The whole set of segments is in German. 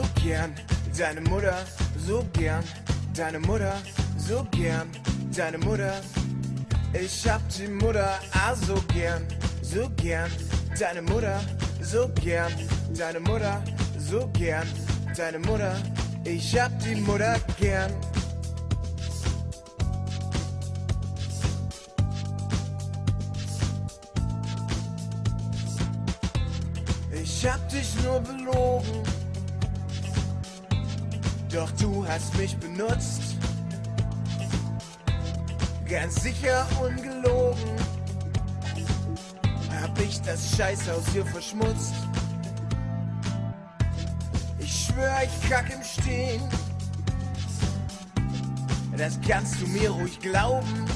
so gern. Deine Mutter, so gern. Deine Mutter, so gern. Deine Mutter. Ich hab die Mutter ah so gern, so gern. Deine Mutter, so gern. Deine Mutter, so gern. Deine Mutter. Ich hab die Mutter gern. Ich hab dich nur belogen. Doch du hast mich benutzt. Ganz sicher ungelogen. Hab ich das Scheißhaus hier verschmutzt. Ich schwör, ich kack im Stehen. Das kannst du mir ruhig glauben.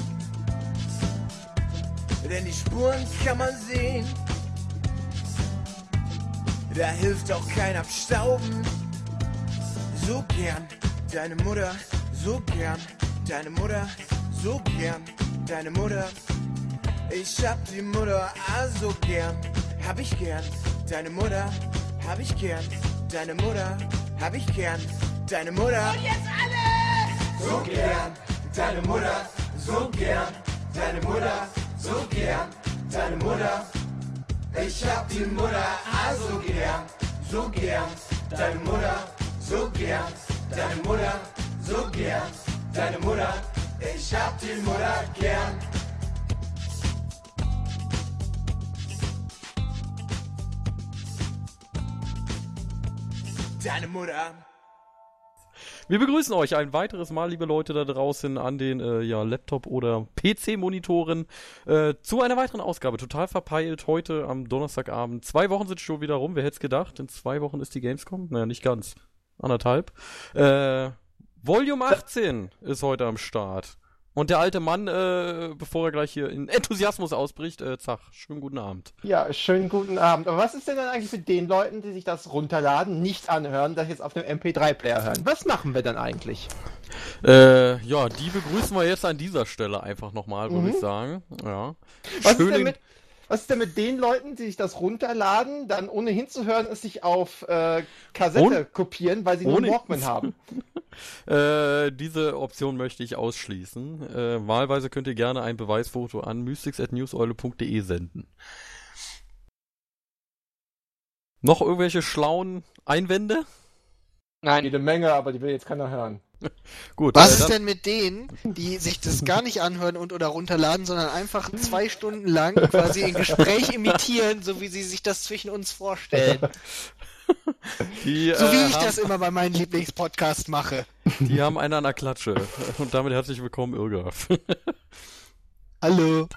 Denn die Spuren kann man sehen. Da hilft auch kein Abstauben. So gern deine Mutter, so gern deine Mutter, so gern deine Mutter. Ich hab die Mutter ah so gern, hab ich gern deine Mutter, hab ich gern deine Mutter, hab ich gern deine Mutter. Und jetzt alle! So gern deine Mutter, so gern deine Mutter, so gern deine Mutter. Ich hab die Mutter also gern, so gern, deine Mutter, so gern, deine Mutter, so gern, deine Mutter. Ich hab die Mutter gern. Deine Mutter. Wir begrüßen euch ein weiteres Mal, liebe Leute da draußen an den äh, ja, Laptop- oder PC-Monitoren äh, zu einer weiteren Ausgabe. Total verpeilt heute am Donnerstagabend. Zwei Wochen sind schon wieder rum. Wer hätte es gedacht? In zwei Wochen ist die Gamescom? Naja, nicht ganz. Anderthalb. Äh, Volume 18 ist heute am Start. Und der alte Mann, äh, bevor er gleich hier in Enthusiasmus ausbricht, äh, Zach, schönen guten Abend. Ja, schönen guten Abend. Aber was ist denn dann eigentlich mit den Leuten, die sich das runterladen, nicht anhören, das jetzt auf dem MP3-Player hören? Was machen wir dann eigentlich? Äh, ja, die begrüßen wir jetzt an dieser Stelle einfach nochmal, würde Mhm. ich sagen. Ja. Was ist, Schöne- denn mit, was ist denn mit den Leuten, die sich das runterladen, dann ohne hinzuhören, es sich auf äh, Kassette Ohne- kopieren, weil sie nur einen Walkman haben? Äh, diese Option möchte ich ausschließen. Äh, wahlweise könnt ihr gerne ein Beweisfoto an mystics.newseule.de senden. Noch irgendwelche schlauen Einwände? Nein. Jede Menge, aber die will jetzt keiner hören. Gut. Was äh, ist denn mit denen, die sich das gar nicht anhören und oder runterladen, sondern einfach zwei Stunden lang quasi ein Gespräch imitieren, so wie sie sich das zwischen uns vorstellen? Die, So wie äh, ich haben, das immer bei meinen Lieblingspodcasts mache. die haben einen an der Klatsche. Und damit herzlich willkommen, Irgaf. Hallo.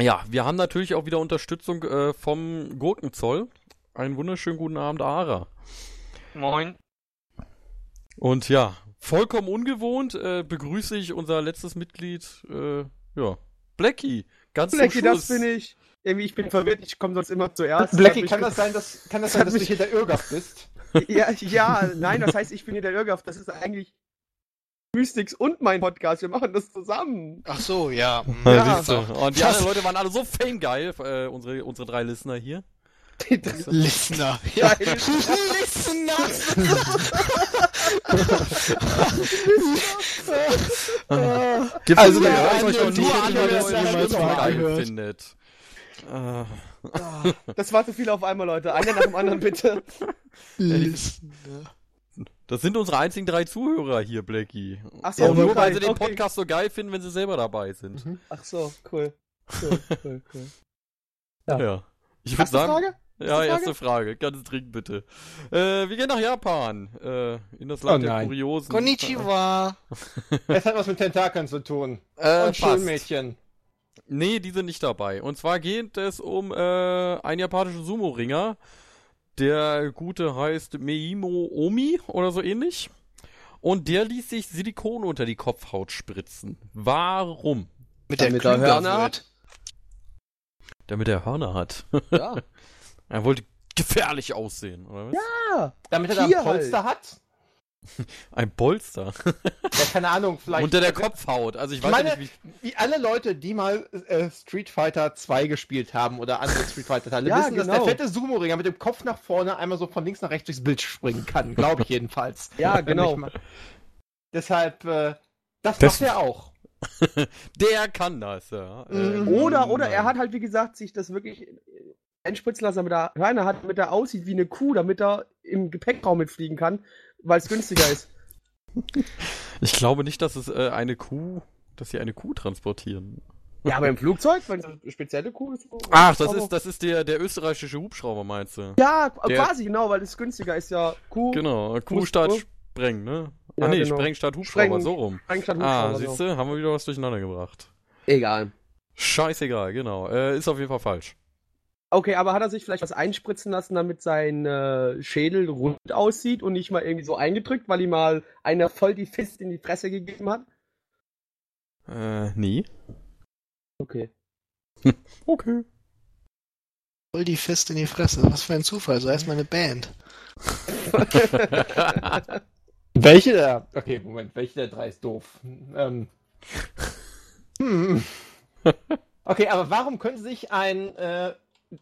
ja, wir haben natürlich auch wieder Unterstützung äh, vom Gurkenzoll. Einen wunderschönen guten Abend, Ara. Moin. Und ja, vollkommen ungewohnt äh, begrüße ich unser letztes Mitglied, äh, ja, Blackie. Ganz Blackie, zum Schluss. das bin ich. Irgendwie, ich bin verwirrt, ich komme sonst immer zuerst. Blackie, kann das sein, dass, kann das sein, dass du hier der Irrgaf bist? Ja, ja, nein, das heißt, ich bin hier der Irrgaf. Das ist eigentlich Mystics und mein Podcast. Wir machen das zusammen. Ach so, ja. hm. Ja. Und die anderen Leute waren alle so famegeil, äh, unsere, unsere drei Listener hier. Listener. Ja. Ja. Listener. Gibt Also, es der euch nur die an, andere der ist es ja jemals schon mal geil angehört. findet. Äh, Das war zu viel auf einmal, Leute. Einer nach dem anderen, bitte. Das sind unsere einzigen drei Zuhörer hier, Blackie. Ach so, okay, nur, weil sie den okay. Podcast so geil finden, wenn sie selber dabei sind. Ach so, cool. Cool, cool, cool. Ja. Ja. Ich würde sagen, Frage? Ja, Frage? erste Frage, ganz dringend bitte. Äh, wir gehen nach Japan, äh, in das Land Oh der nein. Kuriosen. Konnichiwa. Es hat was mit Tentakeln zu tun. Äh, Und. Schulmädchen. Nee, die sind nicht dabei. Und zwar geht es um äh, einen japanischen Sumo-Ringer. Der gute heißt Meimo Omi oder so ähnlich. Und der ließ sich Silikon unter die Kopfhaut spritzen. Warum? Mit der Damit er Hörner wird. Damit er Hörner hat. Ja. er wollte gefährlich aussehen, oder was? Ja. Damit er da ein Hier Polster hat? Ein Polster. Ja, keine Ahnung, vielleicht. Unter der Kopfhaut. Also ich weiß meine- ja nicht, wie. Wie alle Leute, die mal äh, Street Fighter 2 gespielt haben oder andere Street Fighter Teile, Ja, wissen, dass genau. der fette Sumo-Ringer mit dem Kopf nach vorne einmal so von links nach rechts durchs Bild springen kann. Glaube ich jedenfalls. Ja, genau. ich Deshalb, äh, das, Das- macht er auch. Der kann das, ja. Mhm. Oder, oder er hat halt, wie gesagt, sich das wirklich äh, einspritzen lassen, damit er Rainer hat, damit er aussieht wie eine Kuh, damit er im Gepäckraum mitfliegen kann, weil es günstiger ist. Ich glaube nicht, dass es äh, eine Kuh, dass sie eine Kuh transportieren. Ja, aber im Flugzeug, wenn es eine spezielle Kuh ist. Ach, das ist, das ist der, der österreichische Hubschrauber, meinst du? Ja, Der- quasi genau, weil es günstiger ist ja Kuh. Genau, Kuh Muss- statt Kuh. Spreng, ne? Ja, ah nee, genau. Spreng statt Hubschrauber, Spreng- so rum. Anstatt Ah, Hubschrauber, siehst so. du, haben wir wieder was durcheinander gebracht. Egal. Scheißegal, genau. Äh, ist auf jeden Fall falsch. Okay, aber hat er sich vielleicht was einspritzen lassen, damit sein äh, Schädel rund aussieht und nicht mal irgendwie so eingedrückt, weil ihm mal einer voll die Fist in die Fresse gegeben hat? Äh, nie. Okay. Okay. Voll die Fist in die Fresse. Was für ein Zufall. So heißt meine Band. Welche der. Okay, Moment, welche der drei ist doof? Ähm. Hm. Okay, aber warum könnte sich ein äh,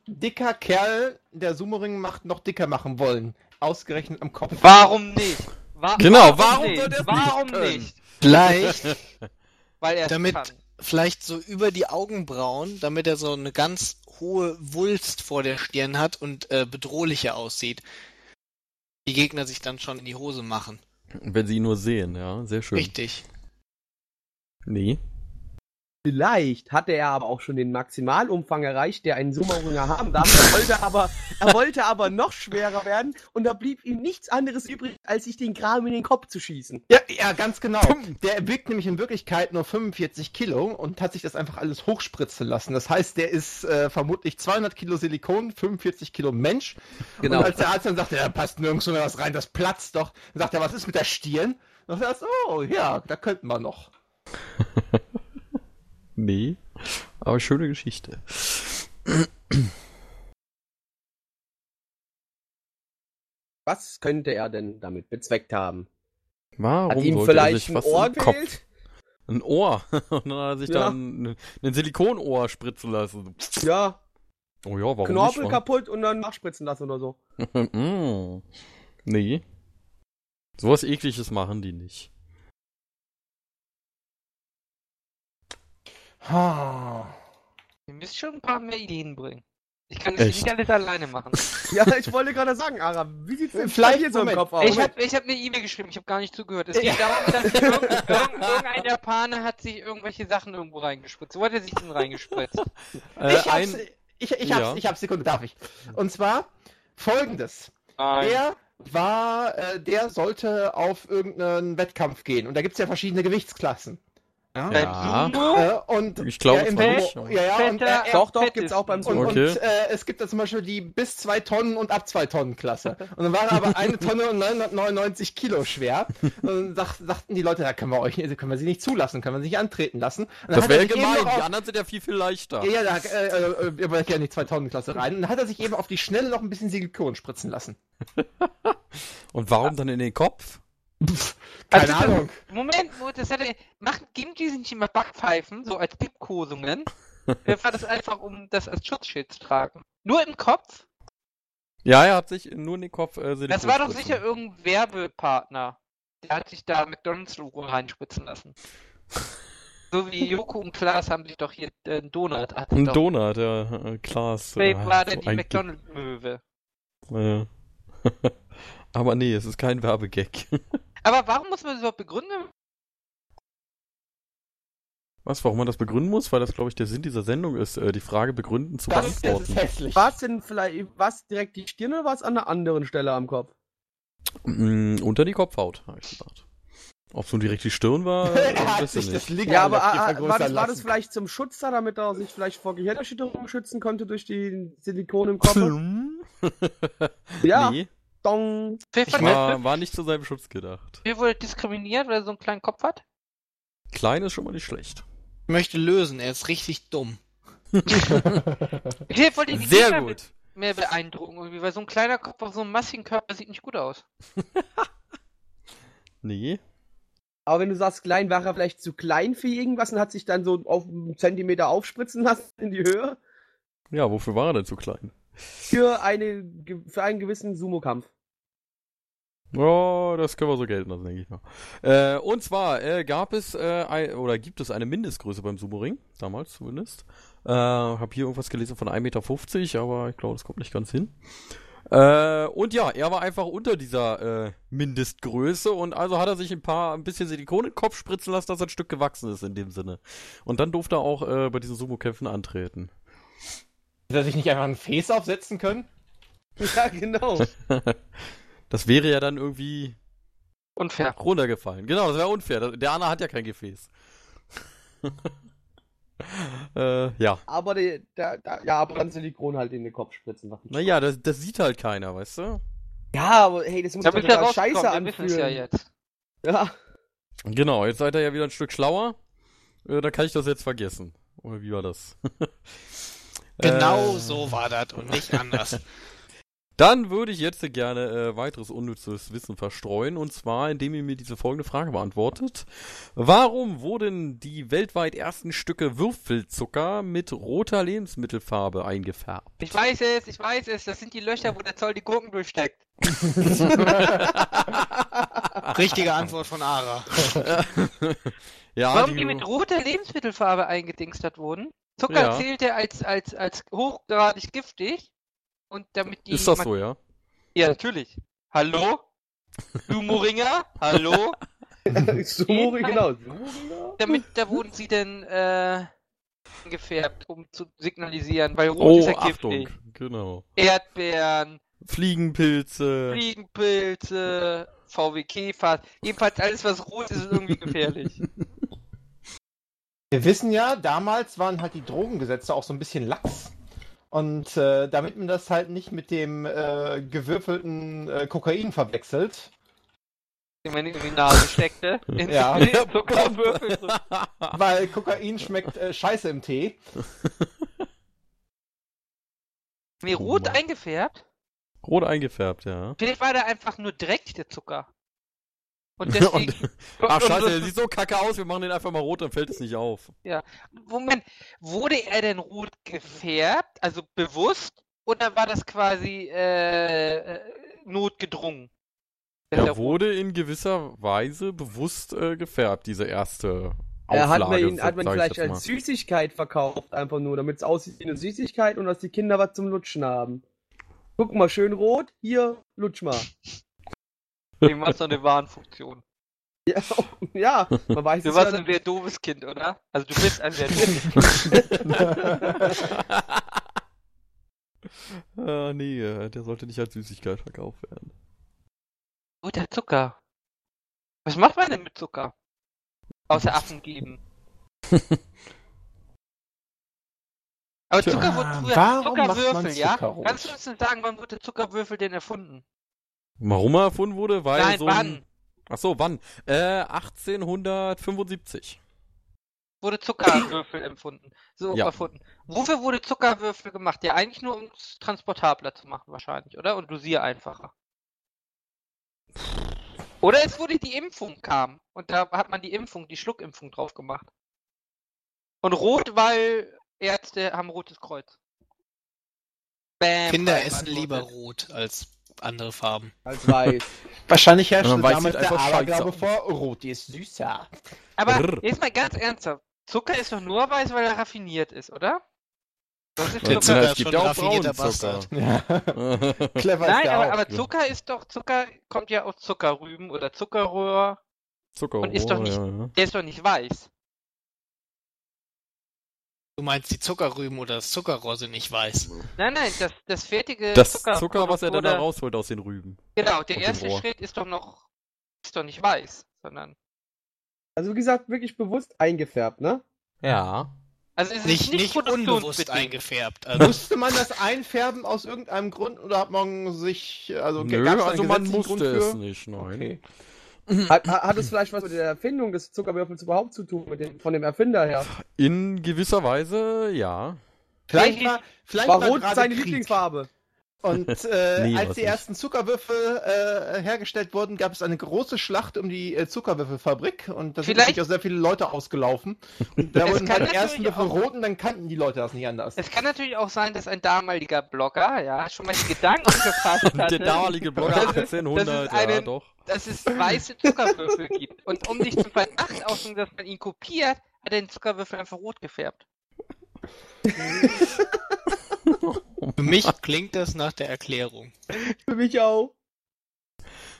dicker Kerl, der Sumo-Ring macht, noch dicker machen wollen? Ausgerechnet am Kopf. Warum nicht? Wa Genau, warum nicht? wird er Warum nicht können? nicht? Vielleicht, Weil er damit, kann. vielleicht so über die Augenbrauen, damit er so eine ganz hohe Wulst vor der Stirn hat und äh, bedrohlicher aussieht. Die Gegner sich dann schon in die Hose machen. Wenn sie ihn nur sehen, ja, sehr schön. Richtig. Nee. Vielleicht hatte er aber auch schon den Maximalumfang erreicht, der ein Sumo-Ringer haben darf. Er wollte, aber, er wollte aber noch schwerer werden und da blieb ihm nichts anderes übrig, als sich den Kram in den Kopf zu schießen. Ja, ja, ganz genau. Der wiegt nämlich in Wirklichkeit nur 45 Kilo und hat sich das einfach alles hochspritzen lassen. Das heißt, der ist äh, vermutlich 200 Kilo Silikon, 45 Kilo Mensch. Genau. Und als der Arzt dann sagte, da passt nirgends mehr was rein, das platzt doch, dann sagt er, was ist mit der Stirn? Und dann sagt er, oh ja, da könnten wir noch. Nee. Aber schöne Geschichte. Was könnte er denn damit bezweckt haben? Warum Hat ihm sollte er vielleicht sich ein was Ohr im Kopf-? Ein Ohr. Und dann hat er sich Ja. dann ein, ein Silikonohr spritzen lassen. Ja, Oh ja, warum Knorpel nicht? kaputt und dann nachspritzen lassen oder so. Mm. nee. Sowas ekliges machen die nicht. Ha. Ihr müsst schon ein paar mehr Ideen bringen. Ich kann das Echt? nicht alles alleine machen. Ja, ich wollte gerade sagen, Ara, wie sieht's denn Vielleicht- so im. Kopf aus? Ich habe ich hab eine E-Mail geschrieben, ich habe gar nicht zugehört. Es geht darum, dass irgend, irgend, irgendein Japaner hat sich irgendwelche Sachen irgendwo reingespritzt. Wo hat er sich denn reingespritzt? Äh, ich hab's, ein, ich, ich Ja. hab's, ich hab's, Sekunde, darf ich. Und zwar folgendes. Nein. Der war, äh, der sollte auf irgendeinen Wettkampf gehen. Und da gibt's ja verschiedene Gewichtsklassen. Ja. Ja. Äh, und Ich glaube er im nicht, Ja, ja, und, er, Doch, doch, Fett gibt's auch beim Sumo. und, Okay. und äh, es gibt da zum Beispiel die bis zwei Tonnen und ab zwei Tonnen Klasse. Und dann war er aber eine Tonne und 999 Kilo schwer. Und dann sag, sagten die Leute, da können wir euch, können wir sie nicht zulassen, können wir sie nicht antreten lassen. Das wäre gemein. noch Die auf- anderen sind ja viel, viel leichter. Ja, ja, da äh, äh, er ja nicht 2000 Klasse rein. Und dann hat er sich eben auf die Schnelle noch ein bisschen Silikon spritzen lassen. Und warum dann in den Kopf? Keine Also, Ahnung. Moment, das hätte. Macht, geben die sich nicht immer Backpfeifen, so als Dipkosungen? Mir war das einfach, um das als Schutzschild zu tragen. Nur im Kopf? Ja, er hat sich nur in den Kopf äh, Das war doch sicher irgendein Werbepartner. Der hat sich da McDonalds-Logo reinspritzen lassen. So wie Joko und Klaas haben sich doch hier äh, einen Donut. Ein. Donut, ja, äh, Klaas. Äh, war der so die. Ge- äh. Aber nee, es ist kein Werbegag. Aber warum muss man das überhaupt begründen? Was, warum man das begründen muss? Weil das, glaube ich, der Sinn dieser Sendung ist, äh, die Frage begründen zu Das, das ist beantworten. War es denn vielleicht, was direkt die Stirn oder was an einer anderen Stelle am Kopf? Mm, unter die Kopfhaut, habe ich gesagt. Ob es nun direkt die Stirn war, äh, er hat das sich das nicht. Liga Ja, aber ah, ah, war, das, war das vielleicht zum Schutz da, damit er sich vielleicht vor Gehirnerschütterung schützen konnte durch die Silikon im Kopf? ja, Nee, dong. Wer wurde, war, war nicht zu seinem Schutz gedacht. wer wurde diskriminiert, weil er so einen kleinen Kopf hat? Klein ist schon mal nicht schlecht. Ich möchte lösen, er ist richtig dumm. Ich wollte die Sehr gut. mehr beeindrucken, irgendwie, weil so ein kleiner Kopf auf so einem massigen Körper sieht nicht gut aus. Nee. Aber wenn du sagst, klein, war er vielleicht zu klein für irgendwas und hat sich dann so auf einen Zentimeter aufspritzen lassen in die Höhe? Ja, wofür war er denn zu klein? Für, eine, für einen gewissen Sumo-Kampf. Ja, das können wir so gelten lassen, denke ich mal. Äh, und zwar äh, gab es äh, ein, oder gibt es eine Mindestgröße beim Sumo-Ring, damals zumindest. Äh, hab hier irgendwas gelesen von 1,50 Meter, aber ich glaube, das kommt nicht ganz hin. Äh, und ja, er war einfach unter dieser äh, Mindestgröße und also hat er sich ein paar, ein bisschen Silikon in den Kopf spritzen lassen, dass er ein Stück gewachsen ist in dem Sinne. Und dann durfte er auch äh, bei diesen Sumo-Kämpfen antreten. Hätte er sich nicht einfach ein Face aufsetzen können? Ja, genau. das wäre ja dann irgendwie Unfair. runtergefallen. Genau, das wäre unfair. Der Anna hat ja kein Gefäß. äh, ja. Aber der, der, der, ja, aber dann Silikon halt in den Kopf spritzen. Naja, das, das sieht halt keiner, weißt du? Ja, aber hey, das muss Da doch total scheiße es ja anfühlen. jetzt. Ja, Genau, jetzt seid ihr ja wieder ein Stück schlauer. Äh, da kann ich das jetzt vergessen. Oder wie war das? Genau Äh, so war das und nicht anders. Dann würde ich jetzt gerne äh, weiteres unnützes Wissen verstreuen. Und zwar, indem ihr mir diese folgende Frage beantwortet. Warum wurden die weltweit ersten Stücke Würfelzucker mit roter Lebensmittelfarbe eingefärbt? Ich weiß es, ich weiß es. Das sind die Löcher, wo der Zoll die Gurken durchsteckt. Richtige Antwort von Ara. ja, Warum die, die mit roter Lebensmittelfarbe eingedingstert wurden? Zucker Ja. zählte als, als, als hochgradig giftig. Und damit die. ist das so, ja? Ja, natürlich. Hallo? Sumo-Ringer? Hallo? Sumo, genau. Damit, da wurden sie denn äh, gefärbt, um zu signalisieren, weil Rot Oh, ist ja Achtung. giftig. Genau. Erdbeeren, Fliegenpilze. Fliegenpilze, VW-Käfer, jedenfalls alles, was rot ist, ist irgendwie gefährlich. Wir wissen ja, damals waren halt die Drogengesetze auch so ein bisschen lax. Und äh, damit man das halt nicht mit dem äh, gewürfelten äh, Kokain verwechselt, Den man in die Nase steckte. In Ja. Zuckerwürfel. weil Kokain schmeckt äh, scheiße im Tee. Nee, rot Mann. eingefärbt? Rot eingefärbt, ja. Vielleicht war da einfach nur Dreck, der Zucker. Und Und, deswegen. ach und- scheiße, und- der sieht so kacke aus, wir machen den einfach mal rot, dann fällt es nicht auf. Moment, wurde er denn rot gefärbt, also bewusst, oder war das quasi äh, notgedrungen? Er er wurde in gewisser Weise bewusst äh, gefärbt, diese erste Er hat man Auflage, ihn, hat man vielleicht als Süßigkeit verkauft, einfach nur, damit es aussieht wie eine Süßigkeit und dass die Kinder was zum Lutschen haben. Guck mal, schön rot, hier, lutsch mal. Dem hat so eine Warnfunktion. Ja, ja man weiß Du es warst ja. ein sehr doofes Kind, oder? Also du bist ein sehr doofes Kind. Ah, nee, äh, der sollte nicht als Süßigkeit verkauft werden. Guter Zucker. Was macht man denn mit Zucker? Außer Affen geben. Aber Zucker wurde früher warum macht man Zuckerwürfel, ja? Kannst du uns denn sagen, wann wurde Zuckerwürfel denn erfunden? Warum er erfunden wurde? Weil Nein, so wann? ein... Ach so, wann? Äh, 1875. Wurde Zuckerwürfel empfunden. So Ja. erfunden. Wofür wurde Zuckerwürfel gemacht? Ja, eigentlich nur um es transportabler zu machen, wahrscheinlich, oder? Und dosier einfacher. Oder es wurde die Impfung kam. Und da hat man die Impfung, die Schluckimpfung drauf gemacht. Und rot, weil Ärzte haben rotes Kreuz. Bam, Kinder essen lieber rot als andere Farben. Als weiß. Wahrscheinlich herrschte Ja, damals der Aberglaube vor, rot ist süßer. Aber Brr. jetzt mal ganz ernsthaft. Zucker ist doch nur weiß, weil er raffiniert ist, oder? Das ist Der Zucker. Zucker- Zucker es ist gibt schon ja ein auch raffinierter Braunzucker. Bastard. Ja. Clever Nein, aber, auch. aber Zucker ist doch, Zucker kommt ja aus Zuckerrüben oder Zuckerröhr. Zuckerrohr, Und ist doch nicht- ja, ja. Der ist doch nicht weiß. Du meinst, die Zuckerrüben oder das Zuckerrohr sind nicht weiß. Nein, nein, das, das fertige Das Zucker, Zucker, was er dann da rausholt aus den Rüben. Genau, der aus erste. Schritt ist doch noch, ist doch nicht weiß, sondern, Also wie gesagt, wirklich bewusst eingefärbt, ne? Ja. also es ist Nicht, nicht unbewusst eingefärbt. Also, Musste man das einfärben aus irgendeinem Grund oder hat man sich, also Nö, also man musste Grund es nicht, nein. Okay. Hat, hat hat es vielleicht was mit der Erfindung des Zuckerwürfels überhaupt zu tun, mit dem, von dem Erfinder her? In gewisser Weise, ja. Vielleicht war, vielleicht War war rot seine Krieg. Lieblingsfarbe. Und äh, Nee, als die nicht. ersten Zuckerwürfel äh, hergestellt wurden, gab es eine große Schlacht um die äh, Zuckerwürfelfabrik und da sind Vielleicht- natürlich auch sehr viele Leute ausgelaufen. Und da wurden kann halt die ersten Würfel auch- rot und dann kannten die Leute das nicht anders. Es kann natürlich auch sein, dass ein damaliger Blogger, ja, schon mal die Gedanken gefasst hatte, Der damalige Blogger Das ist- 1800, das ist ja doch. dass es weiße Zuckerwürfel gibt. Und um sich zum Verdacht auszunehmen, dass man ihn kopiert, hat er den Zuckerwürfel einfach rot gefärbt. Für mich klingt das nach der Erklärung. Für mich auch.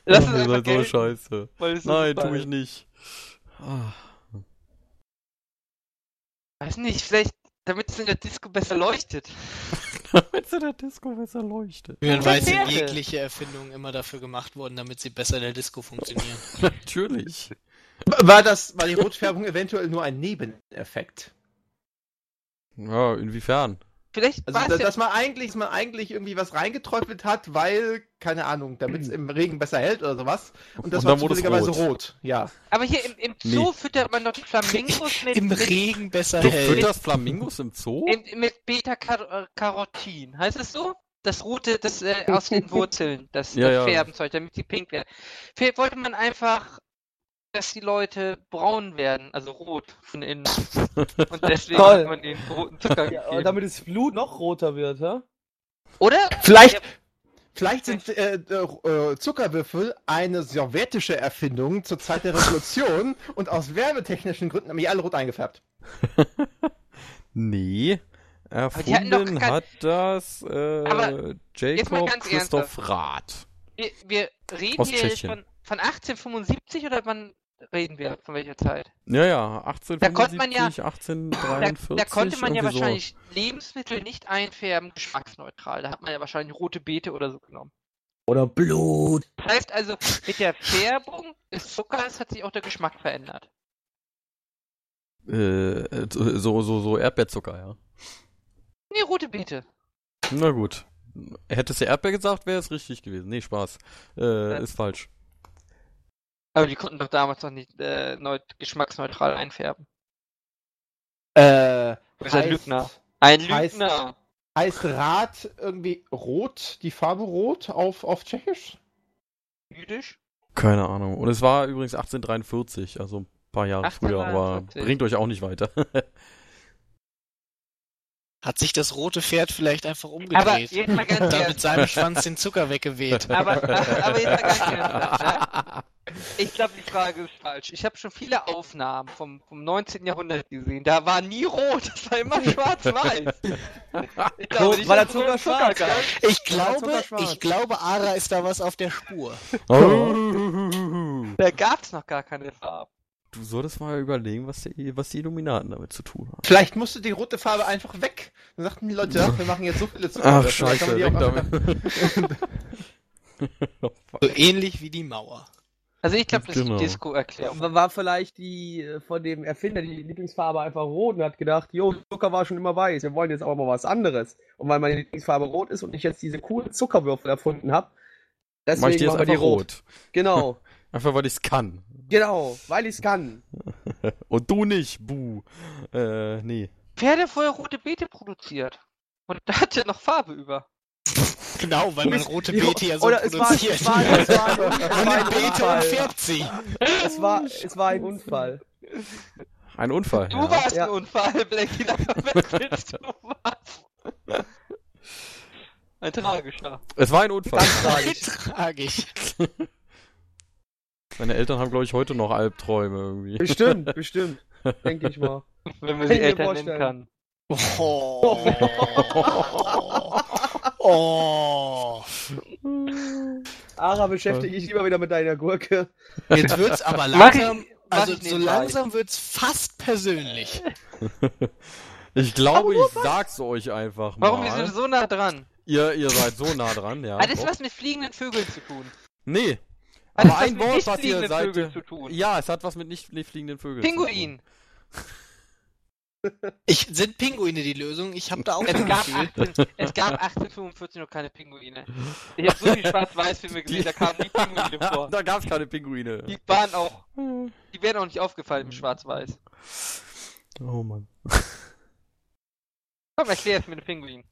Lass Ach, es ihr seid so scheiße. es Nein, tu ich ist. nicht. Ah. Weiß nicht, vielleicht, damit es in der Disco besser leuchtet. Damit sie der Disco besser leuchtet. Wie man Ja, weiß, sind jegliche Erfindungen immer dafür gemacht worden, damit sie besser in der Disco funktionieren. Natürlich. War das, war die Rotfärbung eventuell nur ein Nebeneffekt? Ja, inwiefern? Vielleicht Also, war da, es ja, dass man eigentlich, dass man eigentlich irgendwie was reingeträufelt hat, weil, keine Ahnung, damit es im Regen besser hält oder sowas. Und das Und war zufälligerweise rot. rot. Ja. aber hier im, im Zoo füttert man doch die Flamingos mit, Im mit, Regen besser Du hält. fütterst Flamingos im Zoo? mit, mit Beta-Carotin. Heißt es so? Das rote, das äh, aus den Wurzeln, das, Ja, das ja. Färbenzeug, damit die pink werden. Vielleicht wollte man einfach, dass die Leute braun werden, also rot von innen. Und deswegen Toll. hat man den roten Zucker Ja, damit das Blut noch roter wird, hä? Oder? Vielleicht, Ja. vielleicht sind äh, äh, Zuckerwürfel eine sowjetische Erfindung zur Zeit der Revolution und aus werbetechnischen Gründen haben die alle rot eingefärbt. Nee. Erfunden kein- hat das äh, Jacob Christoph Rath. Wir, wir reden Aus hier Tschechien. von, von 1875 oder wann reden wir? Von welcher Zeit? Ja, ja, 1875, Da konnte man ja- 1843. Da, da konnte man ja irgendwie so. wahrscheinlich Lebensmittel nicht einfärben, geschmacksneutral. Da hat man ja wahrscheinlich rote Beete oder so genommen. Oder Blut. Das heißt also, mit der Färbung des Zuckers hat sich auch der Geschmack verändert. Äh, so, so, so Erdbeerzucker, ja. Nee, rote Beete. Na gut. Hättest du Erdbeer gesagt, wäre es richtig gewesen. Nee, Spaß. Äh, ist falsch. Aber die konnten doch damals noch nicht äh, neu, geschmacksneutral einfärben. Äh, ist ein Lügner. Ein heißt- Lügner. heißt Rad irgendwie rot, die Farbe rot auf, auf Tschechisch? Jüdisch? Keine Ahnung. Und es war übrigens 1843, also ein paar Jahre früher, aber 1843. bringt euch auch nicht weiter. Hat sich das rote Pferd vielleicht einfach Aber umgedreht jetzt mal ganz und da mit seinem Schwanz den Zucker weggeweht. Aber, aber, aber jetzt mal ganz ernsthaft, ne? Ich glaube, die Frage ist falsch. Ich habe schon viele Aufnahmen vom, vom 19. Jahrhundert gesehen. Da war nie rot, das war immer schwarz-weiß. Ich glaube dass der Zucker schwarz war. Ich glaube, ich glaube, Ara ist da was auf der Spur. du Da gab es noch gar keine Farben. Solltest mal überlegen, was die, was die Illuminaten damit zu tun haben. Vielleicht musste die rote Farbe einfach weg. Dann sagten die Leute, ja, wir machen jetzt so viele Ach, Zuckerwürfel. dann kann scheiße, weg damit. So ähnlich wie die Mauer. Also ich glaube, das ist Genau. die Disco-Erklärung. War war vielleicht die äh, von dem Erfinder die Lieblingsfarbe einfach rot und hat gedacht, jo, Zucker war schon immer weiß, wir wollen jetzt aber mal was anderes. Und weil meine Lieblingsfarbe rot ist und ich jetzt diese coolen Zuckerwürfel erfunden habe, Mach ich deswegen jetzt machen wir die einfach rot. rot. Genau, Einfach weil ich es kann. Genau, weil ich es kann. Und du nicht, buh. Äh, nee. Pferde vorher rote Beete produziert. Und da hatte noch Farbe über. Genau, weil man rote Beete ja so oder es war- produziert. es war- es war- es war Man ein nimmt Beete und Unfall. färbt sie. Es war, es war ein Unfall. Ein Unfall. Du ja. warst Ja. ein Unfall, Blackie. Du was. Ein tragischer. Es war ein Unfall. Tragisch. Tragisch. Meine Eltern haben, glaube ich, heute noch Albträume irgendwie. Bestimmt, bestimmt. Denke ich mal. Wenn man Kann sie ich Eltern nennen vorstellen. kann. Oh. oh. Ara, beschäftige dich lieber wieder mit deiner Gurke. Jetzt wird's aber ich- langsam, also ich so langsam wird's fast persönlich. Ich glaube, ich sag's euch einfach mal. Warum? Wir sind so nah dran. Ihr, ihr seid so nah dran, ja. Hat das doch. was mit fliegenden Vögeln zu tun? Nee. Aber ein Wort, was ihr seid. Vögeln zu tun? Ja, es hat was mit nicht nicht fliegenden Vögeln. zu tun. Pinguin. Ich, sind Pinguine die Lösung? Ich habe da auch Es ein gab, Gefühl. 18, es gab 1845 noch keine Pinguine. Ich habe so viel Schwarz-Weiß-Filme gesehen, da kamen nie Pinguine vor. da gab's keine Pinguine. Die waren auch, die wären auch nicht aufgefallen im Schwarz-Weiß. Oh Mann. Komm, erklär es mit dem Pinguin.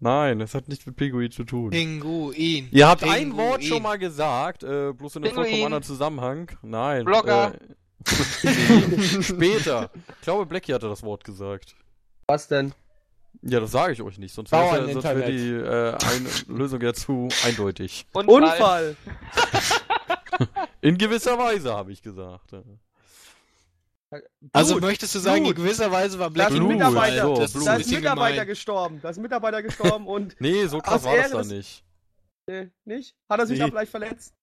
Nein, das hat nichts mit Pinguin zu tun. Pinguin. Ihr habt ein Pinguin. Wort schon mal gesagt, äh, bloß in einem vollkommen anderen Zusammenhang. Nein. Blogger. Äh, später. Ich glaube, Blackie hatte das Wort gesagt. Was denn? Ja, das sage ich euch nicht, sonst wäre ja, wär die äh, ein Lösung ja zu eindeutig. Unfall! In gewisser Weise, habe ich gesagt. Also möchtest du sagen, Blut. in gewisser Weise war Da Black Blut, Mitarbeiter, so, das Blut. da ist ein Mitarbeiter gemein. gestorben. Da ist ein Mitarbeiter gestorben und. Nee, so krass war das des- nicht. Nee, nicht? Hat er sich Nee. da vielleicht verletzt?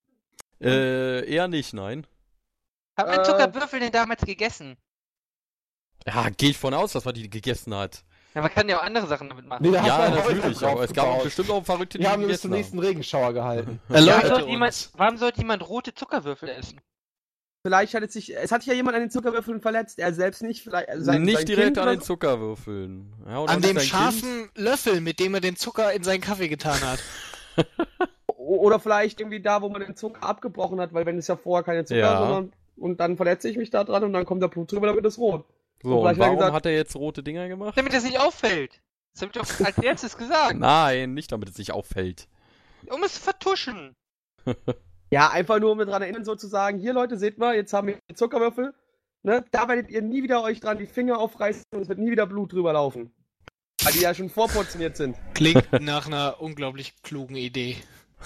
Äh, eher nicht, nein. Hat man Äh. Zuckerwürfel denn damals gegessen? Ja, gehe ich von aus, dass man die gegessen hat. Ja, man kann ja auch andere Sachen damit machen. Nee, da Ja, natürlich, aber es gab auch bestimmt auch Verrückte, die Die haben bis zum nächsten Regenschauer gehalten. Warum sollte, uns. jemand, warum sollte jemand rote Zuckerwürfel essen? Vielleicht hat es sich. Es hat sich ja jemand an den Zuckerwürfeln verletzt. Er selbst nicht. Vielleicht, also sein, nicht sein direkt kind an den Zuckerwürfeln. Ja, und An dem scharfen Löffel, mit dem er den Zucker in seinen Kaffee getan hat. Oder vielleicht irgendwie da, wo man den Zucker abgebrochen hat, weil wenn es ja vorher keine Zucker, Ja. sondern. Und dann verletze ich mich da dran und dann kommt der Blut drüber, dann wird es rot. So, und er warum gesagt- hat er jetzt rote Dinger gemacht? Damit das nicht auffällt. Das hab ich doch als erstes gesagt. Nein, nicht damit es nicht auffällt. Um es zu vertuschen. Ja, einfach nur um mir dran erinnern, sozusagen, hier Leute, seht mal, jetzt haben wir die Zuckerwürfel. Ne? Da werdet ihr nie wieder euch dran die Finger aufreißen und es wird nie wieder Blut drüber laufen. Weil die ja schon vorportioniert sind. Klingt nach einer unglaublich klugen Idee.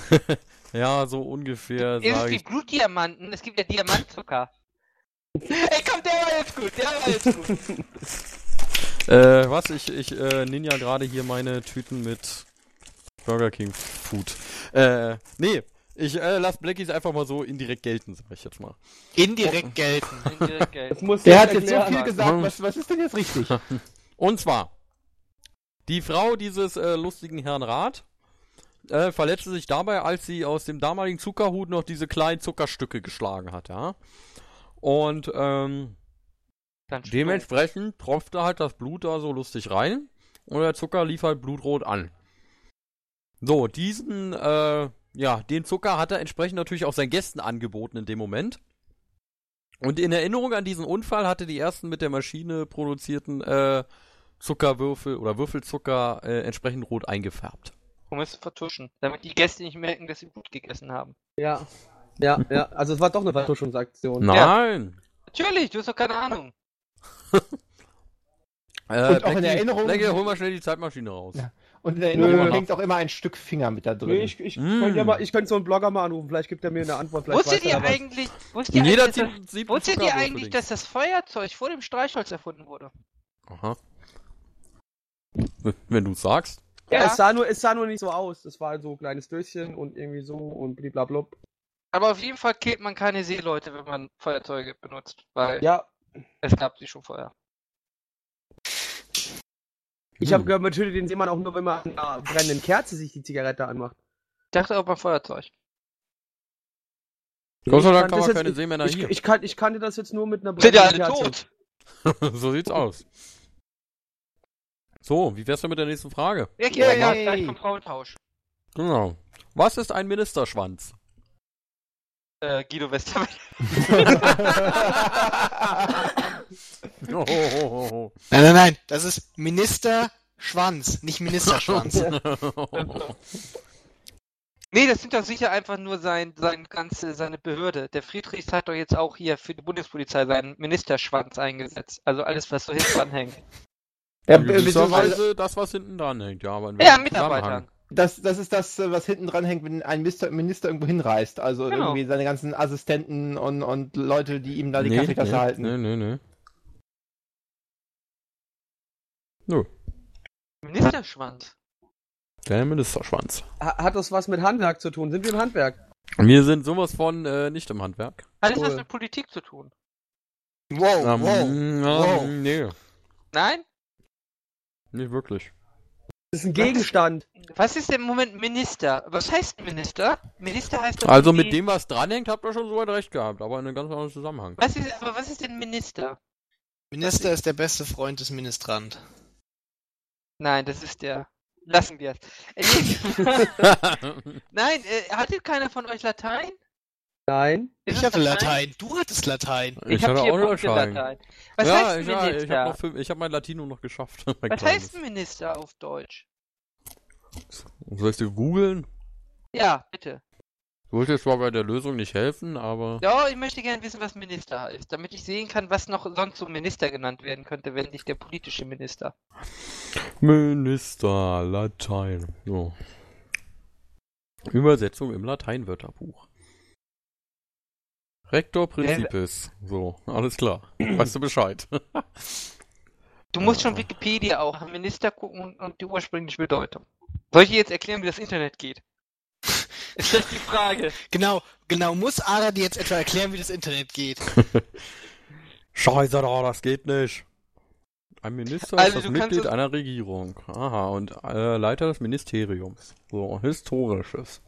Ja, so ungefähr Es sage ich. gibt Blutdiamanten, es gibt ja Diamantzucker. Ey, komm, der war jetzt gut, der war jetzt gut. Äh, was? Ich, ich äh, ninja gerade hier meine Tüten mit Burger King Food. Äh, nee, ich äh, lass Blackies einfach mal so indirekt gelten, sag ich jetzt mal. Indirekt gelten. Indirekt muss Der hat jetzt so viel gesagt, was, was ist denn jetzt richtig? Und zwar, die Frau dieses äh, lustigen Herrn Rath äh, verletzte sich dabei, als sie aus dem damaligen Zuckerhut noch diese kleinen Zuckerstücke geschlagen hat, ja. Und ähm, dementsprechend tropfte halt das Blut da so lustig rein und der Zucker lief halt blutrot an. So, diesen, äh, ja, den Zucker hat er entsprechend natürlich auch seinen Gästen angeboten in dem Moment. Und in Erinnerung an diesen Unfall hatte die ersten mit der Maschine produzierten äh, Zuckerwürfel oder Würfelzucker äh, entsprechend rot eingefärbt. Um es zu vertuschen. Damit die Gäste nicht merken, dass sie Blut gegessen haben. Ja. Ja, ja. Also es war doch eine Vertuschungsaktion. Nein! Natürlich, du hast doch keine Ahnung. Äh, Und auch in Blackie- Erinnerung- Blackie, hol mal schnell die Zeitmaschine raus. Ja. Und in der Erinnerung hängt auch immer ein Stück Finger mit da drin. Nee, ich, ich, Mm. könnte ja mal, ich könnte so einen Blogger mal anrufen, vielleicht gibt er mir eine Antwort. Wusstet ihr eigentlich, wusstet ihr eigentlich, dass, wusstet ihr eigentlich, das Feuerzeug vor dem Streichholz erfunden wurde? Aha. Wenn du sagst. Ja, es sah, nur, es sah nur nicht so aus. Es war so ein kleines Döschen und irgendwie so und bliblablub. Aber auf jeden Fall killt man keine Seeleute, wenn man Feuerzeuge benutzt, weil Ja, es gab sie schon vorher. Ich Hm. habe gehört, man tötet den Seemann auch nur, wenn man an einer brennenden Kerze sich die Zigarette anmacht. Ich dachte auch beim Feuerzeug. Gott sei Ich Dank wir das keine jetzt- Seemänner Ich, hier. ich, kan, ich kannte das jetzt nur mit einer Sind ja alle brennenden Kerze. tot. so sieht's aus. So, wie wär's denn mit der nächsten Frage? Ja, ja, ja, gleich vom Frauentausch. Genau. Was ist ein Ministerschwanz? Äh, Guido Westerwelle. Oh, oh, oh, Nein, nein, nein. Das ist Minister Schwanz, nicht Ministerschwanz. oh. Nee, das sind doch sicher einfach nur sein, sein ganze, seine Behörde. Der Friedrichs hat doch jetzt auch hier für die Bundespolizei seinen Ministerschwanz eingesetzt. Also alles, was so hinten dran hängt. Ja, In beziehungsweise, das, was hinten dran hängt, ja, aber Ja, Mitarbeitern. Zusammenhang? das, das ist das, äh, was hinten dran hängt, wenn ein Minister, Minister irgendwo hinreist. Also Genau. irgendwie seine ganzen Assistenten und, und Leute, die ihm da die Nee, Kaffeetasse nee, halten. nee, nee, nee. Nö, Ministerschwanz. der Ministerschwanz. Ha- Hat das was mit Handwerk zu tun? Sind wir im Handwerk? Wir sind sowas von äh, nicht im Handwerk. Hat das was Cool. mit Politik zu tun? Wow, Ähm, wow. ähm, wow. Nee, Nein? nicht wirklich. Das ist ein Gegenstand. Was ist denn im Moment Minister? Was heißt Minister? Minister heißt doch Also mit dem, was dranhängt, habt ihr schon soweit recht gehabt, aber in einem ganz anderen Zusammenhang. Was ist, aber was ist denn Minister? Minister ist der beste Freund des Ministrant. Nein, das ist der. Lassen wir es. Äh. Nein, äh, hatte keiner von euch Latein? Nein. Ist Ich hatte Latein, du hattest Latein. Ich, ich habe hatte auch Latein. Latein. Was ja, heißt ich, ja, Minister? ich habe habe mein Latino noch geschafft. Was Kleines. heißt Minister auf Deutsch? Soll ich dir googeln? Ja, bitte. Du wolltest zwar bei der Lösung nicht helfen, aber. Ja, ich möchte gerne wissen, was Minister heißt, damit ich sehen kann, was noch sonst so Minister genannt werden könnte, wenn nicht der politische Minister. Minister, Latein. So. Übersetzung im Lateinwörterbuch. Rector Principis. So, alles klar. Weißt du Bescheid? Du musst schon Wikipedia auch Minister gucken und die ursprüngliche Bedeutung. Soll ich dir jetzt erklären, wie das Internet geht? Ist das die Frage? Genau, genau. Muss Ara dir jetzt etwa erklären, wie das Internet geht? Scheiße, da, das geht nicht. Ein Minister Also ist das Mitglied einer Regierung. Aha, und äh, Leiter des Ministeriums. So, historisches.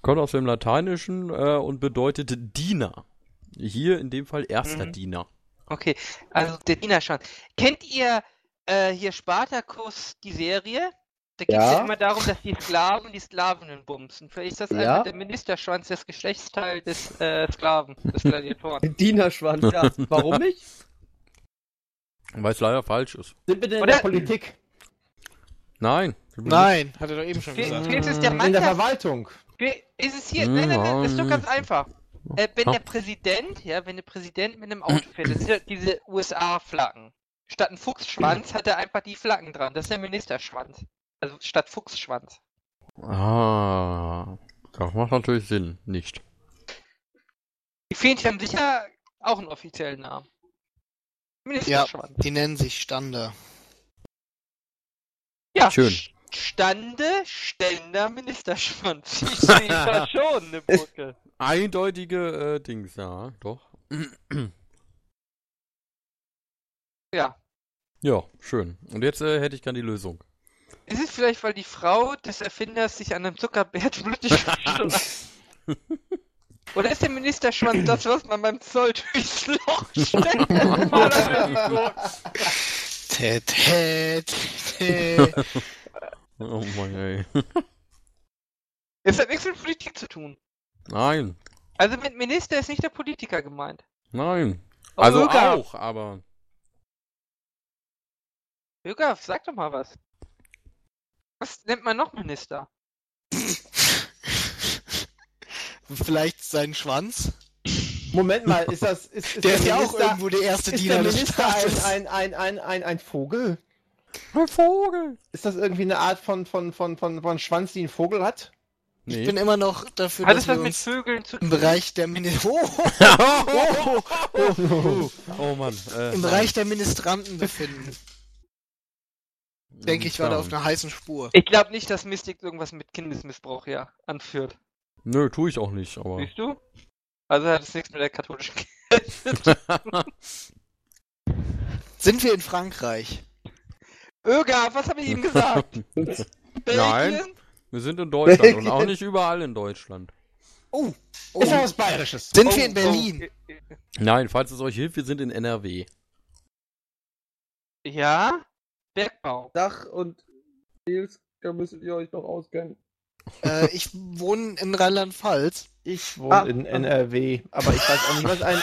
Kommt aus dem Lateinischen äh, und bedeutet Diener. Hier in dem Fall erster Mhm. Diener. Okay, also der Dienerschwanz. Kennt ihr äh, hier Spartacus, die Serie? Da geht es ja. Ja. immer darum, dass die Sklaven die Sklavinnen bumsen. Vielleicht ist das Ja. einfach der Ministerschwanz, das Geschlechtsteil des äh, Sklaven, des Gladiatoren. Dienerschwanz, ja. Warum nicht? Weil es leider falsch ist. Sind wir denn in Oder- der Politik? Nein. Nein, hat er doch eben schon Fe- gesagt. Vielleicht ist der In Mann der der Verwaltung. Fe- Ist es hier? Nein, nein, nein, das ist doch ganz einfach. Äh, wenn Ja. der Präsident, ja, wenn der Präsident mit einem Auto fährt, das sind ja diese USA-Flaggen. Statt ein Fuchsschwanz hat er einfach die Flaggen dran. Das ist der Ministerschwanz. Also statt Fuchsschwanz. Ah, das macht natürlich Sinn. Nicht. Die Fähnchen haben sicher auch einen offiziellen Namen. Ja, Ministerschwanz. die nennen sich Stander. Ja, Schön. Sch- Stande, Ständer, Ministerschwanz. Ich sehe da schon eine Brücke. Eindeutige äh, Dings, ja, doch. Ja. Ja, schön. Und jetzt äh, hätte ich gern die Lösung. Ist es vielleicht, weil die Frau des Erfinders sich an einem Zuckerbärt blutig verstoßen? Oder ist der Ministerschwanz das, was man beim Zoll durchs Loch steckt? Tät, tät, tät. Oh Mann, ey. Es hat nichts mit Politik zu tun. Nein, Also mit Minister ist nicht der Politiker gemeint. nein. Also Ögaf. auch, aber. Ögaf, sag doch mal was. Was nennt man noch Minister? Vielleicht seinen Schwanz? Moment mal, ist das. Ist, ist Der ist ja auch irgendwo der erste Ist Diener der des Minister ein, Staates. ein, ein, ein, ein, ein Vogel? Ein Vogel! Ist das irgendwie eine Art von, von, von, von, von Schwanz, die ein Vogel hat? Nee. Ich bin immer noch dafür, Hat dass es wir was mit Vögeln zu im tun? Bereich der Minister oh, oh, oh, oh, oh Mann. Äh, im Bereich der Ministranten befinden. Denke ich, war da auf einer heißen Spur. Ich glaube nicht, dass Mystik irgendwas mit Kindesmissbrauch hier anführt. Nö, tue ich auch nicht, aber. Siehst du? Also hat es nichts mit der katholischen Kirche. Sind wir in Frankreich? Ögaf, was habe ich ihm gesagt? Nein. Belgien? Wir sind in Deutschland und auch nicht überall in Deutschland. Oh, oh. Ist ja was Bayerisches. Sind Oh, wir in Berlin? oh. Nein, falls es euch hilft, wir sind in NRW. Ja? Bergbau. Dach und Nils, da müsstet ihr euch noch auskennen. Äh, ich wohne in Rheinland-Pfalz. Ich wohne Ah. in NRW, aber ich weiß auch nicht, was ein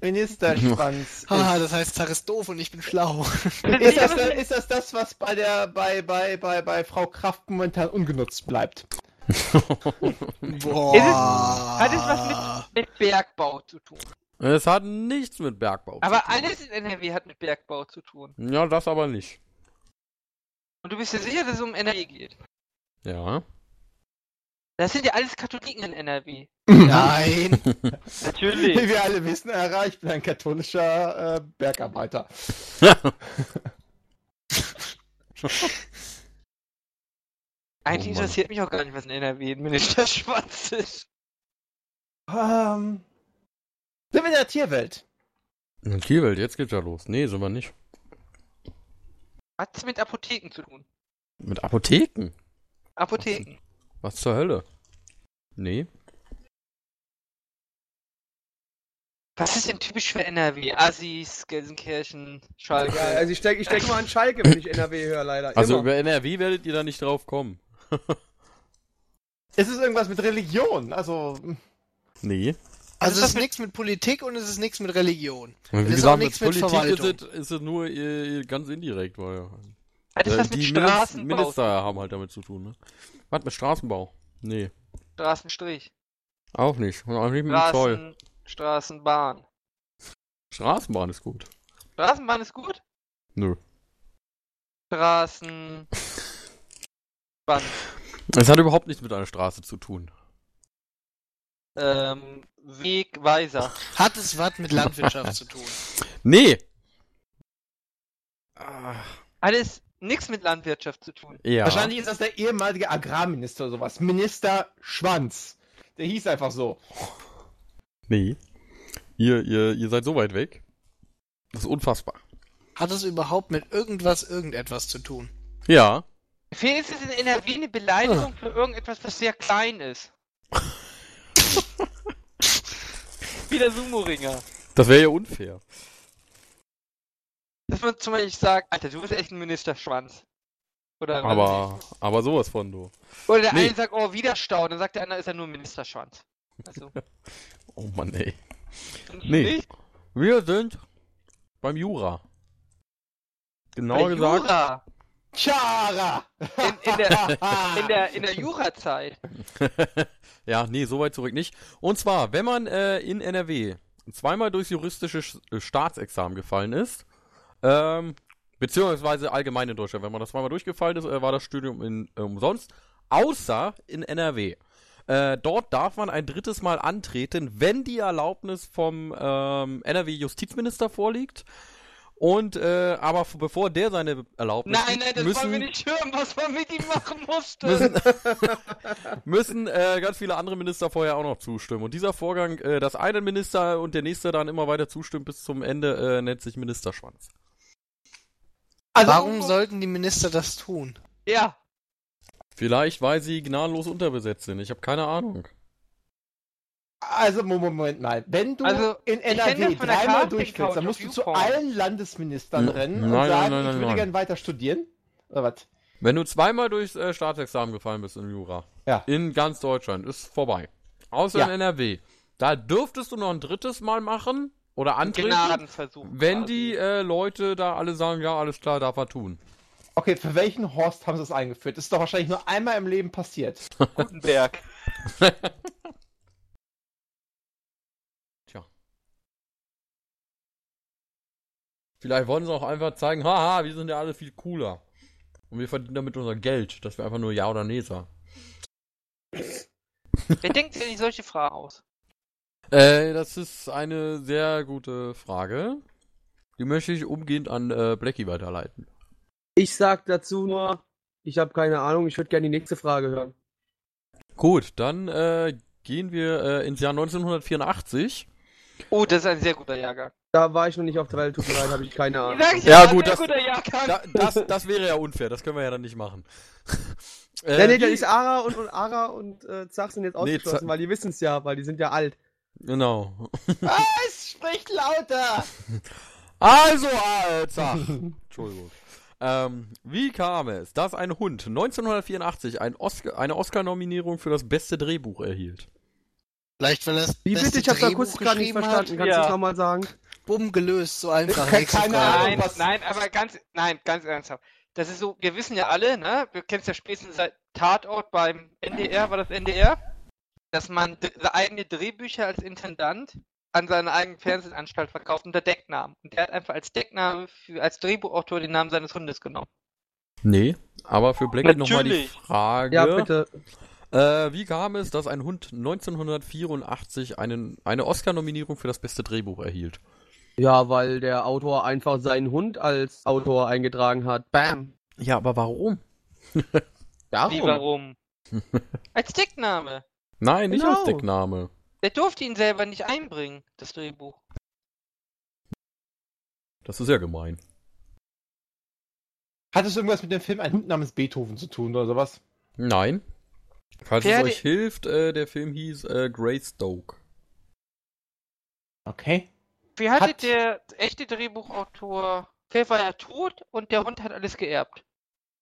Ministerschwanz Haha, ist. das heißt, Zar ist doof und ich bin schlau. Ist das, da- ist das das, was bei der bei, bei, bei, bei Frau Kraft momentan ungenutzt bleibt? Boah. Ist es- hat es was Mit Bergbau zu tun. Es hat nichts mit Bergbau Aber zu tun. alles in NRW hat mit Bergbau zu tun. Ja, das aber nicht. Und du bist dir sicher, dass es um NRW geht? Ja. Das sind ja alles Katholiken in NRW. Nein. Wie Natürlich. wir alle wissen, Herr ich bin ein katholischer äh, Bergarbeiter. Eigentlich Oh interessiert mich auch gar nicht, was in NRW ein Ministerschwanz ist. Ähm, sind wir in der Tierwelt? In Kielwelt, jetzt geht's ja los. Nee, sind wir nicht. Hat's mit Apotheken zu tun? Mit Apotheken? Apotheken. Was zur Hölle? Nee. Was ist denn typisch für NRW? Assis, Gelsenkirchen, Schalke. Ja, also ich denke ich denk mal an Schalke, wenn ich NRW höre, leider. Also Immer. über NRW werdet ihr da nicht drauf kommen. Ist es irgendwas mit Religion? Also, Nee. Also ist es ist das nichts mit Politik und es ist nichts mit Religion. Und Es wie ist auch gesagt, mit nichts mit Politik ist Verwaltung. es, ist es nur äh, ganz indirekt, weil Hat das Äh, was mit die Straßenbau? Minis- Minister haben halt damit zu tun, ne? Was mit Straßenbau? Nee, Straßenstrich. auch nicht. Und auch nicht mit dem Zoll. Straßen, Straßenbahn. Straßenbahn ist gut. Straßenbahn ist gut? Nö. Straßen. Bahn. Es hat überhaupt nichts mit einer Straße zu tun. Ähm, Wegweiser. Hat es was mit Landwirtschaft zu tun? Nee! Ah, Alles nichts mit Landwirtschaft zu tun. ja. Wahrscheinlich ist das der ehemalige Agrarminister oder sowas. Minister Schwanz. Der hieß einfach so. Nee. Ihr, ihr, ihr seid so weit weg. Das ist unfassbar. Hat es überhaupt mit irgendwas, irgendetwas zu tun? Ja. Für ist es in NRW eine Beleidigung für irgendetwas, was sehr klein ist. Wie der Sumo-Ringer. Das wäre ja unfair. Dass man zum Beispiel sagt, Alter, du bist echt ein Ministerschwanz. Oder, Aber, aber sowas von du. oder der nee. eine sagt, oh, Widerstau, dann sagt der andere, ist ja nur ein Ministerschwanz. Also, Oh Mann, ey. Nee. nicht? Wir sind beim Jura. Genauer Bei gesagt. Jura. Chara! In, in der, in der, in der Jura-Zeit. ja, nee, so weit zurück nicht. Und zwar, wenn man äh, in NRW zweimal durchs juristische Sch- äh, Staatsexamen gefallen ist, ähm, beziehungsweise allgemein in Deutschland, wenn man das zweimal durchgefallen ist, äh, war das Studium in, äh, umsonst, außer in NRW. Äh, dort darf man ein drittes Mal antreten, wenn die Erlaubnis vom ähm, NRW-Justizminister vorliegt. Und äh, aber bevor der seine Erlaubnis Nein, nein, das müssen, wollen wir nicht hören, was man mit ihm machen musste. müssen, müssen äh, ganz viele andere Minister vorher auch noch zustimmen. Und dieser Vorgang, äh, dass ein Minister und der nächste dann immer weiter zustimmt bis zum Ende, äh, nennt sich Ministerschwanz. Also, Warum sollten die Minister das tun? Ja, Vielleicht, weil sie gnadenlos unterbesetzt sind. Ich habe keine Ahnung. Also, Moment, mal. Wenn du Also, in NRW dreimal Couch dann musst du zu allen Landesministern N- rennen und nein, nein, sagen, nein, ich nein, würde nein. gerne weiter studieren. Oder was? Wenn du zweimal durchs äh, Staatsexamen gefallen bist in Jura, Ja. in ganz Deutschland, ist vorbei. Außer Ja. in NRW. Da dürftest du noch ein drittes Mal machen oder antreten, wenn quasi. die äh, Leute da alle sagen, ja, alles klar, darf er tun. Okay, für welchen Horst haben sie das eingeführt? Das ist doch wahrscheinlich nur einmal im Leben passiert. Gutenberg. Tja. Vielleicht wollen sie auch einfach zeigen, haha, wir sind ja alle viel cooler. Und wir verdienen damit unser Geld, dass wir einfach nur Ja oder Nee sagen. Wer denkt sich eigentlich solche Fragen aus? Äh, das ist eine sehr gute Frage. Die möchte ich umgehend an äh, Blackie weiterleiten. Ich sag dazu nur, ich habe keine Ahnung, ich würde gerne die nächste Frage hören. Gut, dann äh, gehen wir äh, ins Jahr 1984. Oh, das ist ein sehr guter Jahrgang. Da war ich noch nicht auf der Welt, tut mir leid, habe ich keine Ahnung. Ich Ja, gut, das-. Da, das, das wäre ja unfair, das können wir ja dann nicht machen. äh, Ja, nee, da ist Ara und, und Ara und äh, Zach sind jetzt Nee, ausgeschlossen, Zach- weil die wissen es ja, weil die sind ja alt. Genau. Was? Spricht lauter! Also, Alter! Entschuldigung. Ähm, wie kam es, dass ein Hund 1984 ein Oscar, eine Oscar-Nominierung für das beste Drehbuch erhielt? Vielleicht, weil das Wie bitte? Ich habe kurz gerade nicht verstanden. Hat. Kannst du Ja. es nochmal sagen? Bumm, gelöst, so einfach. Keine Ahnung. Nein, was- nein, aber ganz, nein, ganz ernsthaft. Das ist so, wir wissen ja alle, ne? Wir kennen es ja spätestens seit Tatort beim NDR, war das NDR? Dass man eigene Drehbücher als Intendant an seine eigene Fernsehanstalt verkauft unter Decknamen. Und der hat einfach als Deckname für, als Drehbuchautor den Namen seines Hundes genommen. Nee, aber für Blackie nochmal die Natürlich. Frage. Ja, bitte. Äh, wie kam es, dass ein Hund 1984 einen, eine Oscar-Nominierung für das beste Drehbuch erhielt? Ja, weil der Autor einfach seinen Hund als Autor eingetragen hat. Bam. Ja, aber warum? Wie, Darum. warum? als Deckname. Nein, nicht Genau. als Deckname. Der durfte ihn selber nicht einbringen, das Drehbuch. Das ist ja gemein. Hat es irgendwas mit dem Film Ein Hund namens Beethoven zu tun oder sowas? Nein. Falls Pferde- es euch hilft, äh, der Film hieß äh, Greystoke. Okay. Wie hatte Hat- der echte Drehbuchautor, der war ja tot und der Hund hat alles geerbt.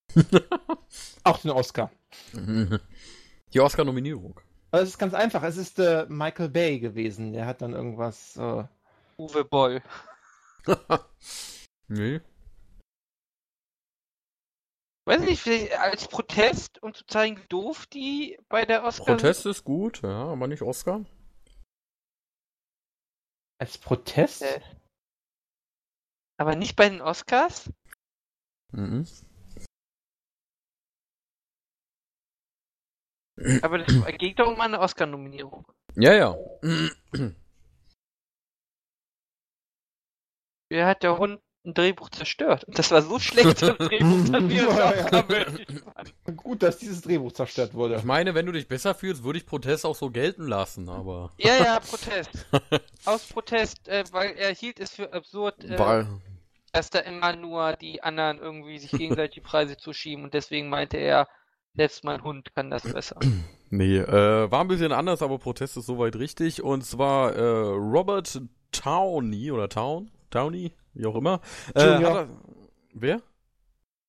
Auch den Oscar. Die Oscar-Nominierung. Es ist ganz einfach. Es ist äh, Michael Bay gewesen. Der hat dann irgendwas. Äh, Uwe Boll. nee. Weiß nicht, vielleicht als Protest, um zu zeigen, wie doof die bei der Oscar Protest ist gut, ja, aber nicht Oscar. Als Protest? Äh. Aber nicht bei den Oscars? Mhm. Aber das geht doch um eine Oscar-Nominierung. Ja, ja. Wer hat der Hund ein Drehbuch zerstört? Und das war so schlecht, das Drehbuch, dass wir es auch. Gut, dass dieses Drehbuch zerstört wurde. Ich meine, wenn du dich besser fühlst, würde ich Protest auch so gelten lassen, aber. Ja, ja, Protest. Aus Protest, äh, weil er hielt es für absurd, äh, Weil, dass da immer nur die anderen irgendwie sich gegenseitig die Preise zuschieben und deswegen meinte er, selbst mein Hund kann das besser. nee, äh, war ein bisschen anders, aber Protest ist soweit richtig. Und zwar äh, Robert Towney oder Town? Towney? Wie auch immer. Äh, Junior. er, wer?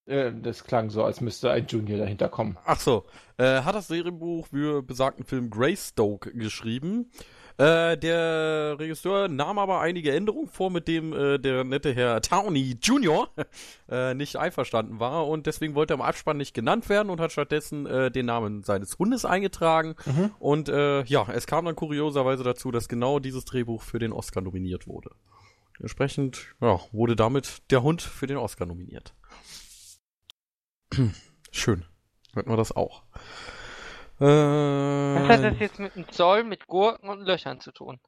Äh, das klang so, als müsste ein Junior dahinter kommen. Ach so, äh, hat das Serienbuch für besagten Film Greystoke geschrieben. Äh, der Regisseur nahm aber einige Änderungen vor, mit dem äh, der nette Herr Towney Jr. äh, nicht einverstanden war und deswegen wollte er im Abspann nicht genannt werden und hat stattdessen äh, den Namen seines Hundes eingetragen. Mhm. Und äh, ja, es kam dann kurioserweise dazu, dass genau dieses Drehbuch für den Oscar nominiert wurde. Entsprechend ja, wurde damit der Hund für den Oscar nominiert. Schön. Hört man das auch. Äh, Was hat das jetzt mit einem Zoll, mit Gurken und Löchern zu tun?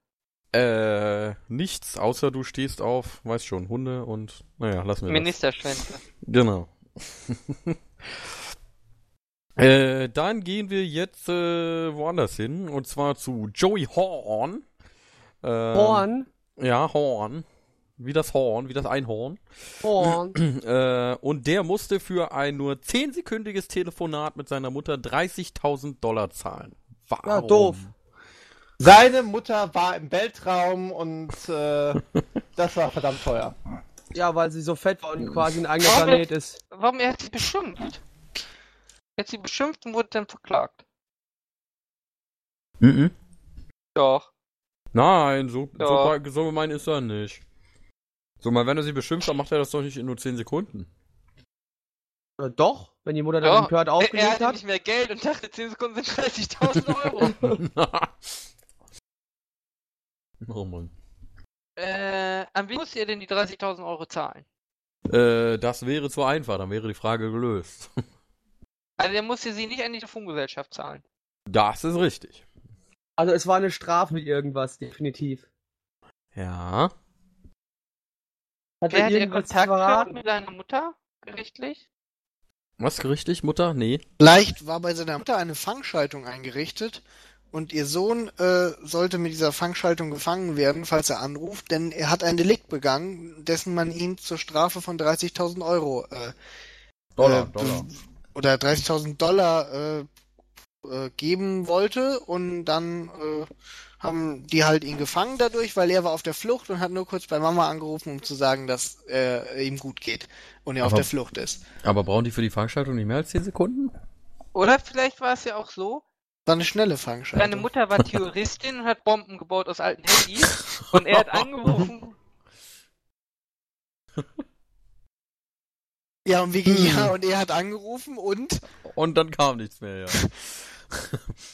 Äh, nichts, außer du stehst auf, weißt schon, Hunde und, naja, lassen wir das. Ministerschwänze. Genau. äh, dann gehen wir jetzt äh, woanders hin, und zwar zu Joey Horn. Ähm, Horn. Ja, Horn. Wie das Horn, wie das Einhorn. Horn. Äh, und der musste für ein nur 10-sekündiges Telefonat mit seiner Mutter 30.000 Dollar zahlen. Warum? Ja, doof. Seine Mutter war im Weltraum und äh, das war verdammt teuer. Ja, weil sie so fett war und quasi ein eigener Warum Planet ist. Warum er hat sie beschimpft? Er hat sie beschimpft und wurde dann verklagt. Mhm. Doch. Nein, so, so, Ja. bei- so gemein ist er nicht. So mal, wenn er sie beschimpft, dann macht er das doch nicht in nur 10 Sekunden. Oder doch, wenn die Mutter dann Ja, empört Er, er aufgelegt hatte hat. nicht mehr Geld und dachte, 10 Sekunden sind 30.000 Euro. oh Mann. äh, an wen muss ihr denn die 30.000 Euro zahlen? Äh, das wäre zu einfach, dann wäre die Frage gelöst. Also er musste sie nicht an die Telefongesellschaft zahlen. Das ist richtig. Also es war eine Strafe mit irgendwas, definitiv. Ja. Hat Wer er hat ihr Kontakt gehabt mit seiner Mutter? Gerichtlich? Was richtig, Mutter? Nee. Vielleicht war bei seiner Mutter eine Fangschaltung eingerichtet und ihr Sohn äh, sollte mit dieser Fangschaltung gefangen werden, falls er anruft, denn er hat ein Delikt begangen, dessen man ihn zur Strafe von 30.000 Euro äh, Dollar, äh, Dollar. oder 30.000 Dollar äh, äh, geben wollte und dann äh, haben die halt ihn gefangen dadurch, weil er war auf der Flucht und hat nur kurz bei Mama angerufen, um zu sagen, dass äh, ihm gut geht und er auf Aber- der Flucht ist. Aber brauchen die für die Veranstaltung nicht mehr als 10 Sekunden? Oder vielleicht war es ja auch so, War eine schnelle Fangschaltung. seine Mutter war Terroristin und hat Bomben gebaut aus alten Handys und er hat angerufen. Ja, und wie Hm. ja, und er hat angerufen und Und dann kam nichts mehr, ja.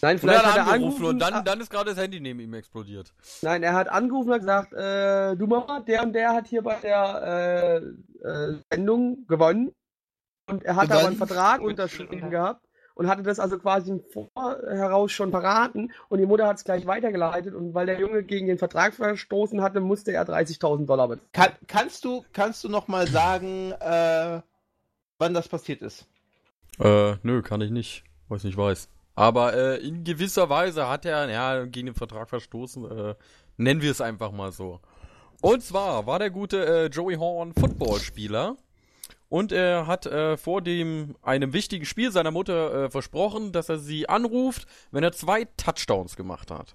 Nein, Und vielleicht er hat er angerufen angerufen. und dann, ah, dann ist gerade das Handy neben ihm explodiert. Nein, er hat angerufen und hat gesagt, äh, du Mama, der und der hat hier bei der äh, äh, Sendung gewonnen. Und er hat aber einen? Vertrag unterschrieben gehabt und hatte das also quasi im Vorheraus schon verraten. Und die Mutter hat es gleich weitergeleitet. Und weil der Junge gegen den Vertrag verstoßen hatte, musste er 30.000 Dollar bezahlen. Kann, kannst du, kannst du noch mal sagen, äh, wann das passiert ist? Äh, nö, kann ich nicht. Was ich nicht weiß. Aber äh, in gewisser Weise hat er ja, gegen den Vertrag verstoßen. Äh, nennen wir es einfach mal so. Und zwar war der gute äh, Joey Horn Footballspieler. Und er hat äh, vor dem einem wichtigen Spiel seiner Mutter äh, versprochen, dass er sie anruft, wenn er zwei Touchdowns gemacht hat.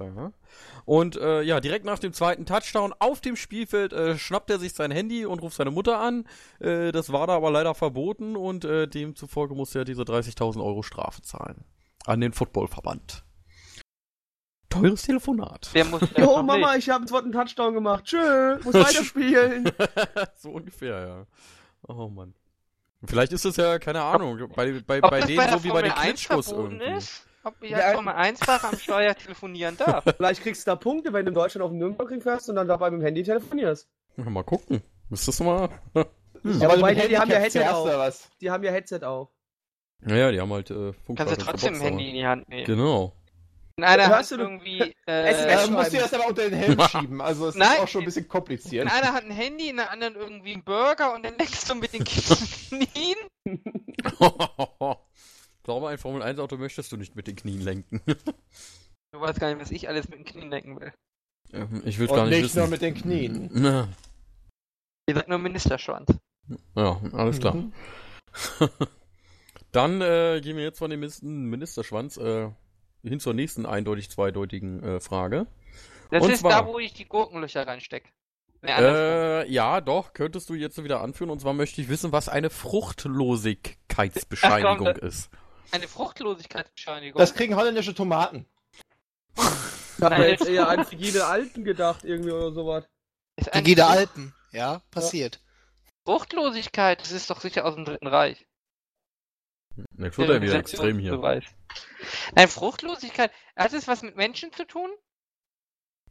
Und äh, ja, direkt nach dem zweiten Touchdown auf dem Spielfeld äh, schnappt er sich sein Handy und ruft seine Mutter an. Äh, das war da aber leider verboten und äh, demzufolge musste er diese 30.000 Euro Strafe zahlen. An den Footballverband. Teures Telefonat. Der muss Jo, Mama, ich habe jetzt einen Touchdown gemacht. Tschö, muss weiterspielen. so ungefähr, ja. Oh Mann. Vielleicht ist es ja, keine Ahnung, bei, bei, Ob bei das denen bei der so wie bei den Formel 1 Klitschkos irgendwie. ist? Ob ich Ja. als Formel 1-Fahrer am Steuer telefonieren darf? Vielleicht kriegst du da Punkte, wenn du in Deutschland auf den Nürburgring fährst und dann dabei mit dem Handy telefonierst. Ja, mal gucken. Müsstest du mal. Ja, Aber die haben ja Headset auf. oder was? Die haben ja Headset auf. Naja, die haben halt äh, Funk. Kannst du trotzdem ein Handy in die Hand nehmen. Genau. Und einer Hörst hat du- irgendwie. SMS Äh, schreiben. musst du das aber unter den Helm schieben. Also es Nein. ist auch schon ein bisschen kompliziert. und einer hat ein Handy, in der anderen irgendwie einen Burger und dann lenkst du mit den Knien. Warum ein Formel 1 Auto möchtest du nicht mit den Knien lenken? Du weißt gar nicht, was ich alles mit den Knien lenken will. Ähm, ich will gar Und nicht, nicht nur wissen. mit den Knien. Na, Ihr seid nur Ministerschwanz. Ja, alles klar. Mhm. Dann äh, gehen wir jetzt von dem Min- Ministerschwanz äh, hin zur nächsten eindeutig zweideutigen äh, Frage. Das Und ist zwar- da, wo ich die Gurkenlöcher reinstecke. Nee. Äh, ja, doch, könntest du jetzt wieder anführen. Und zwar möchte ich wissen, was eine Fruchtlosigkeitsbescheinigung Ach komm, ist. Eine Fruchtlosigkeitsbescheinigung. Das kriegen holländische Tomaten. Ich hab Nein. mir jetzt eher an Frigide Alten gedacht, irgendwie oder sowas. ist eine Rigide Alpen. Ja, passiert. Fruchtlosigkeit, das ist doch sicher aus dem Dritten Reich. Jetzt wird er wieder extrem hier. Beweis. Nein, Fruchtlosigkeit, hat es was mit Menschen zu tun?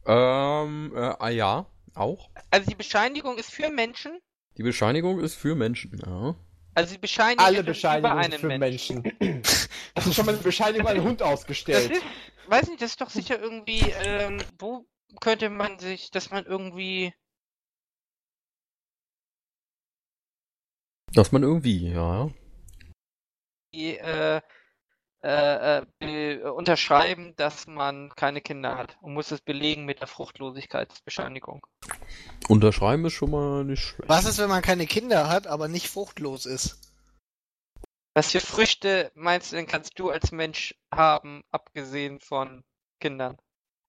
Ähm, äh, ah, ja, auch. Also die Bescheinigung ist für Menschen? Die Bescheinigung ist für Menschen, ja. Also die Bescheinigung Alle ist über Bescheinigungen einen für Menschen. Menschen. Das ist schon mal eine Bescheinigung an einen Hund Das ausgestellt. ist, weiß nicht, das ist doch sicher irgendwie, ähm, wo könnte man sich, dass man irgendwie, Dass man irgendwie, ja. Äh, äh, äh, be- unterschreiben, dass man keine Kinder hat und muss es belegen mit der Fruchtlosigkeitsbescheinigung. Unterschreiben ist schon mal nicht schlecht. Was ist, wenn man keine Kinder hat, aber nicht fruchtlos ist? Was für Früchte meinst du denn, kannst du als Mensch haben, abgesehen von Kindern?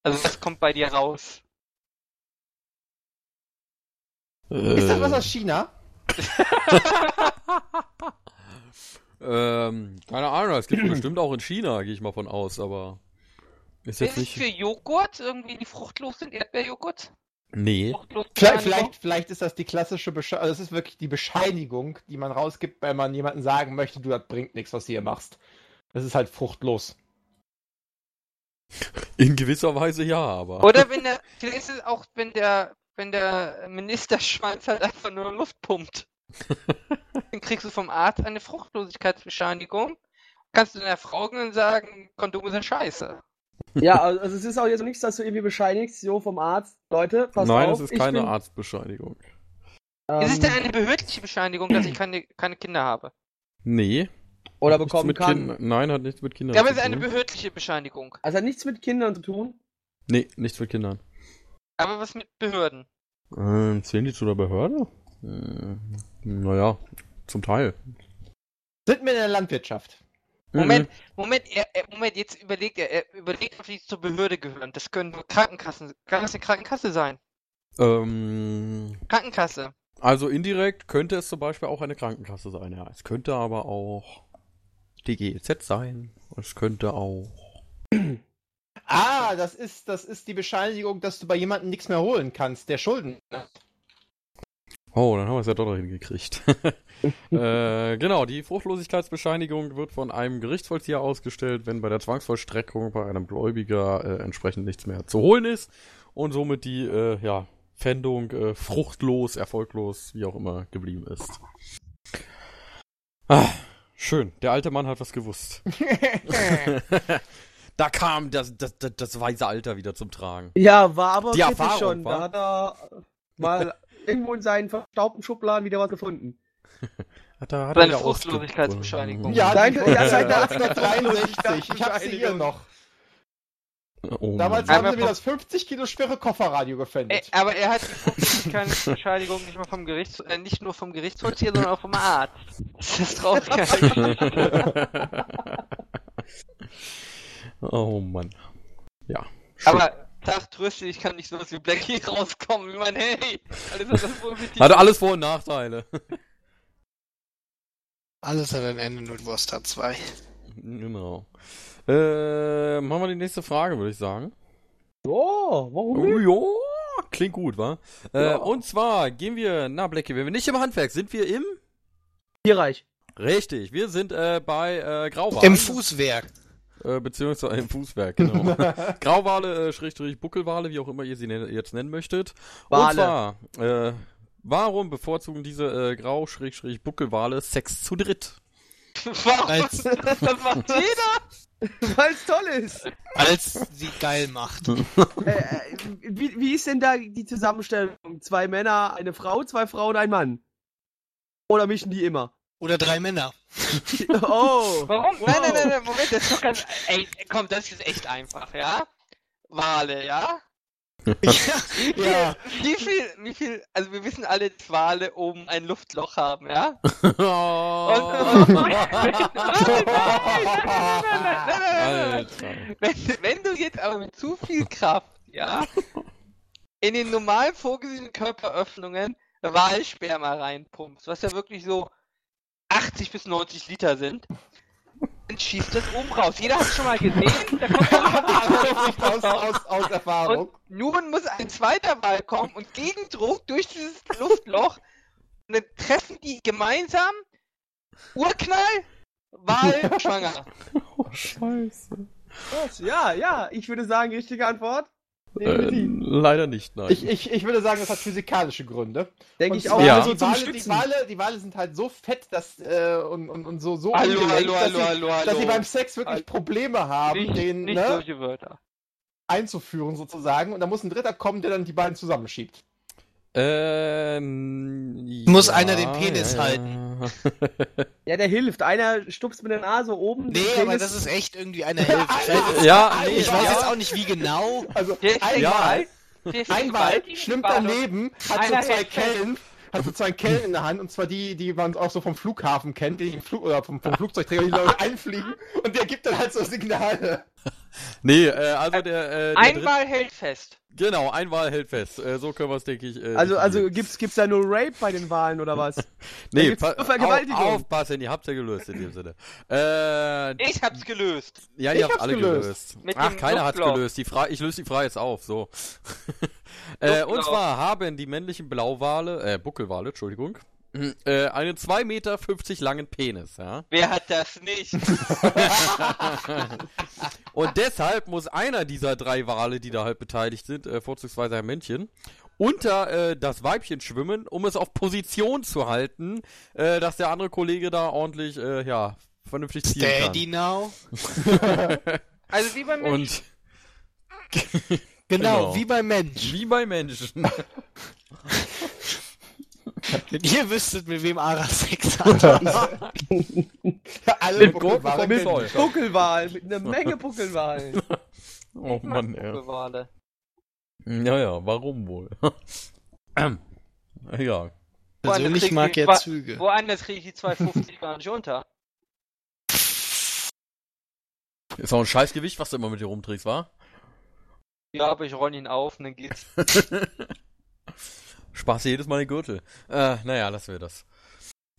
Also was kommt bei dir raus? Ist das was Äh, aus China? ähm, keine Ahnung, es gibt bestimmt auch in China, gehe ich mal von aus, aber ist jetzt Ist es für nicht. Joghurt irgendwie, die fruchtlos sind? Erdbeerjoghurt? Nee. Vielleicht, vielleicht, vielleicht ist das die klassische Bescheinigung, also das ist wirklich die Bescheinigung, die man rausgibt, wenn man jemandem sagen möchte, du, das bringt nichts, was du hier machst. Das ist halt fruchtlos. In gewisser Weise ja, aber. Oder wenn der, vielleicht ist es auch, wenn der, wenn der Ministerschwanz halt einfach nur Luft pumpt. Dann kriegst du vom Arzt eine Fruchtlosigkeitsbescheinigung. Kannst du deiner Frau dann sagen, Kondome sind scheiße. Ja, also es ist auch jetzt nichts, dass du irgendwie bescheinigst, so vom Arzt. Leute, pass Nein, auf. es ist keine bin, Arztbescheinigung. Ähm, Ist es denn eine behördliche Bescheinigung, dass ich keine, keine Kinder habe? Nee. oder Hat bekommen mit kann. Kindern- Nein, hat nichts mit Kindern Ja, aber zu es ist eine tun. behördliche Bescheinigung. Also hat nichts mit Kindern zu tun. Nee, nichts mit Kindern. Aber was mit Behörden? Ähm, zählen die zu der Behörde? Äh, naja, zum Teil. Sind wir in der Landwirtschaft? Moment, Moment, er, er, Moment, jetzt überlegt er, er überlegt, ob die zur Behörde gehören. Das können nur Krankenkassen, kann das eine Krankenkasse sein? Ähm, Krankenkasse. also indirekt könnte es zum Beispiel auch eine Krankenkasse sein, ja. Es könnte aber auch die GEZ sein. Es könnte auch. Ah, das ist, das ist die Bescheinigung, dass du bei jemandem nichts mehr holen kannst, der Schulden hat. Oh, dann haben wir es ja doch noch hingekriegt. äh, genau, die Fruchtlosigkeitsbescheinigung wird von einem Gerichtsvollzieher ausgestellt, wenn bei der Zwangsvollstreckung bei einem Gläubiger äh, entsprechend nichts mehr zu holen ist und somit die äh, ja, Pfändung äh, fruchtlos, erfolglos, wie auch immer, geblieben ist. Ah, schön, der alte Mann hat was gewusst. da kam das, das, das, das weise Alter wieder zum Tragen. Ja, war aber Die Erfahrung, schon. wa? Da hat er mal irgendwo in seinen verstaubten Schubladen wieder was gefunden. Hat er, hat Seine er Fruchtlosigkeitsbescheinigung. Ja, Nein, die ja, seit seit 1963. Ich hab sie hier noch. Oh, Damals Mann. haben Einmal sie mir das 50 Kilo schwere Kofferradio Ey, gefändet. aber er hat die Fruchtlosigkeitsbescheinigung nicht mal vom Gerichts, äh, nicht nur vom Gerichtsvollzieher, sondern auch vom Arzt. Das ist traurig. oh Mann. Ja. schön. aber sag tröste, ich kann nicht sowas wie Blackie rauskommen. Ich meine, hey, alles ist das positiv. Hatte alles Vor- und Nachteile. Alles hat ein Ende, nur Wurst hat zwei. genau. Äh, machen wir die nächste Frage, würde ich sagen. Oh, warum Oh, nicht? ja, klingt gut, wa? Äh, Ja. und zwar gehen wir, na Blackie, wenn wir nicht im Handwerk, sind wir im? Tierreich. Richtig, wir sind äh, bei äh, Grauwale. Im Fußwerk. Äh, beziehungsweise im Fußwerk, genau. Grauwale, äh, Schrägstrich Buckelwale, wie auch immer ihr sie nen jetzt nennen möchtet. Und Wale. zwar, äh, warum bevorzugen diese äh, Grau, Schrägstrich Buckelwale Sex zu dritt? Warum? Als- Das macht jeder. Weil es toll ist. Als sie geil macht. äh, äh, wie, wie ist denn da die Zusammenstellung? Zwei Männer, eine Frau, zwei Frauen, ein Mann? Oder mischen die immer? Oder drei Männer. Oh. Warum? Wow. Nein, nein, nein, nein, Moment, das ist doch ganz. Ey, komm, das ist echt einfach, ja? Wale, ja? ja. Wie viel, wie viel, also wir wissen alle, dass Wale oben ein Luftloch haben, ja? Oh. Alter. Wenn, wenn du jetzt aber mit zu viel Kraft, ja, in den normal vorgesehenen Körperöffnungen Walsperma reinpumpst, was ja wirklich so 80 bis 90 Liter sind, dann schießt das oben raus. Jeder hat es schon mal gesehen, da kommt aus, aus, aus Erfahrung. Und nun muss ein zweiter Wal kommen und Gegendruck durch dieses Luftloch. Und dann treffen die gemeinsam Urknall, Wal, schwanger. Oh, scheiße. Ja, ja, ich würde sagen, richtige Antwort. Äh, leider nicht, nein. Ich, ich, ich würde sagen, das hat physikalische Gründe. Denke ich auch. Ja. Also die, Wale, die. Wale, die Wale sind halt so fett dass, äh, und, und, und so, so Hallo, hallo, dass, hallo, sie, hallo, hallo. dass sie beim Sex wirklich Hallo. Probleme haben, Nicht, den nicht ne, solche Wörter. einzuführen sozusagen. Und da muss ein Dritter kommen, der dann die beiden zusammenschiebt. Ähm, Muss ja, einer den Penis ja, halten. Ja. Der hilft. Einer stupst mit der Nase oben. Nee, aber das ist echt irgendwie eine Hilfe. Ich weiß, jetzt, ja, nee, ich weiß ja. jetzt auch nicht wie genau. Also Der ein Ja. Wal, ein Wal schwimmt daneben, hat so Einer zwei. Kellen, hat so zwei Kellen in der Hand, und zwar die, die man auch so vom Flughafen kennt, die im Flug, oder vom, vom Flugzeugträger, die Leute einfliegen, und der gibt dann halt so Signale. Nee, äh, also der, äh, der Ein dritte- Wal hält fest. Genau, ein Wal hält fest. Äh, so können wir es, denke ich. Äh, Also, also gibt's, gibt's da nur Rape bei den Wahlen oder was? nee, pa nur Vergewaltigung. auf, aufpassen, ihr habt's ja gelöst in dem Sinne. Äh, Ich hab's gelöst. ja, Ich ihr habt's hab's alle gelöst. gelöst. Ach, keiner hat's Luftloch. gelöst. Die Frage, ich löse die Frage jetzt auf, so. äh, und Luftloch. zwar haben die männlichen Blauwale, äh, Buckelwale, Entschuldigung, äh, einen 2,50 Meter langen Penis, ja. Wer hat das nicht? Und deshalb muss einer dieser drei Wale, die da halt beteiligt sind, äh, vorzugsweise ein Männchen, unter äh, das Weibchen schwimmen, um es auf Position zu halten, äh, dass der andere Kollege da ordentlich, äh, ja, vernünftig ziehen Daddy now. Also wie beim kann. Menschen. Und Genau, Genau. wie beim Mensch. wie bei Menschen. Ihr wüsstet, mit wem Ara Sex hat. Alle Mit Buckelwale Gurken kennen voll. die schon. Buckelwahl, mit einer Menge Buckelwahlen. oh Mann, ey. Wale. Ja, ja, warum wohl? ähm, ja. Persönlich krieg mag wa- Züge. Woanders kriege ich die 250 gar nicht unter. Ist auch ein Scheißgewicht, was du immer mit dir rumträgst, wa? Ja, aber ich roll ihn auf und dann geht's. Spaß jedes Mal den Gürtel. Äh, naja, lassen wir das.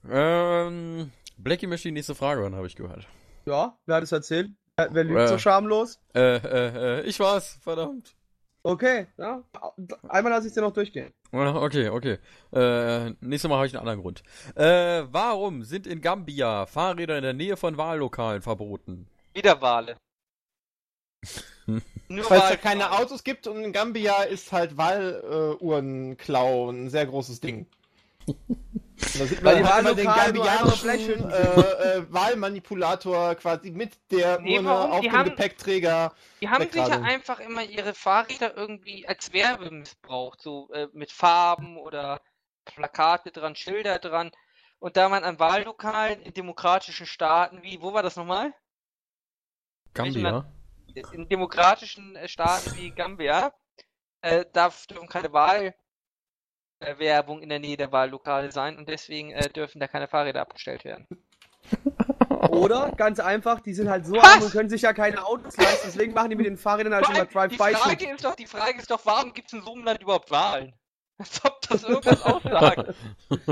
Ähm, Blackie möchte die nächste Frage hören, habe ich gehört. Ja, wer hat es erzählt? Wer wer lügt Äh. so schamlos? Äh, äh, äh, ich war's, verdammt. Okay, ja. Einmal lasse ich dir noch durchgehen. Okay, okay. Äh, nächstes Mal habe ich einen anderen Grund. Äh, warum sind in Gambia Fahrräder in der Nähe von Wahllokalen verboten? Wieder Wale. Nur Weil es ja keine Autos gibt und in Gambia ist halt Wahluhrenklau ein sehr großes Ding. Da sieht man halt immer den gambianischen äh, äh, Wahlmanipulator quasi mit der Nee, Urne auf Die dem haben- Gepäckträger. Die haben sicher Wegradung. einfach immer ihre Fahrräder irgendwie als Werbe missbraucht, so äh, mit Farben oder Plakate dran, Schilder dran. Und da man an Wahllokalen in demokratischen Staaten wie, wo war das nochmal? Gambia? In demokratischen äh, Staaten wie Gambia, äh, darf dürfen keine Wahlwerbung in der Nähe der Wahllokale sein und deswegen äh, dürfen da keine Fahrräder abgestellt werden. Oder, ganz einfach, die sind halt so arm und können sich ja keine Autos leisten, deswegen machen die mit den Fahrrädern halt immer die Drive-By-Shit. ist doch, die Frage ist doch, warum gibt es in so einem Land überhaupt Wahlen? Als ob das irgendwas aussagt.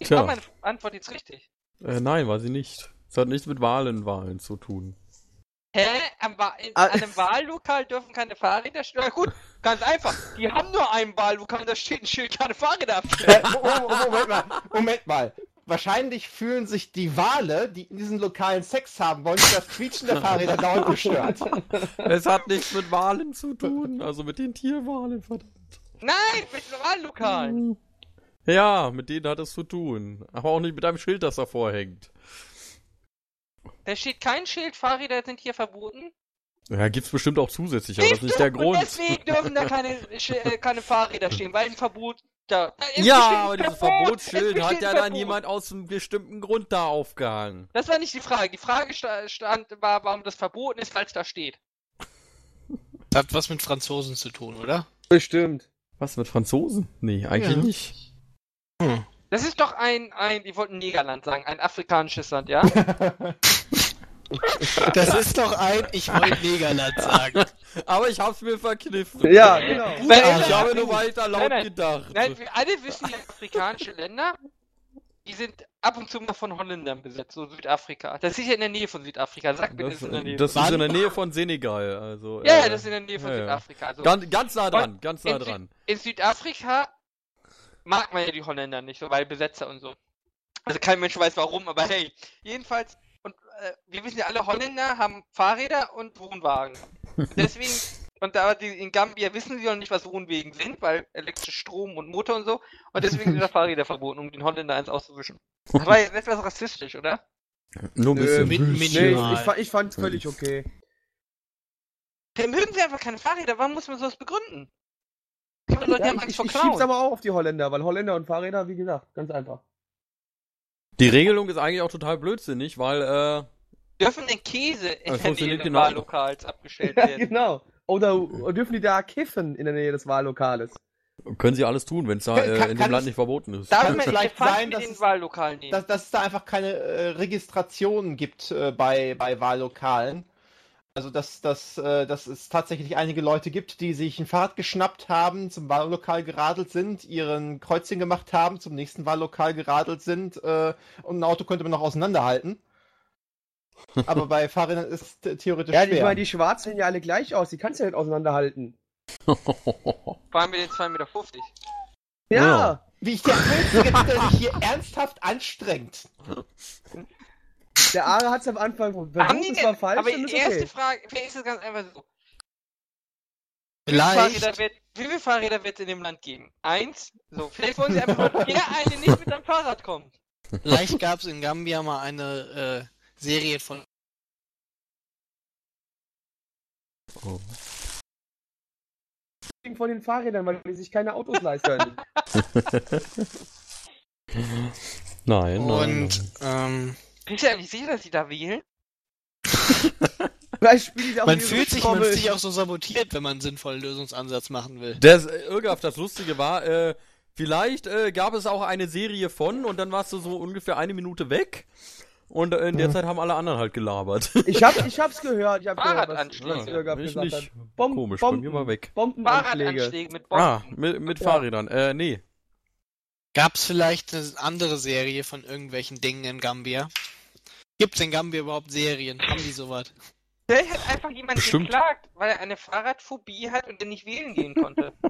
Ich Tja. war meine Antwort jetzt richtig. Äh, nein, war sie nicht. Es hat nichts mit Wahlen, Wahlen zu tun. Hä? Am Wa in, Ah. an einem Wahllokal dürfen keine Fahrräder stehen? Na gut, ganz einfach. Die haben nur ein Wahllokal, da steht ein Schild, keine Fahrräder abstellen. Äh, Mo- Mo- Mo- Moment mal, Moment mal. Wahrscheinlich fühlen sich die Wale, die in diesen lokalen Sex haben wollen, durch das Quietschen der Fahrräder dauernd gestört. Es hat nichts mit Wahlen zu tun, also mit den Tierwahlen, verdammt. Nein, mit einem Wahllokal. Ja, mit denen hat es zu tun. Aber auch nicht mit einem Schild, das davor hängt. Da steht kein Schild, Fahrräder sind hier verboten. Ja, gibt's bestimmt auch zusätzlich, aber das ist nicht der Und Grund. deswegen dürfen da keine, äh, keine Fahrräder stehen, weil ein Verbot da. da ist Ja, aber dieses Verbot, Verbotsschild hat ja dann jemand aus einem bestimmten Grund da aufgehangen. Das war nicht die Frage. Die Frage sta- stand war, warum das verboten ist, weil es da steht. Das hat was mit Franzosen zu tun, oder? Bestimmt. Was mit Franzosen? Nee, eigentlich Ja. nicht. Das ist doch ein, ein, die wollten Negerland sagen, ein afrikanisches Land, ja? Das ist doch ein, ich wollte Negerland sagen. Aber ich hab's mir verkniffen. Ja, genau. Weil- Ich habe nur weiter laut Nein, nein. gedacht. Nein, wir alle wissen ja, afrikanische Länder, die sind ab und zu mal von Holländern besetzt, so Südafrika. Das ist ja in der Nähe von Südafrika. Sag mir, das, Das, ist in der Nähe. das von ist in der Nähe von Senegal, also. ja, äh, das ist in der Nähe von ja. Südafrika. Also Ganz, ganz nah dran, ganz nah in Sü- dran. in Südafrika mag man ja die Holländer nicht, so weil Besetzer und so. Also kein Mensch weiß warum, aber hey, jedenfalls, und äh, wir wissen ja alle, Holländer haben Fahrräder und Wohnwagen. Deswegen, und da die in Gambia wissen sie noch nicht, was Wohnwegen sind, weil elektrischer Strom und Motor und so, und deswegen sind da Fahrräder verboten, um den Holländer eins auszuwischen. Das war jetzt etwas rassistisch, oder? Nur ein Nö, bisschen. mit- mit- Nee, ich, ich, ich fand's völlig okay. Dann mögen sie einfach keine Fahrräder, warum muss man sowas begründen? Die Leute Ja, haben ich, Angst ich, vor ich schieb's aber auch auf die Holländer, weil Holländer und Fahrräder, wie gesagt, ganz einfach. Die Regelung ist eigentlich auch total blödsinnig, weil, äh, Dürfen denn Käse in der Nähe des genau. Wahllokals abgestellt Ja, werden? genau. Oder dürfen die da kiffen in der Nähe des Wahllokales? können sie alles tun, wenn es da Kann- äh, kann- in dem Land es- nicht verboten ist. Darf Kann man vielleicht sein, dass es- dass, dass es da einfach keine äh, Registrationen gibt äh, bei, bei Wahllokalen. Also dass, dass, äh, dass es tatsächlich einige Leute gibt, die sich ein Fahrrad geschnappt haben, zum Wahllokal geradelt sind, ihren Kreuzchen gemacht haben, zum nächsten Wahllokal geradelt sind äh, und ein Auto könnte man noch auseinanderhalten. Aber bei Fahrrädern ist es theoretisch Ja, schwer. ich meine, die Schwarzen sehen ja alle gleich aus, die kannst du ja nicht auseinanderhalten. Vor allem mit den 2,50 Meter. Ja, Ja. Wie ich der Einzige, bin, der sich hier ernsthaft anstrengt. der Ara hat's am Anfang Haben versucht, die es war falsch aber und ist erste okay. Frage, vielleicht ist es ganz einfach so. Wie viele, Vielleicht. Fahrräder wird, wie viele Fahrräder wird es in dem Land geben? Eins? So, vielleicht wollen sie einfach nur, der eine nicht mit einem Fahrrad kommt. Vielleicht gab es in Gambia mal eine äh, Serie von Von den Fahrrädern, weil die sich keine Autos leisten. Nein, nein. und ähm, Bist du eigentlich sicher, dass sie da wählen? Vielleicht spielen die auch man fühlt sich, man sich auch so sabotiert, wenn man einen sinnvollen Lösungsansatz machen will. Das, äh, irgendwas, das Lustige war, äh, vielleicht äh, gab es auch eine Serie von und dann warst du so ungefähr eine Minute weg und äh, in der Zeit haben alle anderen halt gelabert. Ich, hab, ich hab's gehört, ich hab gehört, was, Fahrradanschläge. was Jörg ich gesagt nicht. hat. Komisch, bei mir war weg. Bombenanschläge. Fahrradanschläge mit Bomben. Ah, mit, mit Ja. Fahrrädern. Äh, nee. Gab es vielleicht eine andere Serie von irgendwelchen Dingen in Gambia? Gibt es in Gambia überhaupt Serien? Haben die sowas? Vielleicht hat einfach jemand Bestimmt. geklagt, weil er eine Fahrradphobie hat und der nicht wählen gehen konnte.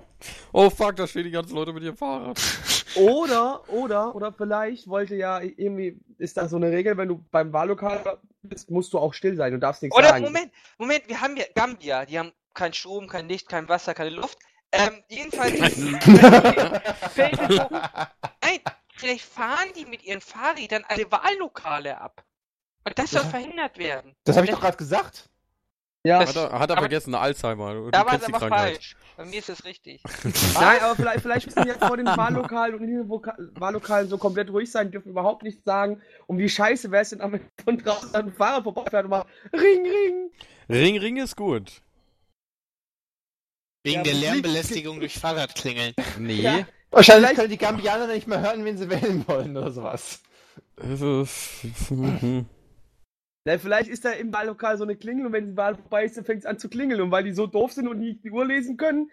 Oh fuck, da stehen die ganzen Leute mit ihrem Fahrrad. Oder, oder, oder vielleicht wollte ja irgendwie, ist da so eine Regel, wenn du beim Wahllokal bist, musst du auch still sein und darfst nichts Oder sagen. Moment, Moment, wir haben ja Gambia, die haben keinen Strom, kein Licht, kein Wasser, keine Luft. Ähm, jedenfalls. vielleicht fahren die mit ihren Fahrrädern alle Wahllokale ab. Und das soll Ja. verhindert werden. Das habe ich doch gerade gesagt. Ja, Das- Hat er, hat er Aber- vergessen, Alzheimer. Du Da war es aber falsch. Bei mir ist es richtig. nein, aber vielleicht, vielleicht müssen die jetzt vor den Wahllokalen und in den Wahllokalen so komplett ruhig sein, dürfen überhaupt nichts sagen. Und wie scheiße wäre es denn, wenn von draußen an einem Fahrrad vorbeifährt und macht Ring, Ring. Ring, Ring ist gut. Wegen Ja, der Lärmbelästigung durch Fahrradklingeln. Nee. Ja. Wahrscheinlich können die Gambianer nicht mehr hören, wen sie wählen wollen oder sowas. Äh, mhm. Na, vielleicht ist da im Wahllokal so eine Klingel und wenn die Wahl vorbei ist, dann fängt es an zu klingeln. Und weil die so doof sind und nicht die Uhr lesen können,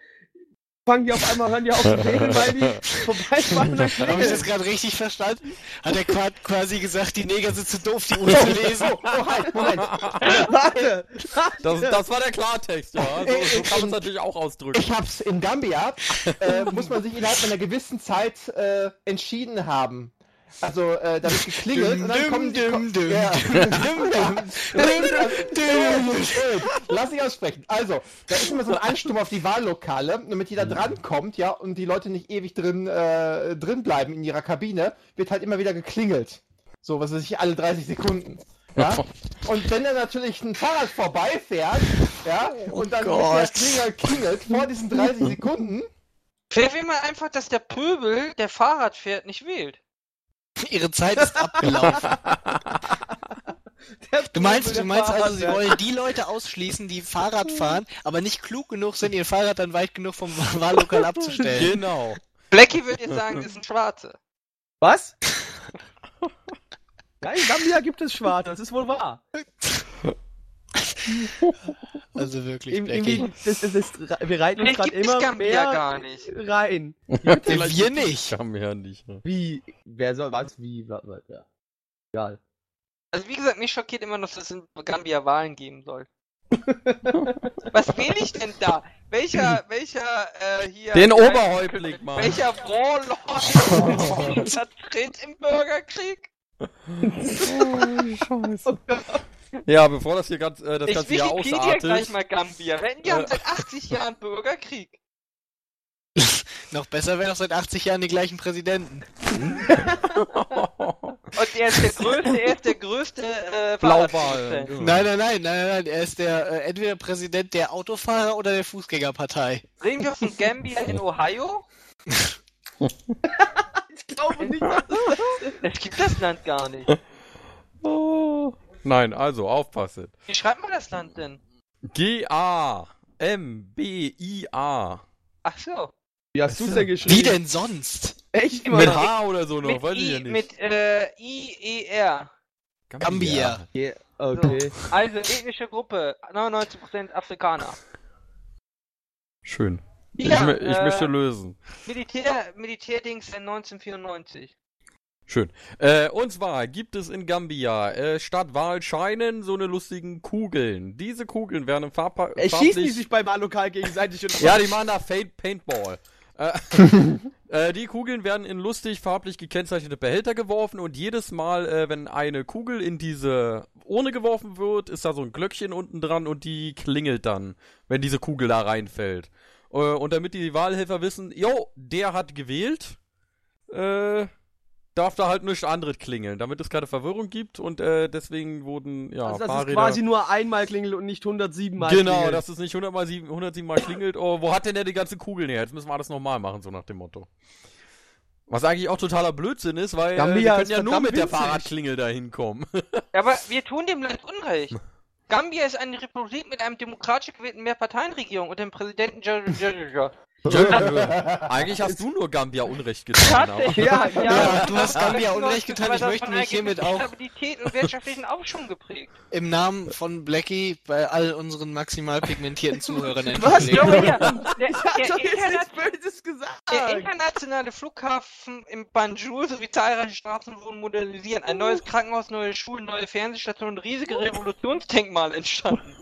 fangen die auf einmal an, die auf zu reden, weil die vorbeifahren und dann Habe ich das klingeln. gerade richtig verstanden? Hat er qua- quasi gesagt, die Neger sind zu doof, die Uhr zu lesen? Oh, halt, Moment. Warte, warte. Das, das war der Klartext, ja. So, so kann man es natürlich auch ausdrücken. Ich hab's in Gambia, äh, muss man sich innerhalb einer gewissen Zeit äh, entschieden haben. Also, äh, da wird geklingelt und dann kommen die... düm, düm, ja. düm, düm, Lass ich aussprechen. Also, da ist immer so ein Einsturm auf die Wahllokale, damit jeder drankommt, ja, und die Leute nicht ewig drin, äh, drin bleiben in ihrer Kabine, wird halt immer wieder geklingelt. So, was weiß ich, alle 30 Sekunden. Ja? Und wenn dann natürlich ein Fahrrad vorbeifährt, ja, und dann der Klinger klingelt vor diesen 30 Sekunden, Wer will mal einfach, dass der Pöbel, der Fahrrad fährt, nicht wählt? Ihre Zeit ist abgelaufen. Du meinst, du meinst also, sie wollen die Leute ausschließen, die Fahrrad fahren, aber nicht klug genug sind, ihr Fahrrad dann weit genug vom Wahllokal abzustellen. Genau. Blackie würde jetzt sagen, das ist ein Schwarze. Was? Ja, in Gambia gibt es Schwarze, das ist wohl wahr. Also wirklich, Blackie. das, das, das, wir reiten uns gerade immer mehr gar nicht. rein. Wir nicht. Ja nicht. Ne? Wie? Wer soll was? Wie? Was, was, ja. Egal. Also wie gesagt, mich schockiert immer noch, dass es in Gambia Wahlen geben soll. Was wähle ich denn da? Welcher, welcher, äh, hier... Den äh, Oberhäuptling, Mann. Welcher Warlord vertritt im Bürgerkrieg? Ja, bevor das hier ganz, äh, das Ich Ganze hier Wikipedia gleich ausartet. mal Gambia. Wenn die haben Äh. seit 80 Jahren Bürgerkrieg. Noch besser wäre noch seit 80 Jahren die gleichen Präsidenten. Und er ist der größte, er ist der größte, äh, Blauwal. Nein, nein, nein, nein, nein, er ist der äh, entweder Präsident der Autofahrer oder der Fußgängerpartei. Reden wir von Gambia in Ohio? Ich glaube nicht, dass das Es gibt das Land gar nicht. Oh. Nein, also aufpassen. Wie schreibt man das Land denn? G-A-M-B-I-A. Ach so. Wie hast du es denn geschrieben? Wie denn sonst? Echt Mit? H oder so noch, mit weiß ich ja I, nicht. mit äh, I-E-R. Gambia. Ja, okay. Also ethnische Gruppe, 99% Afrikaner. Schön. Ich, Ja, mö- ich äh, möchte lösen. Militär, Militärdings in 1994. Schön. Äh, und zwar gibt es in Gambia äh, statt Wahlscheinen so eine lustigen Kugeln. Diese Kugeln werden im Farb Äh, schießen die sich bei Malokal gegenseitig und Ja, die machen da Faint Paintball. Äh, äh, die Kugeln werden in lustig farblich gekennzeichnete Behälter geworfen und jedes Mal, äh, wenn eine Kugel in diese Urne geworfen wird, ist da so ein Glöckchen unten dran und die klingelt dann, wenn diese Kugel da reinfällt. Äh, und damit die Wahlhelfer wissen, jo, der hat gewählt, äh, darf da halt nichts anderes klingeln, damit es keine Verwirrung gibt und äh, deswegen wurden, ja, also, dass es Fahrräder... quasi nur einmal klingelt und nicht 107 Mal Genau, klingelt. dass es nicht 100 mal sieben- 107 Mal klingelt. Oh, wo hat denn der die ganze Kugeln her? Jetzt müssen wir alles nochmal machen, so nach dem Motto. Was eigentlich auch totaler Blödsinn ist, weil äh, Gambia wir können ist ja nur mit der. Fahrradklingel da hinkommen. Aber wir tun dem Land Unrecht. Gambia ist eine Republik mit einem demokratisch gewählten Mehrparteienregierung und dem Präsidenten. eigentlich hast du nur Gambia Unrecht getan. Tatsächlich. Ja, Ja, du hast Gambia Unrecht getan, ich möchte mich hiermit auch Stabilität und wirtschaftlichen Aufschwung geprägt. im Namen von Blackie bei all unseren maximal pigmentierten Zuhörern Was? der internationale Flughafen im Banjul sowie zahlreiche Straßen wurden modernisiert. Ein neues Krankenhaus, neue Schulen, neue Fernsehstationen und riesige Revolutionsdenkmal entstanden.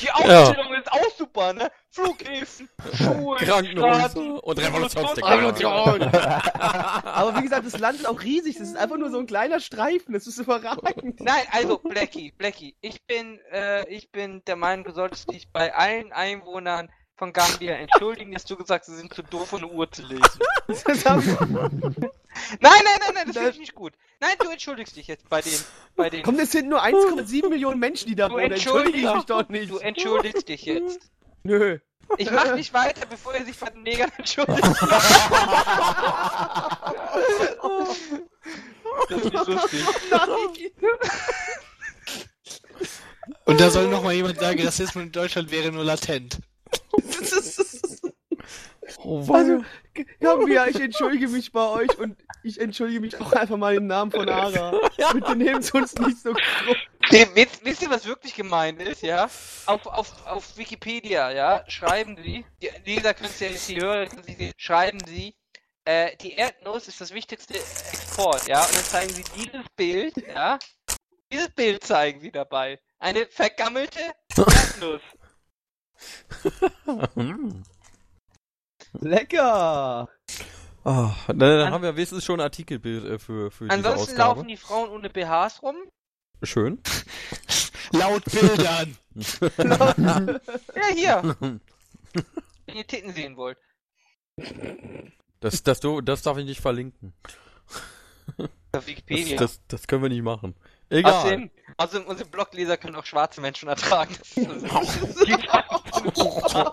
Die Aufstellung ist auch super, ne? Flughäfen, Schulen, Krankenhäuser Straßen, und. Revolution. Aber wie gesagt, das Land ist auch riesig. Das ist einfach nur so ein kleiner Streifen. Das ist überragend. Nein, also Blackie, Blackie, ich bin, äh, ich bin der Meinung, du solltest dich bei allen Einwohnern von Gambia entschuldigen, dass du gesagt hast, sie sind zu doof, eine Uhr zu lesen. Nein, nein, nein, nein, das finde ich nicht gut. Nein, du entschuldigst dich jetzt bei den, bei den. Komm, das sind nur 1,7 Millionen Menschen, die da wohnen. Entschuldige ich entschuldigst mich doch nicht. Du entschuldigst dich jetzt. Nö. Ich mach nicht weiter, bevor er sich bei den Negern entschuldigt. das ist nicht lustig. Und da soll noch mal jemand sagen, Rassismus in Deutschland wäre nur latent. Oh, Also, Gambia, ich entschuldige mich bei euch und ich entschuldige mich auch einfach mal im Namen von Ara. Bitte nehmt uns nicht so krumm. Nee, wisst, wisst ihr, was wirklich gemeint ist, ja? Auf, auf, auf Wikipedia, ja, schreiben sie, die Leser können es ja nicht, die Hörer können es nicht sehen, schreiben sie, äh, die Erdnuss ist das wichtigste Export, ja, und dann zeigen sie dieses Bild, ja, dieses Bild zeigen sie dabei. Eine vergammelte Erdnuss. Lecker! Ah, dann, dann An- haben wir wenigstens schon ein Artikelbild äh, für, für diese Ansonsten Ausgabe. laufen die Frauen ohne BHs rum. Schön. Laut Bildern. Ja, hier. Wenn ihr Titten sehen wollt. Das, das, du, das darf ich nicht verlinken. Auf Das, Wikipedia. das, das können wir nicht machen. Egal. Außerdem, außerdem, unsere Blogleser können auch schwarze Menschen ertragen. Das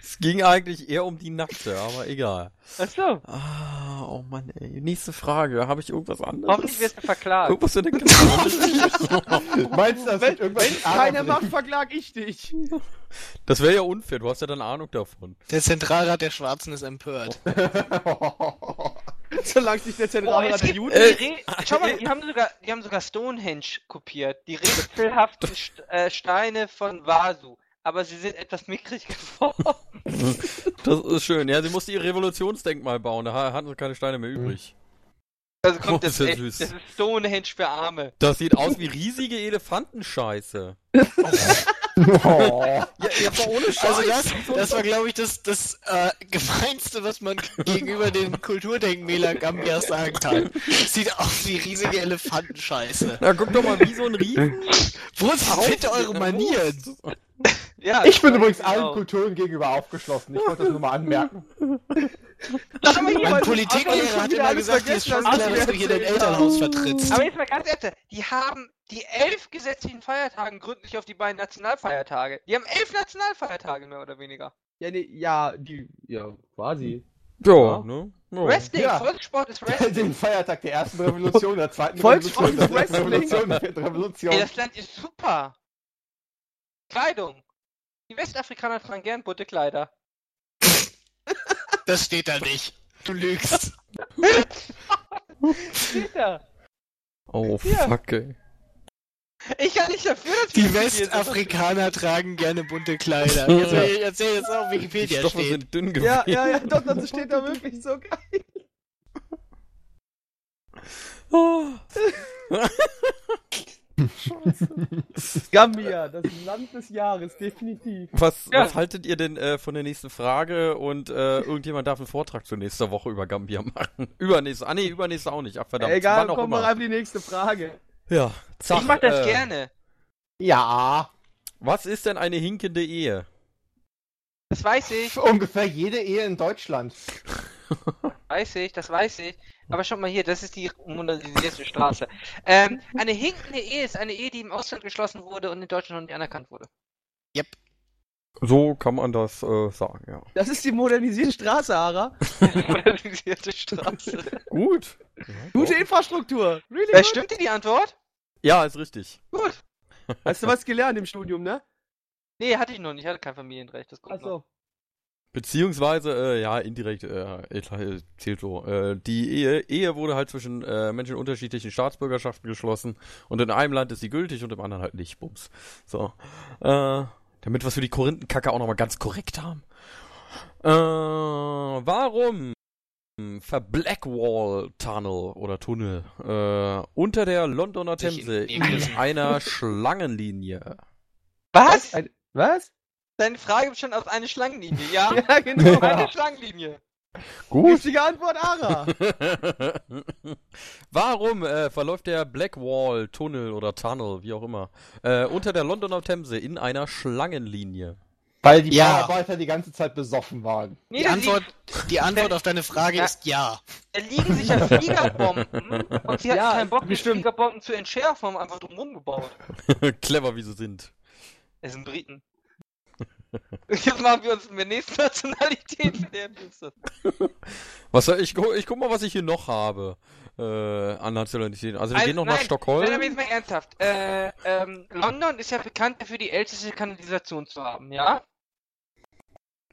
Es ging eigentlich eher um die Nackte, aber egal. Achso, Ah, oh Mann, ey. Nächste Frage. Habe ich irgendwas anderes? hoffentlich wirst du verklagt. Irgendwas in der. Meinst du, das Wenn irgendwas wenn's keiner macht, verklag ich dich. Das wäre ja unfair. Du hast ja dann Ahnung davon. Der Zentralrat der Schwarzen ist empört. Solange sich der Oh, Zentralrat es der Juden... Re Schau mal, die haben sogar, die haben sogar Stonehenge kopiert. Die rätselhaften St äh, Steine von Vasu. Aber sie sind etwas mickrig geworden. Das ist schön. Ja, sie musste ihr Revolutionsdenkmal bauen. Da ha- hatten sie keine Steine mehr übrig. Also kommt Oh, das, ist ja echt, süß. das ist Stonehenge für Arme. Das sieht aus wie riesige Elefantenscheiße. Oh. Ja, ja, aber ohne Scheiß. Also das, das war, glaube ich, das, das äh, Gemeinste, was man gegenüber den Kulturdenkmälern Gambias sagen kann. Sieht aus wie riesige Elefantenscheiße. Na, guck doch mal, wie so ein Riesen. Wo sind bitte eure Manieren? Ja, Ich bin übrigens genau. allen Kulturen gegenüber aufgeschlossen. Ich wollte das nur mal anmerken. Mein Aber Politiklehrer hat immer gesagt, dir ist schon klar, du dass du hier dein Elternhaus vertrittst. Aber jetzt mal ganz ehrlich, die haben die elf gesetzlichen Feiertagen gründlich auf die beiden Nationalfeiertage. Die haben elf Nationalfeiertage mehr oder weniger. Ja, nee, ja, die, ja, quasi. Ja, Ja. ne? Ja. Wrestling, Ja. Volkssport ist Wrestling. Den Feiertag der ersten Revolution, der zweiten Volkssport Revolution, der ist dritten Wrestling. Revolution, der vierten Revolution. Ey, das Land ist super. Kleidung. Die Westafrikaner tragen gern bunte Kleider. Das steht da nicht. Du lügst. Steht da. Oh, Ja. fuck, ey. Ich kann nicht dafür, dass Die hier Westafrikaner tragen gerne bunte Kleider. Jetzt will ich erzählen, dass auf Die Wikipedia Stoffe steht. sind dünn gewesen. Ja, ja, ja, doch, das steht da wirklich so geil. Oh. Gambia, das Land des Jahres, definitiv. Was, Ja. was haltet ihr denn äh, von der nächsten Frage? Und äh, irgendjemand darf einen Vortrag zur nächsten Woche über Gambia machen. Übernächste. Ah nee, übernächste auch nicht. Ach verdammt. Egal, wann komm mal einfach die nächste Frage. Ja. Zack, Ich mach das äh, gerne. Ja, Was ist denn eine hinkende Ehe? Das weiß ich, ungefähr jede Ehe in Deutschland. weiß ich, das weiß ich. Aber schau mal hier, das ist die modernisierte Straße. Ähm, eine hinkende Ehe ist eine Ehe, die im Ausland geschlossen wurde und in Deutschland noch nicht anerkannt wurde. So kann man das äh, sagen, ja. Das ist die modernisierte Straße, Ara. modernisierte Straße. Gut. Gute Infrastruktur. Really Äh, stimmt dir die Antwort? Ja, ist richtig. Gut. Hast du was gelernt im Studium, ne? Nee, hatte ich noch nicht, ich hatte kein Familienrecht. Das kommt noch. Achso. Beziehungsweise, äh, ja, indirekt äh, äh, zählt so. Äh, die Ehe, Ehe wurde halt zwischen äh, Menschen unterschiedlichen Staatsbürgerschaften geschlossen und in einem Land ist sie gültig und im anderen halt nicht. Bums. So. Äh, damit wir es für die Korinthenkacke auch nochmal ganz korrekt haben. Äh, warum ver Blackwall Tunnel oder Tunnel äh, unter der Londoner Themse in- in einer Schlangenlinie? Was? Ein- Was? Deine Frage bestand aus einer Schlangenlinie, ja? Ja, genau. Eine Schlangenlinie. Gut. Richtige Antwort, Ara. Warum äh, verläuft der Blackwall Tunnel oder Tunnel, wie auch immer, äh, unter der Londoner Themse in einer Schlangenlinie? Weil die Ja. Bauarbeiter die ganze Zeit besoffen waren. Nee, Die Antwort, die Antwort auf deine Frage Ja. ist ja. Da liegen sich ja Fliegerbomben und sie hatten Ja, keinen Bock, die. Fliegerbomben zu entschärfen, haben einfach drumherum gebaut. Clever, wie sie sind. Es sind Briten. Jetzt machen wir uns mit der nächsten Nationalität für Dienste. Was soll ich, gu- ich guck mal, was ich hier noch habe äh, an Nationalitäten. Also wir gehen noch nach nein, Stockholm. Nein, aber jetzt mal ernsthaft. Äh, ähm, London ist ja bekannt dafür, die älteste Kanalisation zu haben, ja?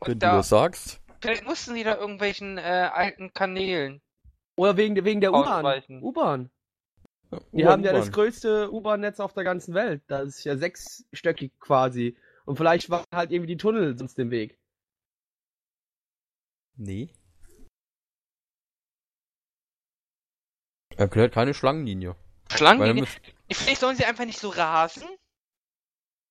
wenn Und du da, das sagst. vielleicht mussten sie da irgendwelchen äh, alten Kanälen. Oder wegen, wegen der U-Bahn. U-Bahn. Die haben ja das größte U-Bahn-Netz auf der ganzen Welt. Das ist ja sechsstöckig quasi. Und vielleicht waren halt irgendwie die Tunnel sonst im Weg. Nee. Erklärt keine Schlangenlinie. Schlangenlinie. Vielleicht sollen sie einfach nicht so rasen.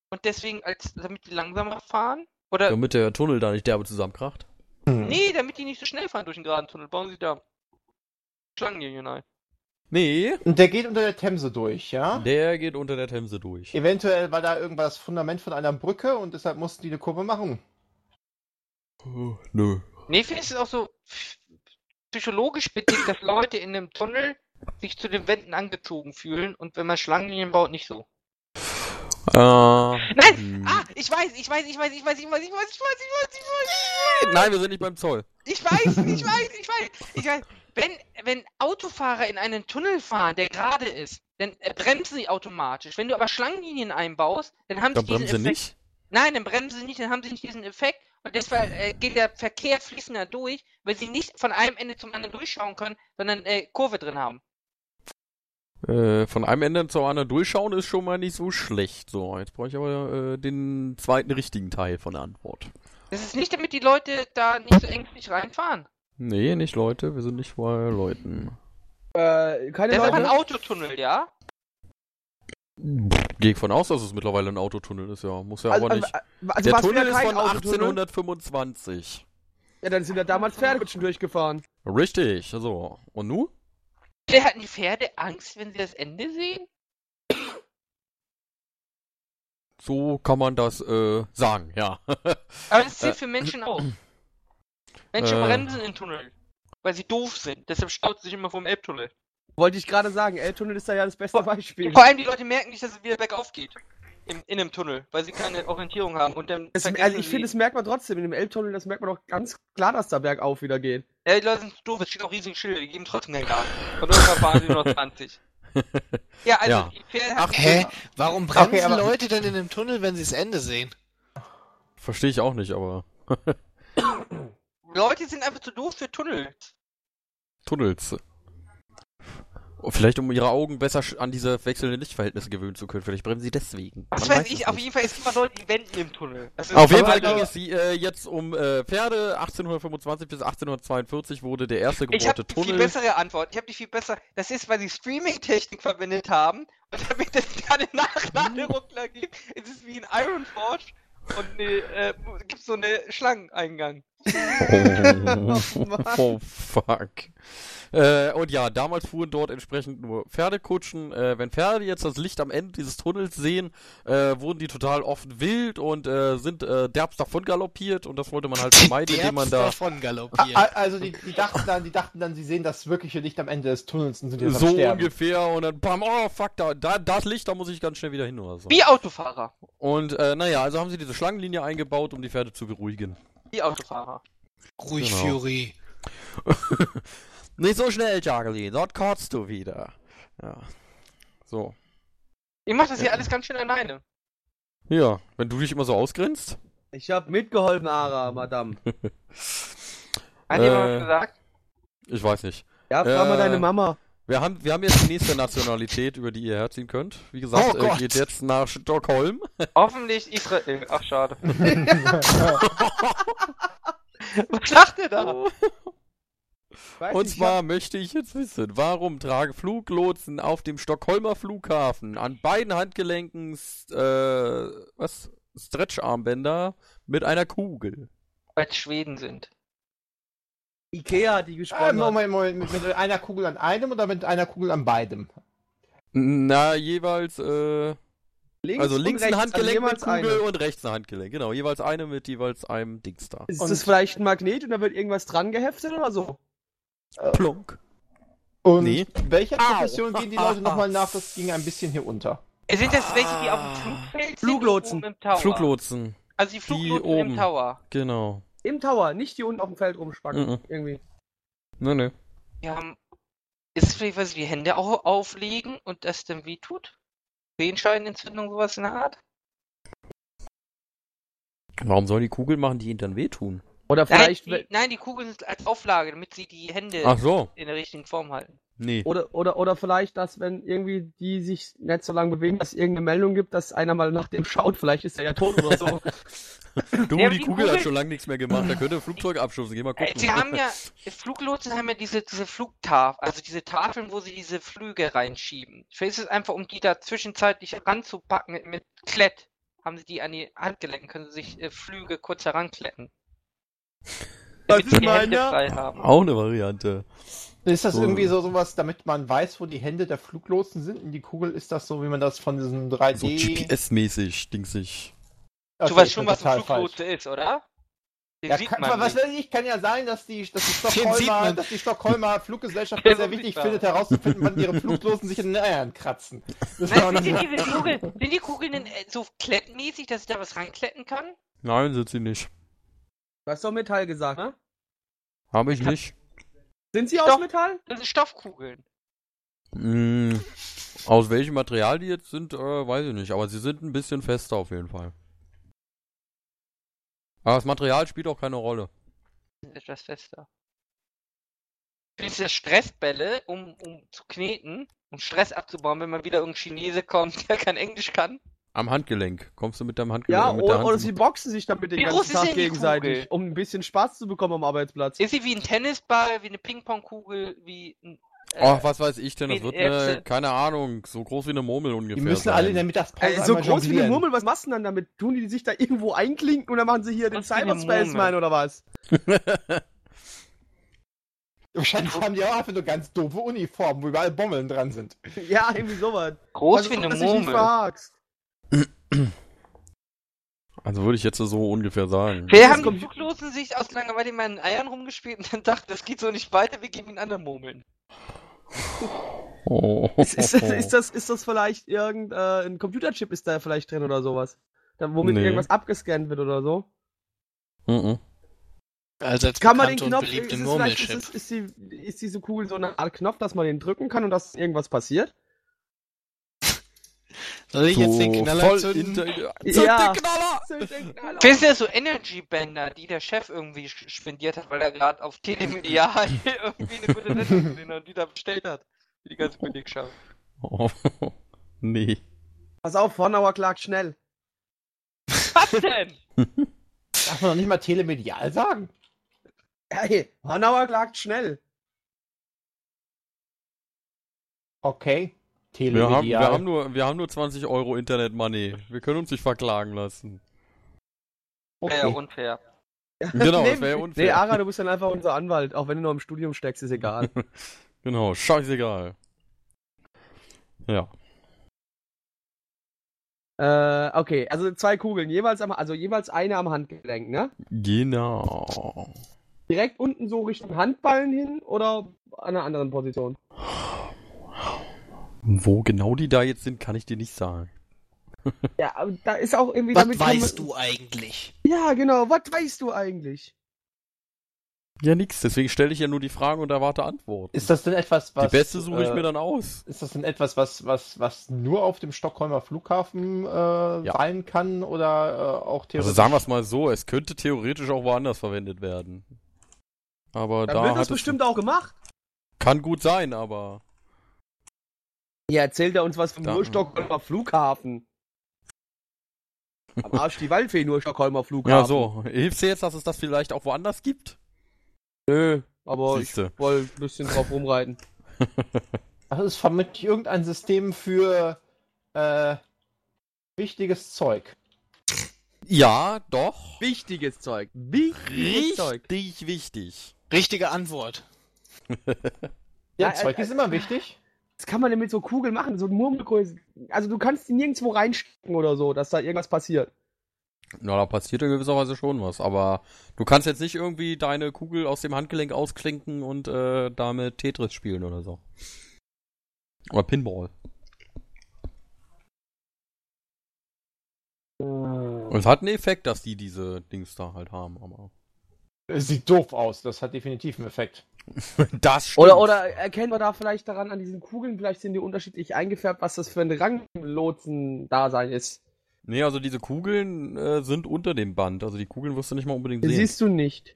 Und deswegen, als damit die langsamer fahren. Oder. damit der Tunnel da nicht derbe zusammenkracht. Nee, damit die nicht so schnell fahren durch den geraden Tunnel. Bauen sie da Schlangenlinien ein. Nee, Und der geht unter der Themse durch, ja? der geht unter der Themse durch. Eventuell war da irgendwas Fundament von einer Brücke und deshalb mussten die eine Kurve machen. Oh, nö. Nee, vielleicht ist es auch so psychologisch bedingt, dass Leute in einem Tunnel sich zu den Wänden angezogen fühlen und wenn man Schlangenlinien baut, nicht so. Äh, Nein! hm. Ah, ich weiß, ich weiß, ich weiß, ich weiß, ich weiß, ich weiß, ich weiß, ich weiß, ich weiß, Nein, wir sind nicht beim Zoll. ich weiß, ich weiß, ich weiß, ich weiß. Wenn, wenn Autofahrer in einen Tunnel fahren, der gerade ist, dann äh, bremsen sie automatisch. Wenn du aber Schlangenlinien einbaust, dann haben Dann sie diesen bremsen sie Effekt. nicht. Nein, dann bremsen sie nicht, dann haben sie nicht diesen Effekt und deshalb äh, geht der Verkehr fließender durch, weil sie nicht von einem Ende zum anderen durchschauen können, sondern äh, Kurve drin haben. Äh, von einem Ende zum anderen durchschauen ist schon mal nicht so schlecht. So, jetzt brauche ich aber äh, den zweiten richtigen Teil von der Antwort. Das ist nicht, damit die Leute da nicht so ängstlich reinfahren. Nee, nicht Leute, wir sind nicht bei Leuten. Äh, keine Das ist aber ein. Autotunnel, ja? Gehe ich von aus, dass es mittlerweile ein Autotunnel ist, ja. Muss ja Also, aber also, nicht. also der Tunnel ist kein von Autotunnel? 1825. Ja, dann sind ja damals Pferdekutschen durchgefahren. Richtig, so. Und nu? Wer hatten die Pferde Angst, wenn sie das Ende sehen? So kann man das äh, sagen, ja. Aber das zählt für Menschen auch. Menschen Äh. bremsen in Tunnel, weil sie doof sind. Deshalb staut sich immer vom Elbtunnel. Wollte ich gerade sagen, L-Tunnel ist da ja das beste Beispiel. Vor allem die Leute merken nicht, dass es wieder bergauf geht. Im, in einem Tunnel, weil sie keine Orientierung haben. Und dann vergessen also ich sie- finde, das merkt man trotzdem. In dem Elbtunnel, das merkt man doch ganz klar, dass da bergauf wieder geht. Ja, die Leute sind doof, es stehen auch riesige Schilder, die geben trotzdem keinen Gas. Von irgendwann fahren sie nur noch 20. Ja, also Ja. die Pferde Ach, haben. Hä? Warum bremsen Okay, aber- Leute denn in dem Tunnel, wenn sie das Ende sehen? Verstehe ich auch nicht, aber. Leute sind einfach zu doof für Tunnel. Tunnels. Oh, Vielleicht um ihre Augen besser an diese wechselnden Lichtverhältnisse gewöhnen zu können. Vielleicht bremsen sie deswegen. Was weiß es ich, auf jeden Fall, es gibt immer Leute, die wenden im Tunnel. Auf jeden Fall ging es sie, äh, jetzt um äh, Pferde. 1825 bis 1842 wurde der erste Ich gebohrte habe die viel Tunnel. bessere Antwort. Ich habe die viel besser. Das ist, weil sie Streaming-Technik verwendet haben und damit es keine Nachladeruckler gibt. Es ist wie ein Iron Forge und ne, äh, gibt so eine Schlangeneingang. Oh, oh fuck. Äh, und ja, damals fuhren dort entsprechend nur Pferdekutschen. Äh, wenn Pferde jetzt das Licht am Ende dieses Tunnels sehen, äh, wurden die total oft wild und äh, sind äh, derbst davon galoppiert und das wollte man halt vermeiden, indem man da davon galoppiert. Also die, die, dachten dann, die dachten dann, sie sehen das wirkliche Licht am Ende des Tunnels und sind jetzt so ungefähr und dann bam, oh fuck, da, da das Licht, da muss ich ganz schnell wieder hin oder so. Wie Autofahrer. Und äh, naja, also haben sie diese Schlangenlinie eingebaut, um die Pferde zu beruhigen. Wie Autofahrer. Ruhig, genau. Fury. Nicht so schnell, Jageli, dort kotzt du wieder. Ja. So. Ich mach das hier alles ganz schön alleine. Ja, wenn du dich immer so ausgrinst. Ich habe mitgeholfen, Ara, Madame. Hat jemand Äh. was gesagt? Ich weiß nicht. Ja, frag mal Äh, deine Mama. Wir haben, wir haben jetzt die nächste Nationalität, über die ihr herziehen könnt. Wie gesagt, Oh äh, geht jetzt nach Stockholm. Hoffentlich Israel. Ach, schade. was sagt ihr da? Weiß Und zwar möchte ich jetzt wissen, warum tragen Fluglotsen auf dem Stockholmer Flughafen an beiden Handgelenken äh, was Stretcharmbänder mit einer Kugel? Weil es Schweden sind. Ikea hat die Ah, gesponnen. Moment, Moment, mit, mit einer Kugel an einem oder mit einer Kugel an beidem? Na, jeweils, äh, links also links ein Handgelenk also mit Kugel eine. und rechts ein Handgelenk. Genau, jeweils eine mit jeweils einem Dings da. Ist Und- das vielleicht ein Magnet und da wird irgendwas dran geheftet oder so? Plonk. Und Nee. welcher Au. Profession gehen die Leute nochmal nach? Das ging ein bisschen hier unter. Sind das welche, die auf dem Flugfeld sind? Fluglotsen. oder oben Im Tower? Flugglotsen, Also die Fluglotsen oben. im Tower. genau. Im Tower, nicht die unten auf dem Feld rumspacken. Mhm. Irgendwie. Ne, ne. Die haben. Ist es vielleicht, weil sie die Hände auch auflegen und das dann weh tut? Sowas in der Art? Warum sollen die Kugeln machen, die ihnen dann wehtun? Oder Nein vielleicht. die, nein, die Kugeln sind als Auflage, damit sie die Hände Ach so. in der richtigen Form halten. Nee. Oder, oder, oder vielleicht, dass wenn irgendwie die sich nicht so lange bewegen, dass es irgendeine Meldung gibt, dass einer mal nach dem schaut, vielleicht ist er ja tot oder so. Du, Ja, die die Kugel hat Kugel- schon lange nichts mehr gemacht. Da könnte ein Flugzeug abschubsen. Geh mal Äh, gucken. Sie haben ja, Fluglotsen haben ja diese, diese Flugtafeln, also diese Tafeln, wo sie diese Flüge reinschieben. Vielleicht ist es einfach, um die da zwischenzeitlich ranzupacken mit, mit Klett. Haben sie die an die Handgelenke, können sie sich äh, Flüge kurz herankletten. Was frei haben. Auch eine Variante. Ist das So. irgendwie so sowas, damit man weiß, wo die Hände der Fluglotsen sind? Und die Kugel ist das so, wie man das von diesem 3D. So GPS-mäßig, dingsig. Okay, du weißt ich schon, was ein. Fluglotse ist, oder? Den Ja, sieht kann, man was nicht. weiß ich, kann ja sein, dass die, dass die Stockholmer, dass die Stockholmer Fluggesellschaft Ja, es sehr wichtig findet, herauszufinden, wann ihre Fluglosen sich in den Eiern kratzen. Das sind, die, diese Kugeln, sind die Kugeln denn, so klettmäßig, dass ich da was reinkletten kann? Nein, sind sie nicht. Du hast doch Metall gesagt, ne? Habe ich nicht. Sind sie Doch. aus Metall? Das sind Stoffkugeln. Mm, aus welchem Material die jetzt sind, äh, weiß ich nicht. Aber sie sind ein bisschen fester auf jeden Fall. Aber das Material spielt auch keine Rolle. Sind etwas fester. Findest du das Stressbälle, um, um zu kneten, um Stress abzubauen, wenn mal wieder irgendein Chinese kommt, der kein Englisch kann? Am Handgelenk. Kommst du mit deinem Handgelenk? Ja, oder, Hand oder sie boxen sich damit den Wie ganzen groß ist Tag gegenseitig, Kugel? um ein bisschen Spaß zu bekommen am Arbeitsplatz. Ist sie wie ein Tennisball, wie eine Pingpongkugel, wie ein. äh, Ach, was weiß ich denn? Das wird ein eine, keine Ahnung, so groß wie eine Murmel ungefähr. Die müssen sein. alle in der Mittagspause Äh, so einmal groß wie eine jonglieren. Murmel, was machst du denn dann damit? Tun die, die sich da irgendwo einklinken und dann machen sie hier den Was für eine Cyberspaceman Murmel? oder was? Wahrscheinlich haben die auch einfach nur ganz doofe Uniformen, wo überall Bommeln dran sind. Ja, irgendwie sowas. groß Also, wie eine dass du dich nicht Murmel. Also würde ich jetzt so ungefähr sagen. Wer Das haben die kommt- Fluglosen sich aus Langeweile in meinen Eiern rumgespielt und dann dachten, das geht so nicht weiter, wir geben ihnen andere Murmeln. Oh. Ist, ist, das, ist, das, ist das vielleicht irgendein äh, ein Computerchip ist da vielleicht drin oder sowas? Da, womit Nee. irgendwas abgescannt wird oder so? Mhm. Also als Kann man den Knopf, ist, ist, ist, die, ist diese Kugel so eine Art Knopf, dass man den drücken kann und dass irgendwas passiert? Soll ich jetzt den So Knaller voll zünden? inter- Ja. den Knaller! Findest du so Energy-Bänder, die der Chef irgendwie spendiert hat, weil er gerade auf Telemedial irgendwie eine gute Sendung gesehen hat, die da bestellt hat? Für die ganze Belegschaft. Oh. Nee. Pass auf, Hornauer klagt schnell. Was denn? Darf man noch nicht mal telemedial sagen? Hey, Hornauer klagt schnell. Okay. Wir Telemedial. haben, wir, haben nur, wir haben nur 20 Euro Internet-Money. Wir können uns nicht verklagen lassen. okay. Wäre ja unfair. Genau, nee, das wäre ja unfair. Nee, Ara, du bist dann einfach unser Anwalt. Auch wenn du noch im Studium steckst, ist egal. Genau, scheißegal. Ja. äh, okay, also zwei Kugeln, jeweils am, also jeweils eine am Handgelenk, ne? Genau. Direkt unten so Richtung Handballen hin oder an einer anderen Position? Wo genau die da jetzt sind, kann ich dir nicht sagen. Ja, aber da ist auch irgendwie Was weißt man- du eigentlich? Ja, genau. Was weißt du eigentlich? Ja, nix. Deswegen stelle ich ja nur die Fragen und erwarte Antworten. Ist das denn etwas, was. die beste suche ich äh, mir dann aus. Ist das denn etwas, was, was, was nur auf dem Stockholmer Flughafen äh, sein kann oder äh, auch theoretisch? Also sagen wir es mal so, es könnte theoretisch auch woanders verwendet werden. Aber Dann da wird hat das es- bestimmt auch gemacht. Kann gut sein, aber. Ja, erzählt er uns was vom Da- nur Stockholmer Flughafen. Am Arsch die Waldfee, nur Stockholmer Flughafen. Ja, so. Hilft dir jetzt, dass es das vielleicht auch woanders gibt? Nö, aber Siehste. ich wollte ein bisschen drauf rumreiten. Das ist vermutlich irgendein System für äh, wichtiges Zeug. Ja, doch. Wichtiges Zeug. Wichtiges Zeug. Richtig wichtig. Richtige Antwort. Ja, Ja, Zeug äh, ist immer wichtig. Was kann man denn mit so Kugeln machen? So Murmelgröße. Also du kannst die nirgendwo reinstecken oder so, dass da irgendwas passiert. Na, da passiert in gewisser Weise schon was, aber du kannst jetzt nicht irgendwie deine Kugel aus dem Handgelenk ausklinken und äh, damit Tetris spielen oder so. Oder Pinball. Und es hat einen Effekt, dass die diese Dings da halt haben, aber. Es sieht doof aus. Das hat definitiv einen Effekt. Das stimmt. Oder, oder erkennen wir da vielleicht daran an diesen Kugeln, vielleicht sind die unterschiedlich eingefärbt, was das für ein Ranglotsen-Dasein ist. Nee, also diese Kugeln äh, sind unter dem Band. Also die Kugeln wirst du nicht mal unbedingt sehen. Siehst du nicht.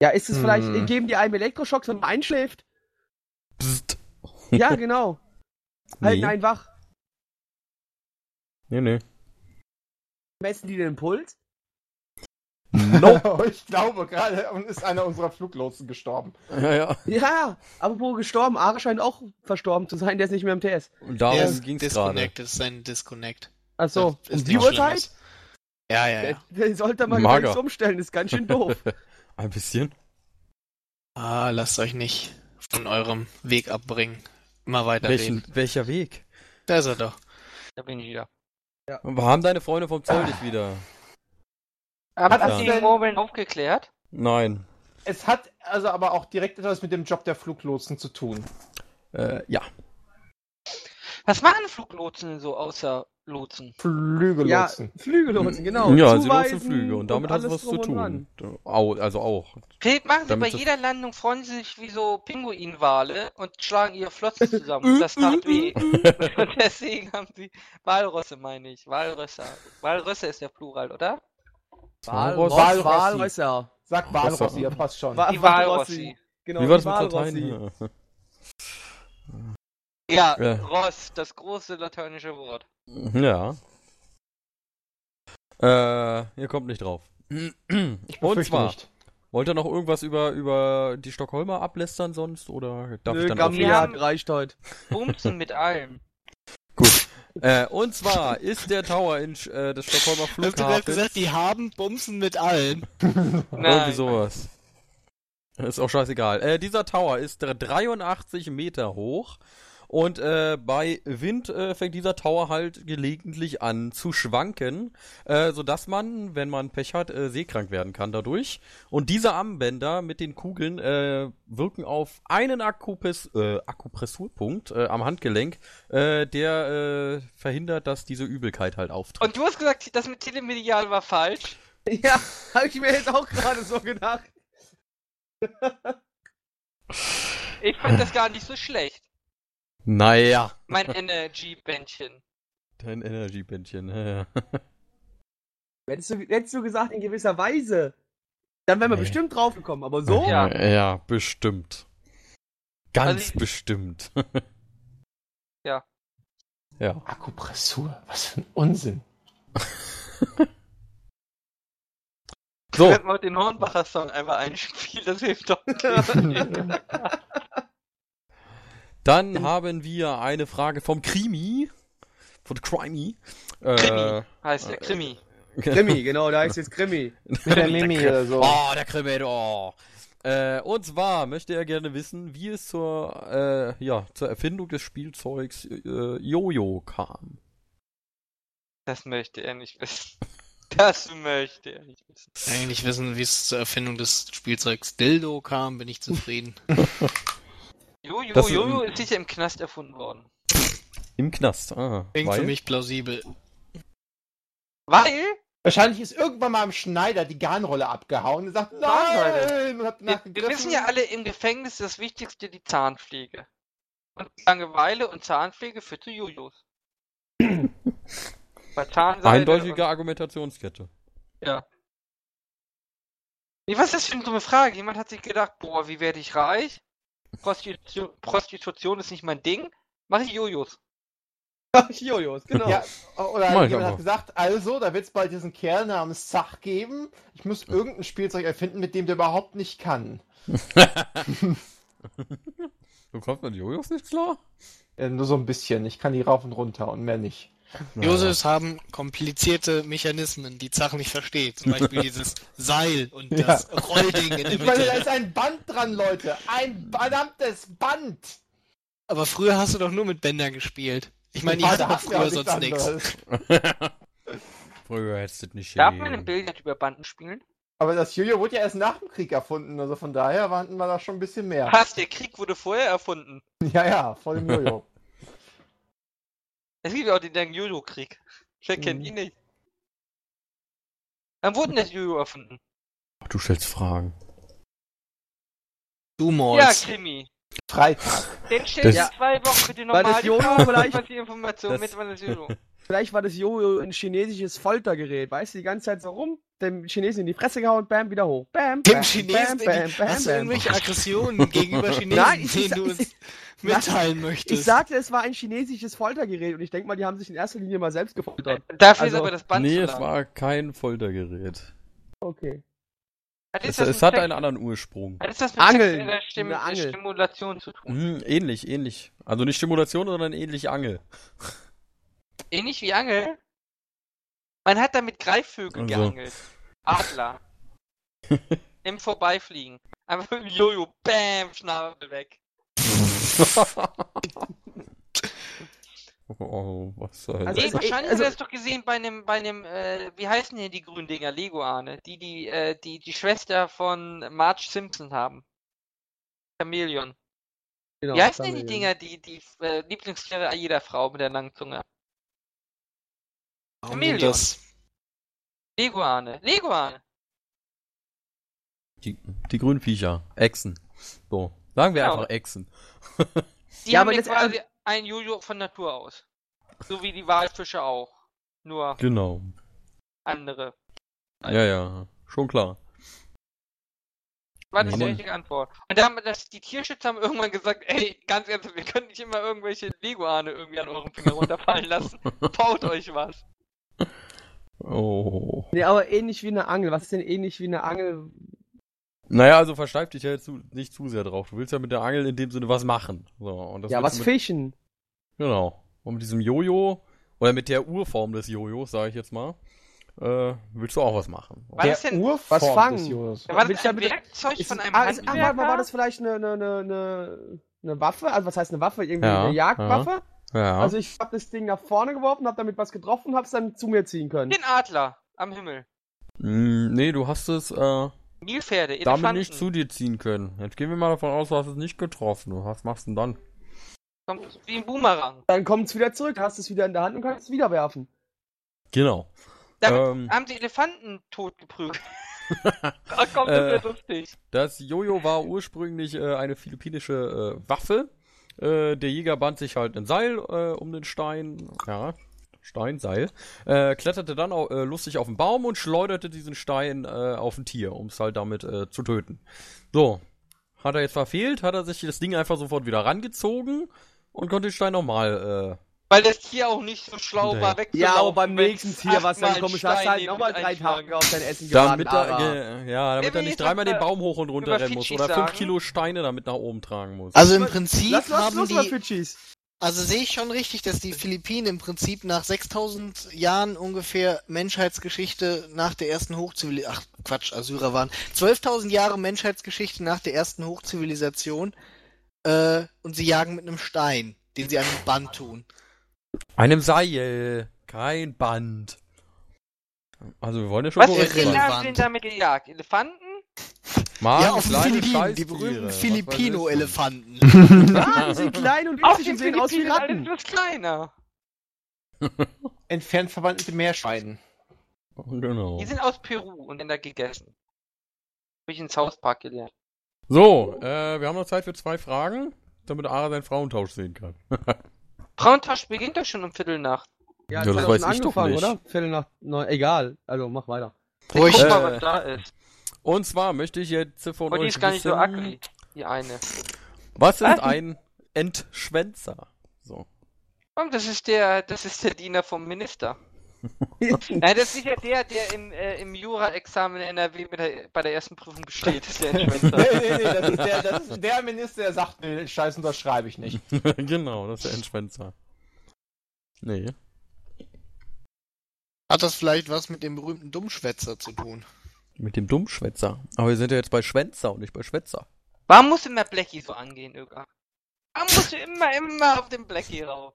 Ja, ist es vielleicht, Hm. geben die einem Elektroschocks, wenn man einschläft? Psst. Ja, genau. Halten Nee. einen wach. Nee, nee. Messen die den Puls? Nope. ich glaube, gerade ist einer unserer Fluglotsen gestorben. ja, ja. Ja, apropos gestorben, Are scheint auch verstorben zu sein, der ist nicht mehr im TS. Und darum ist ging's gerade. Disconnect, das ist ein Disconnect. Achso, ist um die Uhrzeit? Ja, ja, Der, ja. der sollte mal Mager. ganz umstellen, ist ganz schön doof. Ein bisschen. Ah, lasst euch nicht von eurem Weg abbringen. Immer weiter Welchen, reden. welcher Weg? Da ist er doch. Da bin ich wieder. Wir haben deine Freunde vom Zoll nicht wieder. Habt Hat ihr das die Morbeln aufgeklärt? Nein. Es hat also aber auch direkt etwas mit dem Job der Fluglotsen zu tun. Äh, ja. Was machen Fluglotsen so außer Lotsen? ja, Flügellotsen. Flügellotsen, genau. ja, sie Zuweisen nutzen Flüge und damit hat es was zu und tun. Au, also auch. Vielleicht machen sie Damit bei sie- jeder Landung, freuen sie sich wie so Pinguinwale und schlagen ihre Flossen zusammen. Das tat weh. Und deswegen haben sie Walrosse, meine ich. Walrösser. Walrösser ist der Plural, oder? Walross. Walross, Walrossi. Walrösser. Sag Walrossi, das passt schon. Die Walrossi. Genau, Wie war das mit Walrossi. Latein? Ja, Ja. Ross, das große lateinische Wort. Ja. Äh, ihr kommt nicht drauf. Ich Und zwar, nicht. wollt ihr noch irgendwas über, über die Stockholmer ablästern sonst? Oder darf ich Nö, dann Wir hat haben- reicht heute. Bumsen mit allem. Äh, und zwar ist der Tower in, äh, des Stockholmer Hast du Flughafens. gesagt, die haben Bumsen mit allen? Irgendwie sowas. Ist auch scheißegal. Äh, dieser Tower ist dr- 83 Meter hoch und äh, bei Wind äh, fängt dieser Tower halt gelegentlich an zu schwanken, äh, sodass man, wenn man Pech hat, äh, seekrank werden kann dadurch. Und diese Armbänder mit den Kugeln äh, wirken auf einen Akkupres äh, Akupressurpunkt äh, am Handgelenk, äh, der äh, verhindert, dass diese Übelkeit halt auftritt. Und du hast gesagt, das mit Telemedial war falsch. Ja, habe ich mir jetzt auch gerade so gedacht. Ich fand das gar nicht so schlecht. Naja. Mein Energy-Bändchen. Dein Energiebändchen. ja, ja. Hättest du, hättest du gesagt, in gewisser Weise. Dann wären wir Nee. bestimmt draufgekommen, aber so? Ja. Ja, bestimmt. Ganz Also ich- bestimmt. Ja. Ja. Akupressur, was für ein Unsinn. So, Wir könnten mal den Hornbacher Song einfach einspielen, das hilft doch. dann haben wir eine Frage vom Krimi. Von Crimey. Äh, Krimi heißt der Krimi. Krimi, genau, da heißt jetzt Krimi. Mit der Mimi oder so. Oh, der Krimi, oh. Äh, und zwar möchte er gerne wissen, wie es zur, äh, ja, zur Erfindung des Spielzeugs äh, Jojo kam. Das möchte er nicht wissen. Das möchte er nicht wissen. Eigentlich wissen, wie es zur Erfindung des Spielzeugs Dildo kam, bin ich zufrieden. Jojo, Das- Jojo ist sicher im Knast erfunden worden. Im Knast. Ah, Klingt weil? für mich plausibel. Weil? Wahrscheinlich ist irgendwann mal am Schneider die Garnrolle abgehauen und sagt, nein! Und hat Wir, wir wissen ja alle, im Gefängnis ist das Wichtigste die Zahnpflege. Und Langeweile und Zahnpflege führt zu Jojos. Eindeutige Argumentationskette. Ja. Was ist das für eine dumme Frage? Jemand hat sich gedacht, boah, wie werde ich reich? Prostitution, Prostitution ist nicht mein Ding. Mach ich Jojos. Jojos, genau. Ja, oder Mach ich jemand hat gesagt, also, da wird es bald diesen Kerl namens Zach geben. Ich muss irgendein Spielzeug erfinden, mit dem der überhaupt nicht kann. Du kommst mit Jojos nicht klar? Äh, nur so ein bisschen. Ich kann die rauf und runter und mehr nicht. Josefs haben komplizierte Mechanismen, die Zach nicht versteht. Zum Beispiel dieses Seil und das Rollding in der Ich meine, da Mitte. ist ein Band dran, Leute. Ein verdammtes Band. Aber früher hast du doch nur mit Bändern gespielt. Ich meine, Ja, da hattet doch früher sonst nichts. Früher hättest du das nicht Darf man im Billard über Banden spielen? Aber das Jojo wurde ja erst nach dem Krieg erfunden, also von daher hatten wir da schon ein bisschen mehr. Was? Der Krieg wurde vorher erfunden. Ja, ja, voll im Jojo. Es gibt ja auch den, Jojo-Krieg. Wer kennt Mhm. ihn nicht? Wann wurde denn das Jojo erfunden? Du stellst Fragen. Du Ja, Malls. Krimi. Freitag. Den stellt Das- ja. zwei Wochen bitte nochmal das die Frage, vielleicht? was die Information Das- mit, wann das Jojo. Vielleicht war das Jojo ein chinesisches Foltergerät, weißt du, die ganze Zeit so rum, dem Chinesen in die Fresse gehauen, bam, wieder hoch. Bam, Dem bam, Chinesen, bam, bam, bam, hast du irgendwelche Aggressionen gegenüber Chinesen, Nein, ich- denen du ich- uns mitteilen Ich möchtest. sagte, es war ein chinesisches Foltergerät und ich denke mal, die haben sich in erster Linie mal selbst gefoltert. Dafür Also- ist aber das Band nee, zu es war kein Foltergerät. Okay. Es, es hat einen anderen Ursprung. Hat das mit Angeln. sexueller Stim Eine Angel. Stimulation zu tun? Hm, ähnlich, ähnlich. Also nicht Stimulation, sondern ähnlich Angel. Ähnlich wie Angel? Man hat damit Greifvögel Also. geangelt. Adler. Im Vorbeifliegen. Einfach mit dem Jojo, bam, Schnabel weg. oh, was soll Also nee, es- wahrscheinlich also- hast du das doch gesehen bei einem, bei einem, äh, wie heißen denn die grünen Dinger? Lego-Ahne. Die, die, äh, die, die Schwester von Marge Simpson haben. Chameleon. Genau, wie heißen denn die. Dinger, die, die äh, Lieblingstiere jeder Frau mit der langen Zunge? Chameleon. das? Leguane. Leguane. Die, die grünen Viecher. Echsen. So. Sagen wir Genau. einfach Echsen. Die Ja, haben aber ja das- quasi ein Jojo von Natur aus. So wie die Walfische auch. Nur Genau. andere. Ja, ja. Schon klar. War nicht die richtige Antwort. Und da haben das, die Tierschützer haben irgendwann gesagt, ey, ganz ernsthaft, wir können nicht immer irgendwelche Leguane irgendwie an eurem Finger runterfallen lassen. Baut euch was. Oh. Nee, aber ähnlich wie eine Angel. Was ist denn ähnlich wie eine Angel? Naja, also versteif dich ja jetzt zu, nicht zu sehr drauf. Du willst ja mit der Angel in dem Sinne was machen. So, und das ja, was mit, fischen. Genau. Und mit diesem Jojo, oder mit der Urform des Jojos, sage ich jetzt mal, äh, willst du auch was machen. Was der ist denn- Urform was fangen? des Jojos. Ja, war das du ein Werkzeug Ist, von einem ah, ist, ach, warte mal, war Handwerker? das vielleicht eine, eine, eine, eine, eine Waffe? Also was heißt eine Waffe? Irgendwie Ja, eine Jagdwaffe? Ja. Also ich habe das Ding nach vorne geworfen, habe damit was getroffen und habe es dann zu mir ziehen können. Den Adler am Himmel. Mm, nee, du hast es äh, Nilpferde, Elefanten. damit nicht zu dir ziehen können. Jetzt gehen wir mal davon aus, du hast es nicht getroffen. Was machst du denn dann? Kommt wie ein Boomerang. Dann kommt es wieder zurück, hast es wieder in der Hand und kannst es wieder werfen. Genau. Damit Ähm. haben die Elefanten totgeprügelt. Ach komm, das Äh. lustig. Das Jojo war ursprünglich äh, eine philippinische äh, Waffe. Äh, der Jäger band sich halt ein Seil äh, um den Stein. Ja, Stein, Seil. Äh, kletterte dann au äh, lustig auf den Baum und schleuderte diesen Stein äh, auf ein Tier, um es halt damit äh, zu töten. So. Hat er jetzt verfehlt, hat er sich das Ding einfach sofort wieder rangezogen und konnte den Stein nochmal. Weil das Tier auch nicht so schlau Nee. war, wegzulaufen. Ja, aber beim nächsten Tier, was dann komisch hast, halt nochmal drei. Tage auf dein Essen Äh, geraten. damit er, ja, damit er nicht dreimal den Baum hoch und runter rennen muss oder fünf? Kilo Steine damit nach oben tragen muss. Also im Prinzip Lass los, haben los, die, Fidschis. also sehe ich schon richtig, dass die Philippinen im Prinzip nach 6000 Jahren ungefähr Menschheitsgeschichte nach der ersten Hochzivilisation, ach Quatsch, Assyrer waren, 12.000 Jahre Menschheitsgeschichte nach der ersten Hochzivilisation äh, und sie jagen mit einem Stein, den sie an einem Band tun. Einem Seil, kein Band. Also wir wollen ja schon Was für Kinder haben sie denn damit gejagt? Elefanten? Mann, ja, auf den Philippinen, die berühmten. Filipino-Elefanten. Ah, die sind klein und winzig und sehen aus wie alles Ratten. bloß kleiner. Entfernt verwandt mit Meerschwein. Genau. Die sind aus Peru und in der gegessen. Hab ich ins Hauspark gelernt. So, äh, wir haben noch Zeit für zwei Fragen, damit Ara seinen Frauentausch sehen kann. Frauentausch beginnt doch schon um Viertel nach. Ja, Ja, das weiß schon ich doch angefangen, nicht. oder? Viertel nach neun. Egal. Also mach weiter. Ruhig. Guck Äh, mal, was da ist. Und zwar möchte ich jetzt von Und die euch ist gar nicht so wissen, ugly. Die eine. Was ist ein Entschwänzer? So. Komm, das ist der, das ist der Diener vom Minister. Nein, das ist sicher der, der im, äh, im Jura-Examen in NRW mit der, bei der ersten Prüfung besteht. Das ist der Nee, Entschwänzer. nee, nee, das ist der, das ist der Minister, der sagt, nee, Scheiß unterschreibe ich nicht. genau, das ist der Entschwänzer. Nee. Hat das vielleicht was mit dem berühmten Dummschwätzer zu tun? Mit dem Dummschwätzer. Aber wir sind ja jetzt bei Schwänzer und nicht bei Schwätzer. Warum muss immer Blackie so angehen, Öger? Warum musst du immer, immer auf den Blackie rauf?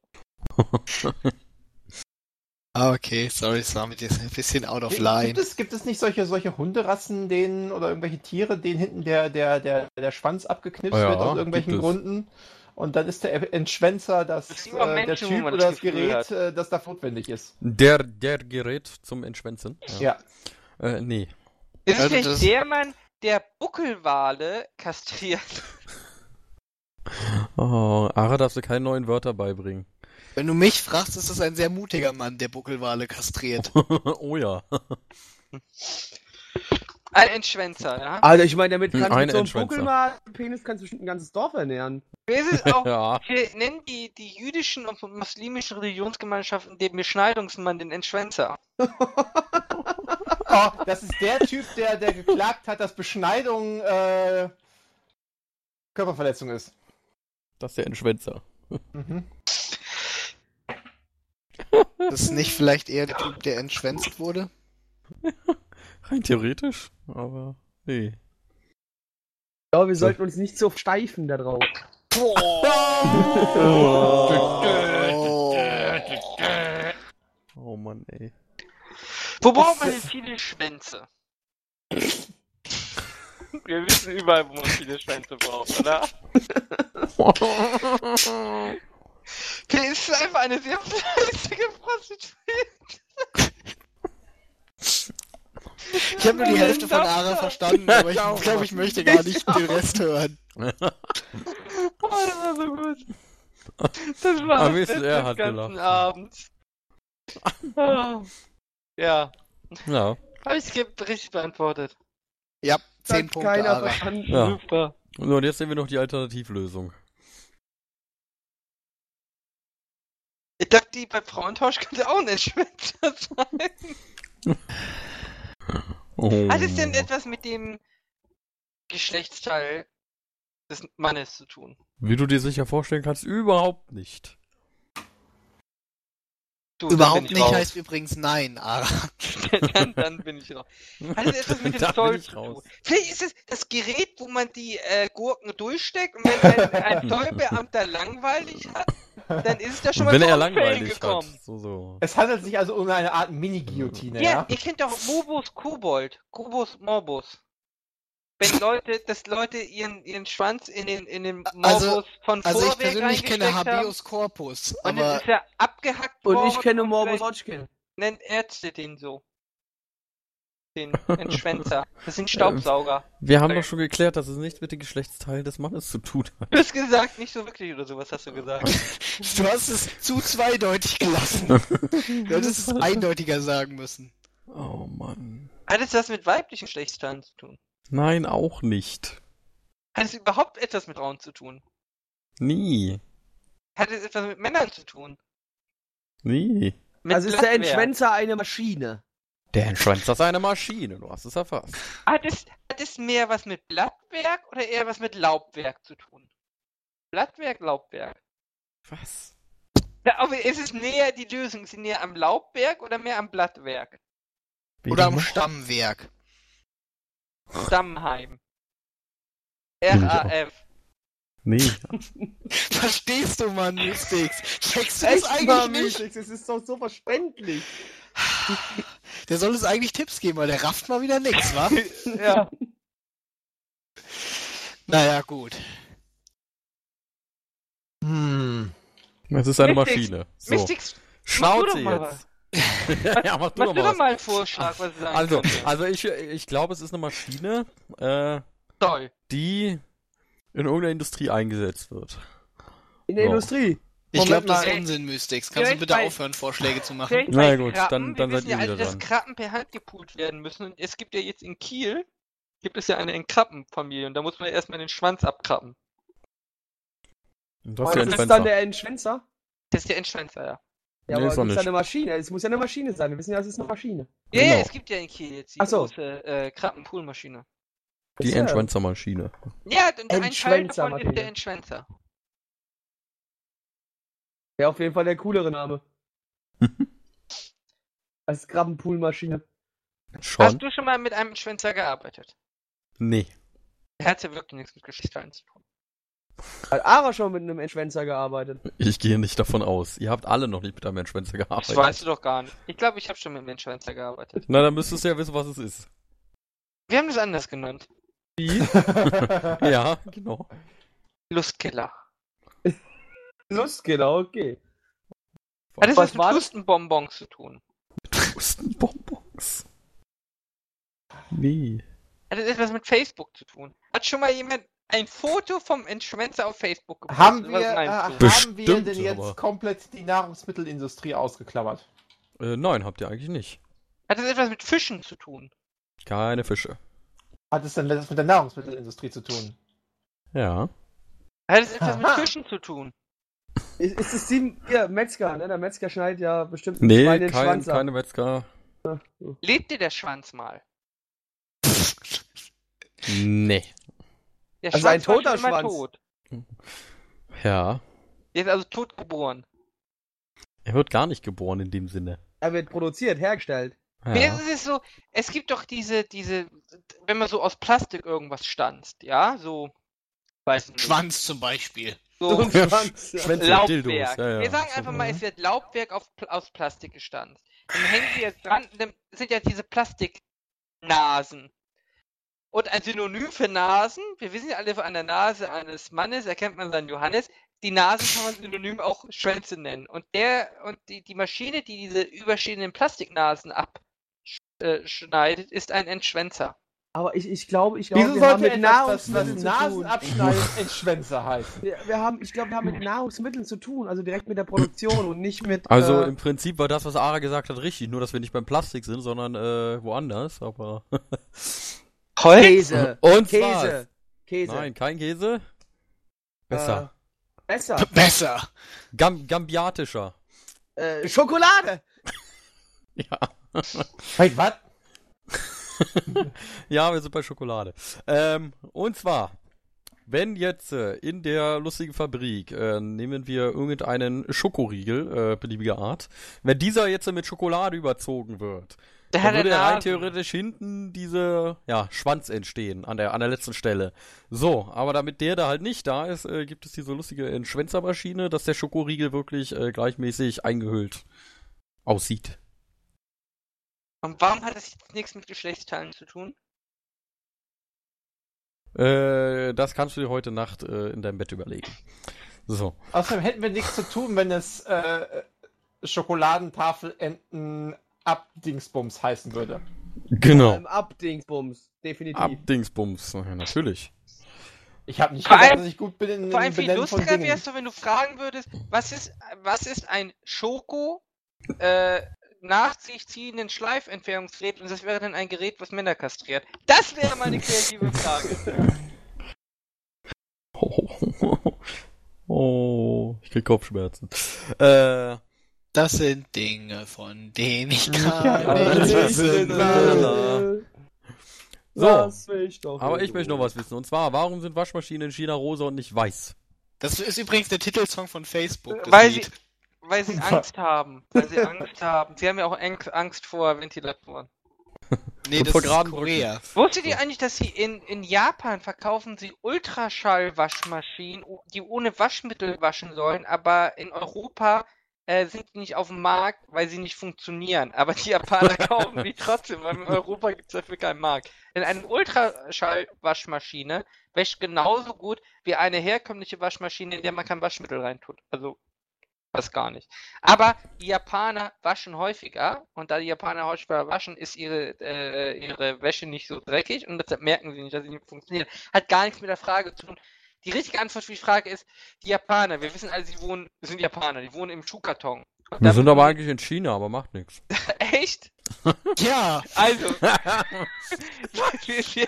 Ah, okay, sorry, es war mit dir ein bisschen out of Gibt line. es, gibt es nicht solche, solche Hunderassen, denen oder irgendwelche Tiere, denen hinten der, der, der, der Schwanz abgeknipst Ja, wird aus irgendwelchen gibt. Gründen? Und dann ist der Entschwänzer das, Das äh, der Menschen, Typ oder das das Gerät, hat. äh, das da notwendig ist. Der, der Gerät zum Entschwänzen. Ja. Äh, nee. Ist es Also vielleicht das- der Mann, der Buckelwale kastriert? Oh, Ara darfst du keine neuen Wörter beibringen. Wenn du mich fragst, ist das ein sehr mutiger Mann, der Buckelwale kastriert. oh ja. Ein Entschwänzer, ja? Also ich meine, damit Hm, kannst du ein mit so einem Penis kannst du bestimmt ein ganzes Dorf ernähren. Auch? Ja. Wir nennen die, die jüdischen und muslimischen Religionsgemeinschaften den Beschneidungsmann den Entschwänzer. Oh, das ist der Typ, der, der geklagt hat, dass Beschneidung äh, Körperverletzung ist. Das ist der Entschwänzer. Mhm. Das ist nicht vielleicht eher der Typ, der entschwänzt wurde? Rein theoretisch, aber nee. Ja, wir sollten uns nicht so steifen da drauf. Oh Mann, ey. Wo braucht man denn viele Schwänze? Wir wissen überall, wo man viele Schwänze braucht, oder? Okay, es ist einfach eine sehr fleißige Prostituierte. Ich habe nur die Hälfte von Ara verstanden, aber ich glaube, ich möchte gar nicht den Rest hören. Oh, das war so gut. Das war Aber das er hat ganzen gelacht. Abends. Ah. Ja, Ja. habe ich richtig beantwortet. Ja, 10 Hat Punkte, keiner Ara. verstanden. Ja. Super. So, und jetzt sehen wir noch die Alternativlösung. Dachte, die bei Frauentausch könnte auch ein Entschwänzer sein. Oh. Hat es denn etwas mit dem Geschlechtsteil des Mannes zu tun? Wie du dir sicher vorstellen kannst, überhaupt nicht. Du, Überhaupt nicht raus. heißt übrigens nein, Ara. dann, dann bin ich raus. Hat es etwas mit dem Zoll zu raus. tun? Vielleicht ist es das Gerät, wo man die äh, Gurken durchsteckt und wenn ein, ein Zollbeamter langweilig hat, dann ist es da schon mal wenn zu er langweilig gekommen. hat. So, so. Es handelt sich also um eine Art Mini-Guillotine, Ja, ja? ihr kennt doch Mobus Kobold, Kobus Morbus. Wenn Leute, dass Leute ihren, ihren Schwanz in den, in den Morbus Also- von Also ich Vorwerk persönlich kenne Habeus Corpus, und aber dann ist er abgehackt Und worden. ich kenne und Morbus Hodgkin. Nennt Ärzte den so. Den Entschwänzer. Das sind Staubsauger. Wir haben doch schon geklärt, dass es nichts mit dem Geschlechtsteil des Mannes zu tun hat. Du hast gesagt, nicht so wirklich oder sowas hast du gesagt. du hast es zu zweideutig gelassen. Du hättest es eindeutiger sagen müssen. Oh Mann. Hat es was mit weiblichen Geschlechtsteilen zu tun? Nein, auch nicht. Hat es überhaupt etwas mit Frauen zu tun? Nie. Hat es etwas mit Männern zu tun? Nie. Mit Also ist der? Entschwänzer eine Maschine. Der Entschwänzer ist eine Maschine, du hast es erfasst. Hat es, hat es mehr was mit Blattwerk oder eher was mit Laubwerk zu tun? Blattwerk, Laubwerk. Was? Ja, aber ist es näher, die Lösung, ist sie näher am Laubwerk oder mehr am Blattwerk? Oder am? Stammwerk. Stammheim. RAF. Nee. Verstehst du, Mann, Mystics? Checkst du das Echt mal, eigentlich nicht? Mystics, Es ist doch so verständlich. Der soll uns eigentlich Tipps geben, weil der rafft mal wieder nix, wa? Ja. naja, gut. Hm. Es ist eine Mystics, Maschine. So. Mystics, doch mal jetzt. ja, mach du mach doch mal doch was. mal einen Vorschlag, was sein Also, könnte. also ich, ich glaube, es ist eine Maschine, äh, die in irgendeiner Industrie eingesetzt wird. In der So. Industrie. Ich glaube, das ist. Unsinn, Mystics. Kannst du bitte bei- aufhören, Vorschläge zu machen? Na gut, Krabben. dann- dann Wir seid ihr ja alle, wieder dass dran. Krabben per Hand gepult werden müssen. Und es gibt ja jetzt in Kiel, gibt es ja eine in Krabbenfamilie. Und da muss man erstmal den Schwanz abkrabben. Und Das das ist dann der Entschwänzer. Das ist der Entschwänzer, ja. Ja, Nee, aber ist ist nicht. eine Maschine. Es muss ja eine Maschine sein. Wir wissen ja, es ist eine Maschine. Ja, ja, Genau. es gibt ja in Kiel jetzt die Ach so. große äh, Krabbenpoolmaschine. Die ja- Entschwänzermaschine. Ja, und ein Teil davon ist der Entschwänzer. Wäre auf jeden Fall der coolere Name. Als Krabbenpoolmaschine. Schon? Hast du schon mal mit einem Entschwänzer gearbeitet? Nee. Hat ja wirklich nichts mit Geschlechtsteilen zu tun. Hat Ara schon mit einem Entschwänzer gearbeitet. Ich gehe nicht davon aus. Ihr habt alle noch nicht mit einem Entschwänzer Das gearbeitet. weißt du doch gar nicht. Ich glaube, ich habe schon mit einem Entschwänzer gearbeitet. Na, dann müsstest du ja wissen, was es ist. Wir haben das anders genannt. ja, genau. Lustkiller. Lust, genau, okay. Hat das Was was mit war das? Hustenbonbons zu tun? Hustenbonbons. Nee. Hat das etwas mit Facebook zu tun? Hat schon mal jemand ein Foto vom Entschwänzer auf Facebook gepostet? Haben wir, Was äh, haben wir Bestimmt, denn jetzt aber- komplett die Nahrungsmittelindustrie ausgeklammert? Äh, nein, habt ihr eigentlich nicht. Hat das etwas mit Fischen zu tun? Keine Fische. hat es denn das mit der Nahrungsmittelindustrie zu tun? Ja. Hat es etwas mit. Fischen zu tun? Ist, ist es die, ja, Metzger, ne? Der Metzger schneidet ja bestimmt Nee, den kein, Schwanz ab. keine Metzger. Lebt dir der Schwanz mal? Nee. Der Also ein Schwanz war toter Schwanz. tot. Ja. Der ist also tot geboren. Er wird gar nicht geboren in dem Sinne. Er wird produziert, hergestellt. Mir Ja. ist es so, es gibt doch diese, diese, wenn man so aus Plastik irgendwas stanzt, ja, so, weiß nicht, Schwanz zum Beispiel. so ein Schwanz. ja. Laubwerk. Dildos. Ja, ja. Wir sagen einfach mal, es wird Laubwerk auf, aus Plastik gestanzt. Dann hängen die jetzt dran, dann sind ja diese Plastiknasen. Und ein Synonym für Nasen, wir wissen ja alle, an der Nase eines Mannes erkennt man seinen Johannes, die Nasen kann man synonym auch Schwänze nennen. Und der, und die, die Maschine, die diese überstehenden Plastiknasen abschneidet, ist ein Entschwänzer. Aber ich, ich glaube, ich glaube, Wieso wir haben mit etwas, was, was Nahrungsmitteln zu Nasen tun. abschneiden, Entschwänzer heißen? Wir, wir haben, ich glaube, wir haben mit Nahrungsmitteln zu tun, also direkt mit der Produktion und nicht mit. Also äh, im Prinzip war das, was Ara gesagt hat, richtig. Nur, dass wir nicht beim Plastik sind, sondern äh, woanders. Aber. Käse. Und Käse. Käse. Nein, kein Käse. Besser. Äh, besser. Besser. Gam gambiatischer. Äh, Schokolade. Ja. Wait, was? ja, wir sind bei Schokolade. Ähm, und zwar, wenn jetzt äh, in der lustigen Fabrik äh, nehmen wir irgendeinen Schokoriegel äh, beliebiger Art, wenn dieser jetzt mit Schokolade überzogen wird, Der hat würde rein theoretisch hinten diese ja, Schwanz entstehen an der an der letzten Stelle. So, aber damit der da halt nicht da ist, äh, gibt es diese lustige Entschwänzermaschine, dass der Schokoriegel wirklich äh, gleichmäßig eingehüllt aussieht. Und warum hat das jetzt nichts mit Geschlechtsteilen zu tun? Äh, das kannst du dir heute Nacht äh, in deinem Bett überlegen. So. Außerdem hätten wir nichts zu tun, wenn es äh, Schokoladentafelenten Abdingsbums heißen würde. Genau. Abdingsbums. Definitiv. Abdingsbums, ja, natürlich. Ich habe nicht Vor allem- dass ich gut bin in Vor allem viel lustiger wärst du, wenn du fragen würdest, was ist, was ist ein Schoko, äh, nach sich ziehenden Schleifentfernungsgerät und das wäre dann ein Gerät, was Männer kastriert. Das wäre mal eine kreative Frage. Oh, ich krieg Kopfschmerzen. Äh, Das sind Dinge, von denen ich Ja, gar nicht das wissen will. so, mich doch aber ich möchte noch was wissen. Und zwar, warum sind Waschmaschinen in China rosa und nicht weiß? Das ist übrigens der Titelsong von Facebook. Das Weil sie, weil sie Angst haben. Weil sie Angst haben. Sie haben ja auch Ang- Angst vor Ventilatoren. nee, und das vor ist Korea. Wusstet ihr eigentlich, dass sie in, in Japan verkaufen sie Ultraschallwaschmaschinen, die ohne Waschmittel waschen sollen, aber in Europa äh, sind die nicht auf dem Markt, weil sie nicht funktionieren. Aber die Japaner kaufen die trotzdem, weil in Europa gibt es dafür keinen Markt. Denn eine Ultraschallwaschmaschine wäscht genauso gut wie eine herkömmliche Waschmaschine, in der man kein Waschmittel reintut. Also das gar nicht. Aber die Japaner waschen häufiger und da die Japaner häufiger waschen, ist ihre, äh, ihre Wäsche nicht so dreckig und deshalb merken sie nicht, dass sie nicht funktioniert. Hat gar nichts mit der Frage zu tun. Die richtige Antwort für die Frage ist, die Japaner, wir wissen alle, sie wohnen, sind Japaner, die wohnen im Schuhkarton. Wir sind aber eigentlich in China, aber macht nichts. Echt? Ja, Also.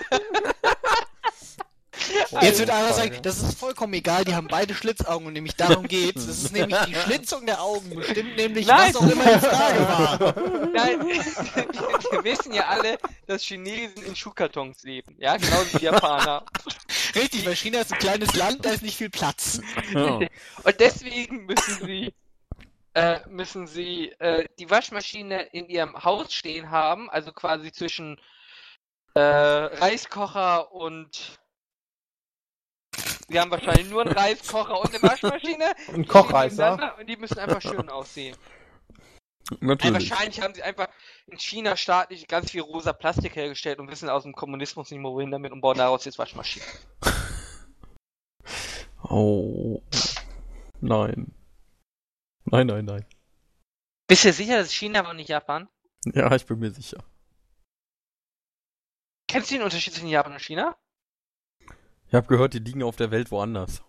jetzt wird einer sagen, das ist vollkommen egal, die haben beide Schlitzaugen und nämlich darum geht's. Das ist nämlich die Schlitzung der Augen, bestimmt nämlich, Nein. was auch immer die Frage war. Nein, wir wissen ja alle, dass Chinesen in Schuhkartons leben. Ja, genauso wie die Japaner. Richtig, weil China ist ein kleines Land, da ist nicht viel Platz. Ja. Und deswegen müssen sie, äh, müssen sie äh, die Waschmaschine in ihrem Haus stehen haben, also quasi zwischen äh, Reiskocher und Sie haben wahrscheinlich nur einen Reiskocher und eine Waschmaschine. Ein nebeneinander Und die müssen einfach schön aussehen. Natürlich. wahrscheinlich haben sie einfach in China staatlich ganz viel rosa Plastik hergestellt und wissen aus dem Kommunismus nicht mehr wohin damit und bauen daraus jetzt Waschmaschinen. Oh. Nein. Nein, nein, nein. Bist du sicher, das ist China aber nicht Japan? Ja, ich bin mir sicher. Kennst du den Unterschied zwischen Japan und China? Ich habe gehört, die liegen auf der Welt woanders.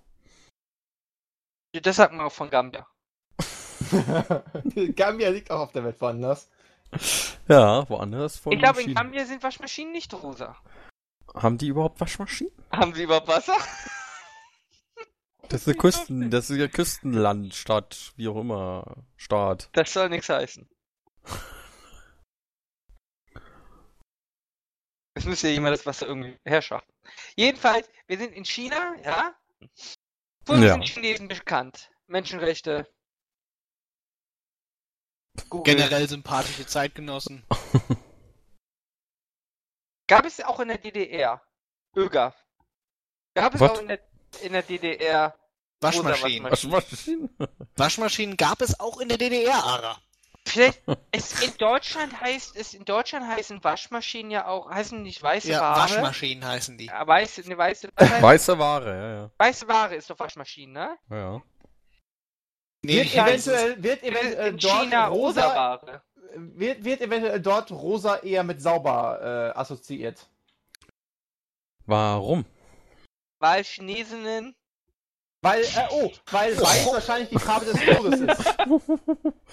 Das sagt man auch von Gambia. Gambia liegt auch auf der Welt woanders. Ja, woanders von ich glaube, in. Gambia sind Waschmaschinen nicht rosa. Haben die überhaupt Waschmaschinen? Haben sie überhaupt Wasser? Das ist eine Küsten, das ist ja Küstenland, Stadt, wie auch immer, Staat. Das soll nichts heißen. Es müsste ja jemand das Wasser irgendwie herschaffen. Jedenfalls, wir sind in China, ja? Wo Ja. sind Chinesen bekannt? Menschenrechte. Google. Generell sympathische Zeitgenossen. Gab es auch in der DDR. ÖGAF. Gab es Was? auch in der, in der DDR. Waschmaschinen. Waschmaschinen? Waschmaschinen gab es auch in der DDR, Ara. Vielleicht, es, in Deutschland heißt es, in Deutschland heißen Waschmaschinen ja auch, heißen nicht weiße Ja, Ware. Waschmaschinen heißen die. Ja, weiße, eine weiße, Weiße Ware, ja, ja. weiße Ware ist doch Waschmaschinen, ne? ja, ja. Nee, Wird eventuell, wird eventuell in dort China rosa rosa, Ware. wird, wird eventuell dort rosa eher mit sauber äh, assoziiert. Warum? Weil Chinesinnen, Weil, äh, oh, weil weiß wahrscheinlich die Farbe des Todes ist.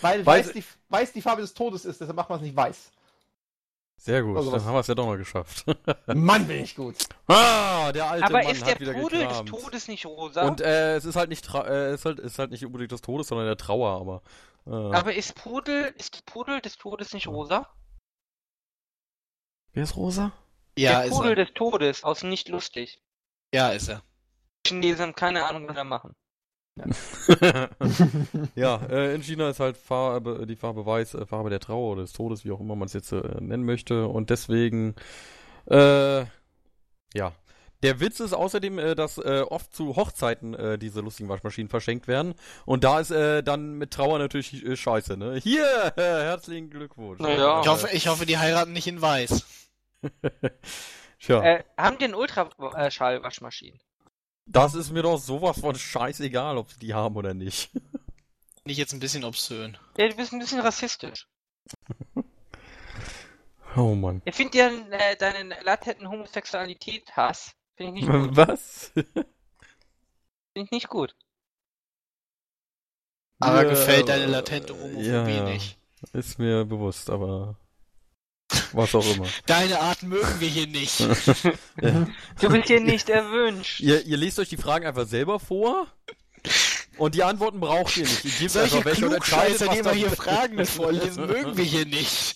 Weil Weiß- weiß die, weiß die Farbe des Todes ist, deshalb macht man es nicht weiß. Sehr gut, Also dann was- haben wir es ja doch noch geschafft. Mann, bin ich gut. ah, der alte aber Mann ist der Pudel des. Todes nicht rosa? Und äh, es ist halt nicht tra äh, es ist halt, ist halt nicht unbedingt des Todes, sondern der Trauer, aber. Äh, aber ist Pudel, ist Pudel des Todes nicht rosa? wer ist rosa? Ja, der ist Pudel er. des Todes aus nicht lustig. Ja, ist er. Chinesen haben keine Ahnung, was sie machen. ja, äh, in China ist halt Farbe, die Farbe weiß, äh, Farbe der Trauer oder des Todes, wie auch immer man es jetzt äh, nennen möchte. Und deswegen, äh, ja. Der Witz ist außerdem, äh, dass äh, oft zu Hochzeiten äh, diese lustigen Waschmaschinen verschenkt werden. Und da ist äh, dann mit Trauer natürlich äh, scheiße, ne? Hier, äh, herzlichen Glückwunsch. Naja. Ich hoffe, ich hoffe, die heiraten nicht in weiß. Tja, Äh, haben die einen Ultraschall-Waschmaschinen? Das ist mir doch sowas von scheißegal, ob sie die haben oder nicht. Nicht jetzt ein bisschen obszön. Ja, du bist ein bisschen rassistisch. Oh Mann. Ich finde ja äh, deinen latenten Homosexualität-Hass. Finde ich nicht gut. Was? Finde ich nicht gut. Aber Ja, gefällt deine äh, latente Homophobie ja, ja. nicht. Ist mir bewusst, aber was auch immer. Deine Art mögen wir hier nicht. Du bist hier nicht erwünscht. ihr, ihr lest euch die Fragen einfach selber vor und die Antworten braucht ihr nicht. Ihr gebt Solche einfach welche und entscheidet, Klugscheißer, was die immer hier Fragen vorlesen, mögen wir hier nicht.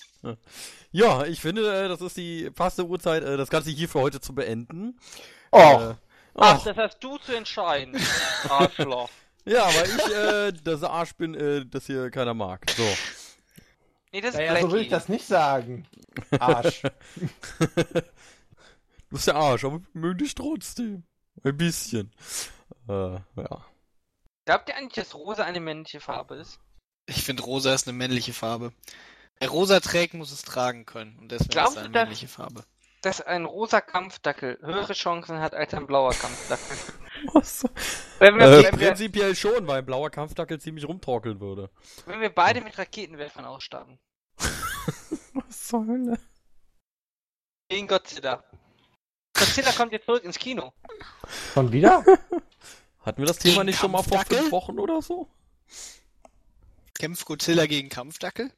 Ja, ich finde, äh, das ist die passte Uhrzeit, äh, das Ganze hier für heute zu beenden. Oh, Äh, Ach, ach, das hast du zu entscheiden. Arschloch. ja, weil ich äh, das Arsch bin, äh, das hier keiner mag. So. Nee, das ist naja, so will ich das nicht sagen. Arsch. Du bist der Arsch, aber wir mögen dich trotzdem. Ein bisschen. Äh, ja. Glaubt ihr eigentlich, dass rosa eine männliche Farbe ist? Ich finde, rosa ist eine männliche Farbe. Wer rosa trägt, muss es tragen können. Und deswegen Glaubst ist es eine du, dass- männliche Farbe. Dass ein rosa Kampfdackel höhere Chancen hat als ein blauer Kampfdackel. Was? Wenn wir, Äh, wenn, wir, prinzipiell schon, weil ein blauer Kampfdackel ziemlich rumtorkeln würde. wenn wir beide mit Raketenwerfern ausstatten. Was zur Hölle? Gegen Godzilla. Godzilla kommt jetzt zurück ins Kino. Schon wieder? Hatten wir das Thema Gegen nicht schon mal vor fünf Wochen oder so? Kämpft Godzilla gegen Kampfdackel?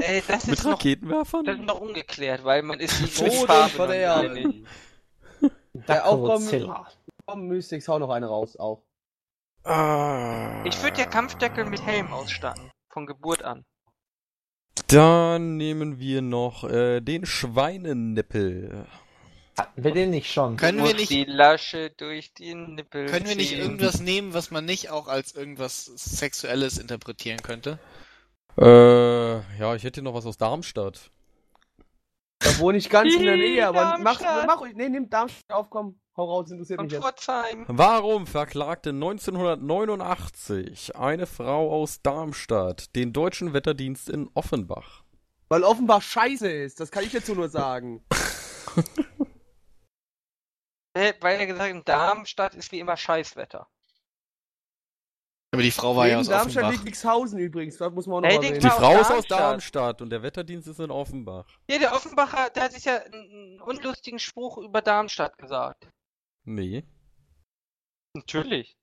Äh, das Mit ist noch, Raketenwerfern? das ist noch ungeklärt, weil man ist sich mit Oh, noch der- nicht. Der Aufkommen. Komm, Mystics, hau noch eine raus, auch. Ah. Ich würde ja Kampfdeckel mit Helm ausstatten. Von Geburt an. Dann nehmen wir noch äh, den Schweinenippel. Hatten wir den nicht schon? Können wir nicht, die Lasche durch die Nippel können wir nicht irgendwas nehmen, was man nicht auch als irgendwas Sexuelles interpretieren könnte? Äh, ja, ich hätte noch was aus Darmstadt. Da wohne ich ganz in der Nähe, aber mach, mach ruhig. Nee, nimm Darmstadt auf, komm. Hau raus, interessiert mich jetzt. Warum verklagte 1989 eine Frau aus Darmstadt den deutschen Wetterdienst in Offenbach? Weil Offenbach scheiße ist, das kann ich dazu nur sagen. Äh, Weil er gesagt hat, in Darmstadt ist wie immer Scheißwetter. Aber die Frau war ja Neben aus Darmstadt Offenbach. liegt Nixhausen übrigens, das muss man auch noch Hey, erwähnen. Die Frau ist aus Darmstadt. Und der Wetterdienst ist in Offenbach. Ja, der Offenbacher, der hat sich ja einen unlustigen Spruch über Darmstadt gesagt. Nee. Natürlich.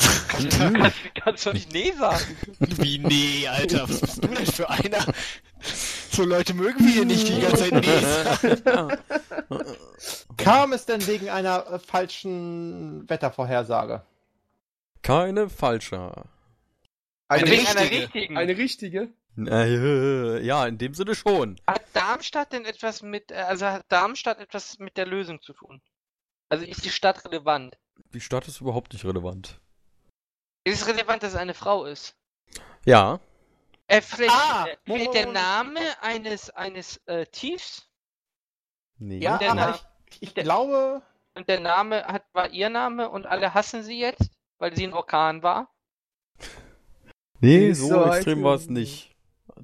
kannst, kannst du nicht nee sagen. Wie nee, Alter, was bist du denn für einer? So Leute mögen wir hier nicht die ganze Zeit nee sagen. Kam es denn wegen einer äh, falschen Wettervorhersage? Keine falsche. Eine einer richtige. richtigen. Eine richtige? Äh, ja, in dem Sinne schon. Hat Darmstadt denn etwas mit, äh, also hat Darmstadt etwas mit der Lösung zu tun? Also ist die Stadt relevant? Die Stadt ist überhaupt nicht relevant. Ist es relevant, dass es eine Frau ist? Ja, Äh, vielleicht, Ah, äh, vielleicht der. Name eines, eines äh, Tiefs nee. Ja, der aber ich, ich glaube, und der Name hat, war ihr Name und alle hassen sie jetzt, weil sie ein Orkan war? nee, Ist so so extrem war es nicht.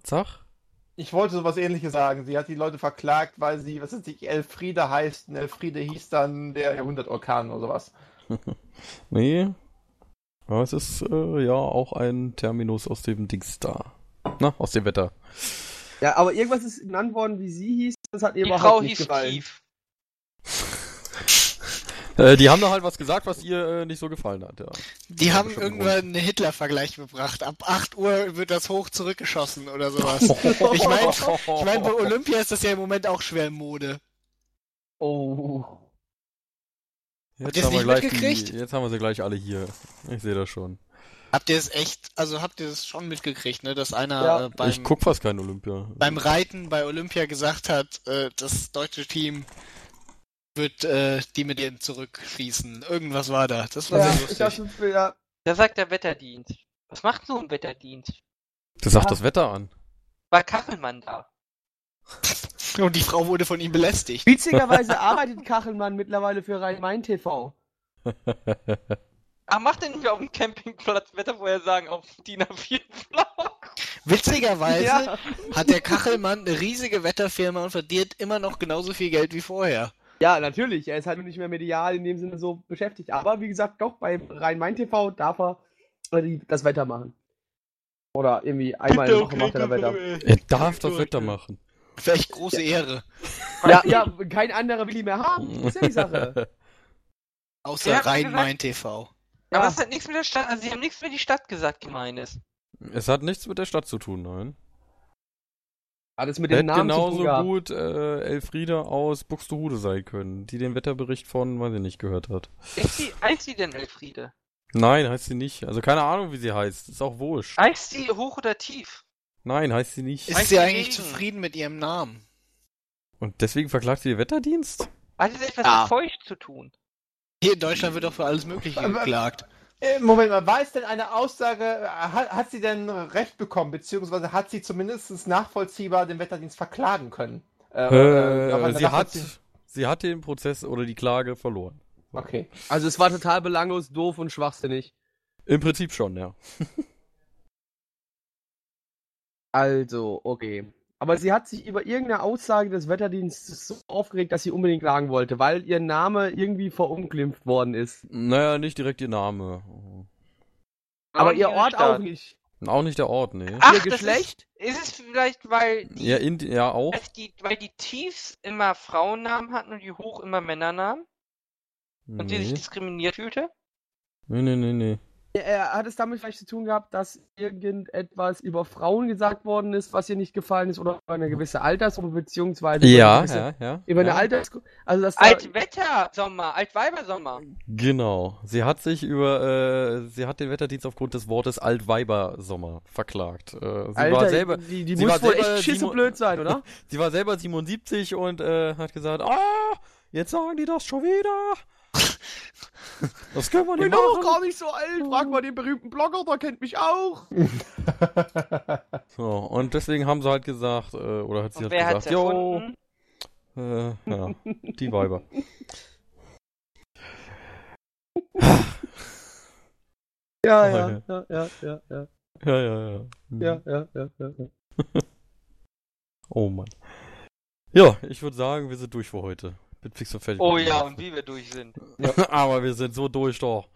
Zach? ich wollte sowas ähnliches sagen. Sie hat die Leute verklagt, weil sie, was ist nicht, Elfriede heißt. Und Elfriede hieß dann der Jahrhundertorkan oder sowas. Nee. Aber es ist äh, ja auch ein Terminus aus dem Dings da. Na, aus dem Wetter. Ja, aber irgendwas ist genannt worden, wie sie hieß. Das hat ihr Die überhaupt Frau nicht hieß gefallen. Tief. Äh, die haben da halt was gesagt, was ihr äh, nicht so gefallen hat, ja. Die haben bestimmt irgendwann einen Hitler-Vergleich gebracht. Ab 8 Uhr wird das hoch zurückgeschossen oder sowas. Ich meine, ich mein, bei Olympia ist das ja im Moment auch schwer in Mode. Oh. Habt Jetzt haben, wir gleich mitgekriegt? die, jetzt haben wir sie gleich alle hier. Ich sehe das schon. Habt ihr es echt, also habt ihr es schon mitgekriegt, ne, dass einer Ja, äh, beim, ich guck fast kein Olympia. beim Reiten bei Olympia gesagt hat, äh, das deutsche Team wird äh, die Medaillen zurückschießen. Irgendwas war da. Das war Ja, sehr ich lustig. dachte, ja, Da sagt der Wetterdienst. Was macht so ein Wetterdienst? Das sagt das Wetter an. War Kachelmann da? Und die Frau wurde von ihm belästigt. witzigerweise arbeitet Kachelmann mittlerweile für Rhein-Main-TV. Ach, macht denn nicht auf dem Campingplatz Wettervorhersagen auf DIN A4 Blau? Witzigerweise Ja. hat der Kachelmann eine riesige Wetterfirma und verdient immer noch genauso viel Geld wie vorher. Ja, natürlich. Er ist halt nicht mehr medial in dem Sinne so beschäftigt. Aber wie gesagt, doch, bei Rhein-Main-TV darf er äh, das Wetter machen. Oder irgendwie einmal in der Woche macht er das Wetter. Er darf das Wetter machen. Vielleicht große Ehre. Ja, ja, kein anderer will ihn mehr haben. Das ist ja die Sache. Außer denn Rhein-Main-TV. Aber Ja. es hat nichts mit der Stadt, also sie haben nichts mit die Stadt gesagt, gemeines. Es hat nichts mit der Stadt zu tun, nein. Hat es mit dem Hätte Namen zu genauso tun gehabt. gut äh, Elfriede aus Buxtehude sein können, die den Wetterbericht von, weiß ich nicht, gehört hat. Ist sie, heißt sie denn Elfriede? Nein, heißt sie nicht. Also keine Ahnung, wie sie heißt. Ist auch wurscht. Heißt sie hoch oder tief? Nein, heißt sie nicht. Ist Heißt sie eigentlich Regen? zufrieden mit ihrem Namen? Und deswegen verklagt sie den Wetterdienst? Hat es etwas Ja. mit feucht zu tun? Hier in Deutschland wird doch für alles Mögliche Aber- geklagt. Äh, Moment mal, war es denn eine Aussage, äh, hat, hat sie denn Recht bekommen, beziehungsweise hat sie zumindest nachvollziehbar den Wetterdienst verklagen können? Äh, äh, Äh, sie hat, sie hat den Prozess oder die Klage verloren. Okay. Also es war total belanglos, doof und schwachsinnig. Im Prinzip schon, ja. Also, okay. Aber sie hat sich über irgendeine Aussage des Wetterdienstes so aufgeregt, dass sie unbedingt klagen wollte, weil ihr Name irgendwie verunglimpft worden ist. Naja, nicht direkt ihr Name. Aber Auch ihr Ort Stadt. auch nicht. Auch nicht der Ort, nee. Ach, ihr Geschlecht? Ist, ist es vielleicht, weil die, Ja, in, ja auch. weil die, weil die Tiefs immer Frauennamen hatten und die Hoch immer Männernamen? Und sie sich Nee. diskriminiert fühlte? nee, nee, nee, nee. Er hat es damit vielleicht zu tun gehabt, dass irgendetwas über Frauen gesagt worden ist, was ihr nicht gefallen ist, oder über eine gewisse Altersgruppe, beziehungsweise über Ja, eine gewisse, ja, ja. über eine. Altersgruppe. Also das Altwettersommer, Altweibersommer. Genau. Sie hat sich über, äh, sie hat den Wetterdienst aufgrund des Wortes Altweibersommer verklagt. Äh, sie Alter, war selber, die, die sie muss war wohl selber echt schisse blöd sein, oder? sie war selber 77 und äh, hat gesagt, ah, jetzt sagen die das schon wieder. Das können wir Ich bin nicht doch machen. gar nicht so alt. Frag mal den berühmten Blogger, der kennt mich auch. So, und deswegen haben sie halt gesagt, äh, oder hat sie Und halt gesagt, jo, äh, ja, die Weiber. Ja, ja, ja. ja, ja, ja, ja, Ja, ja, ja. Mhm. ja, ja, ja, ja, ja. Oh Mann. Ja, ich würde sagen, wir sind durch für heute. Bin fix und fertig. Oh ja, und wie wir durch sind. Aber wir sind so durch doch.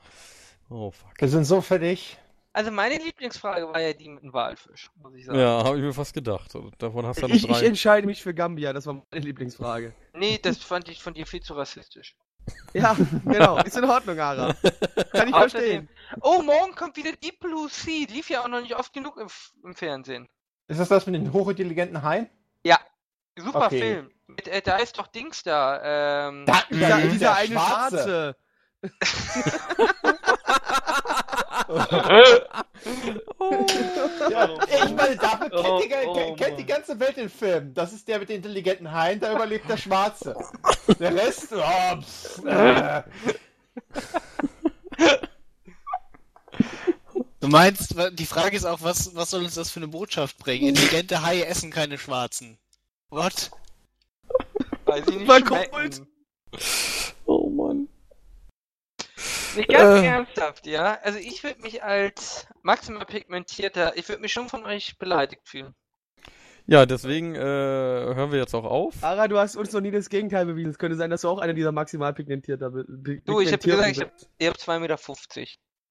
Oh fuck. Wir sind so fertig. Also meine Lieblingsfrage war ja die mit dem Walfisch, muss ich sagen. Ja, habe ich mir fast gedacht. Und davon hast du dann Ich, ich drei. entscheide mich für Gambia, das war meine Lieblingsfrage. Nee, das fand ich von dir viel zu rassistisch. Ja, genau, ist in Ordnung, Ara. Kann ich Außerdem- verstehen. Oh, morgen kommt wieder Deep Blue Sea. Lief ja auch noch nicht oft genug im, im Fernsehen. Ist das das mit den hochintelligenten Haien? Super Okay. Film. Mit, äh, da ist doch Dings da. Ähm, Da Dieser, überlebt dieser der eine Schwarze. Schwarze. Ja, ich meine, dafür kennt, Oh, die, ga- oh, kennt die ganze Welt den Film. Das ist der mit den intelligenten Haien, da überlebt der Schwarze. Der Rest, oh, pff, äh. Du meinst, die Frage ist auch, was, was soll uns das für eine Botschaft bringen? Intelligente Haie essen keine Schwarzen. What? Weil sie nicht schmecken. Oh Mann. Nicht ganz Äh. ernsthaft, ja? Also ich würde mich als maximal pigmentierter, ich würde mich schon von euch beleidigt fühlen. Ja, deswegen äh, hören wir jetzt auch auf. Ara, du hast uns noch nie das Gegenteil bewiesen. Es könnte sein, dass du auch einer dieser maximal pigmentierter be- Du, ich habe gesagt, ich hab, bist. ihr habt 2,50 Meter.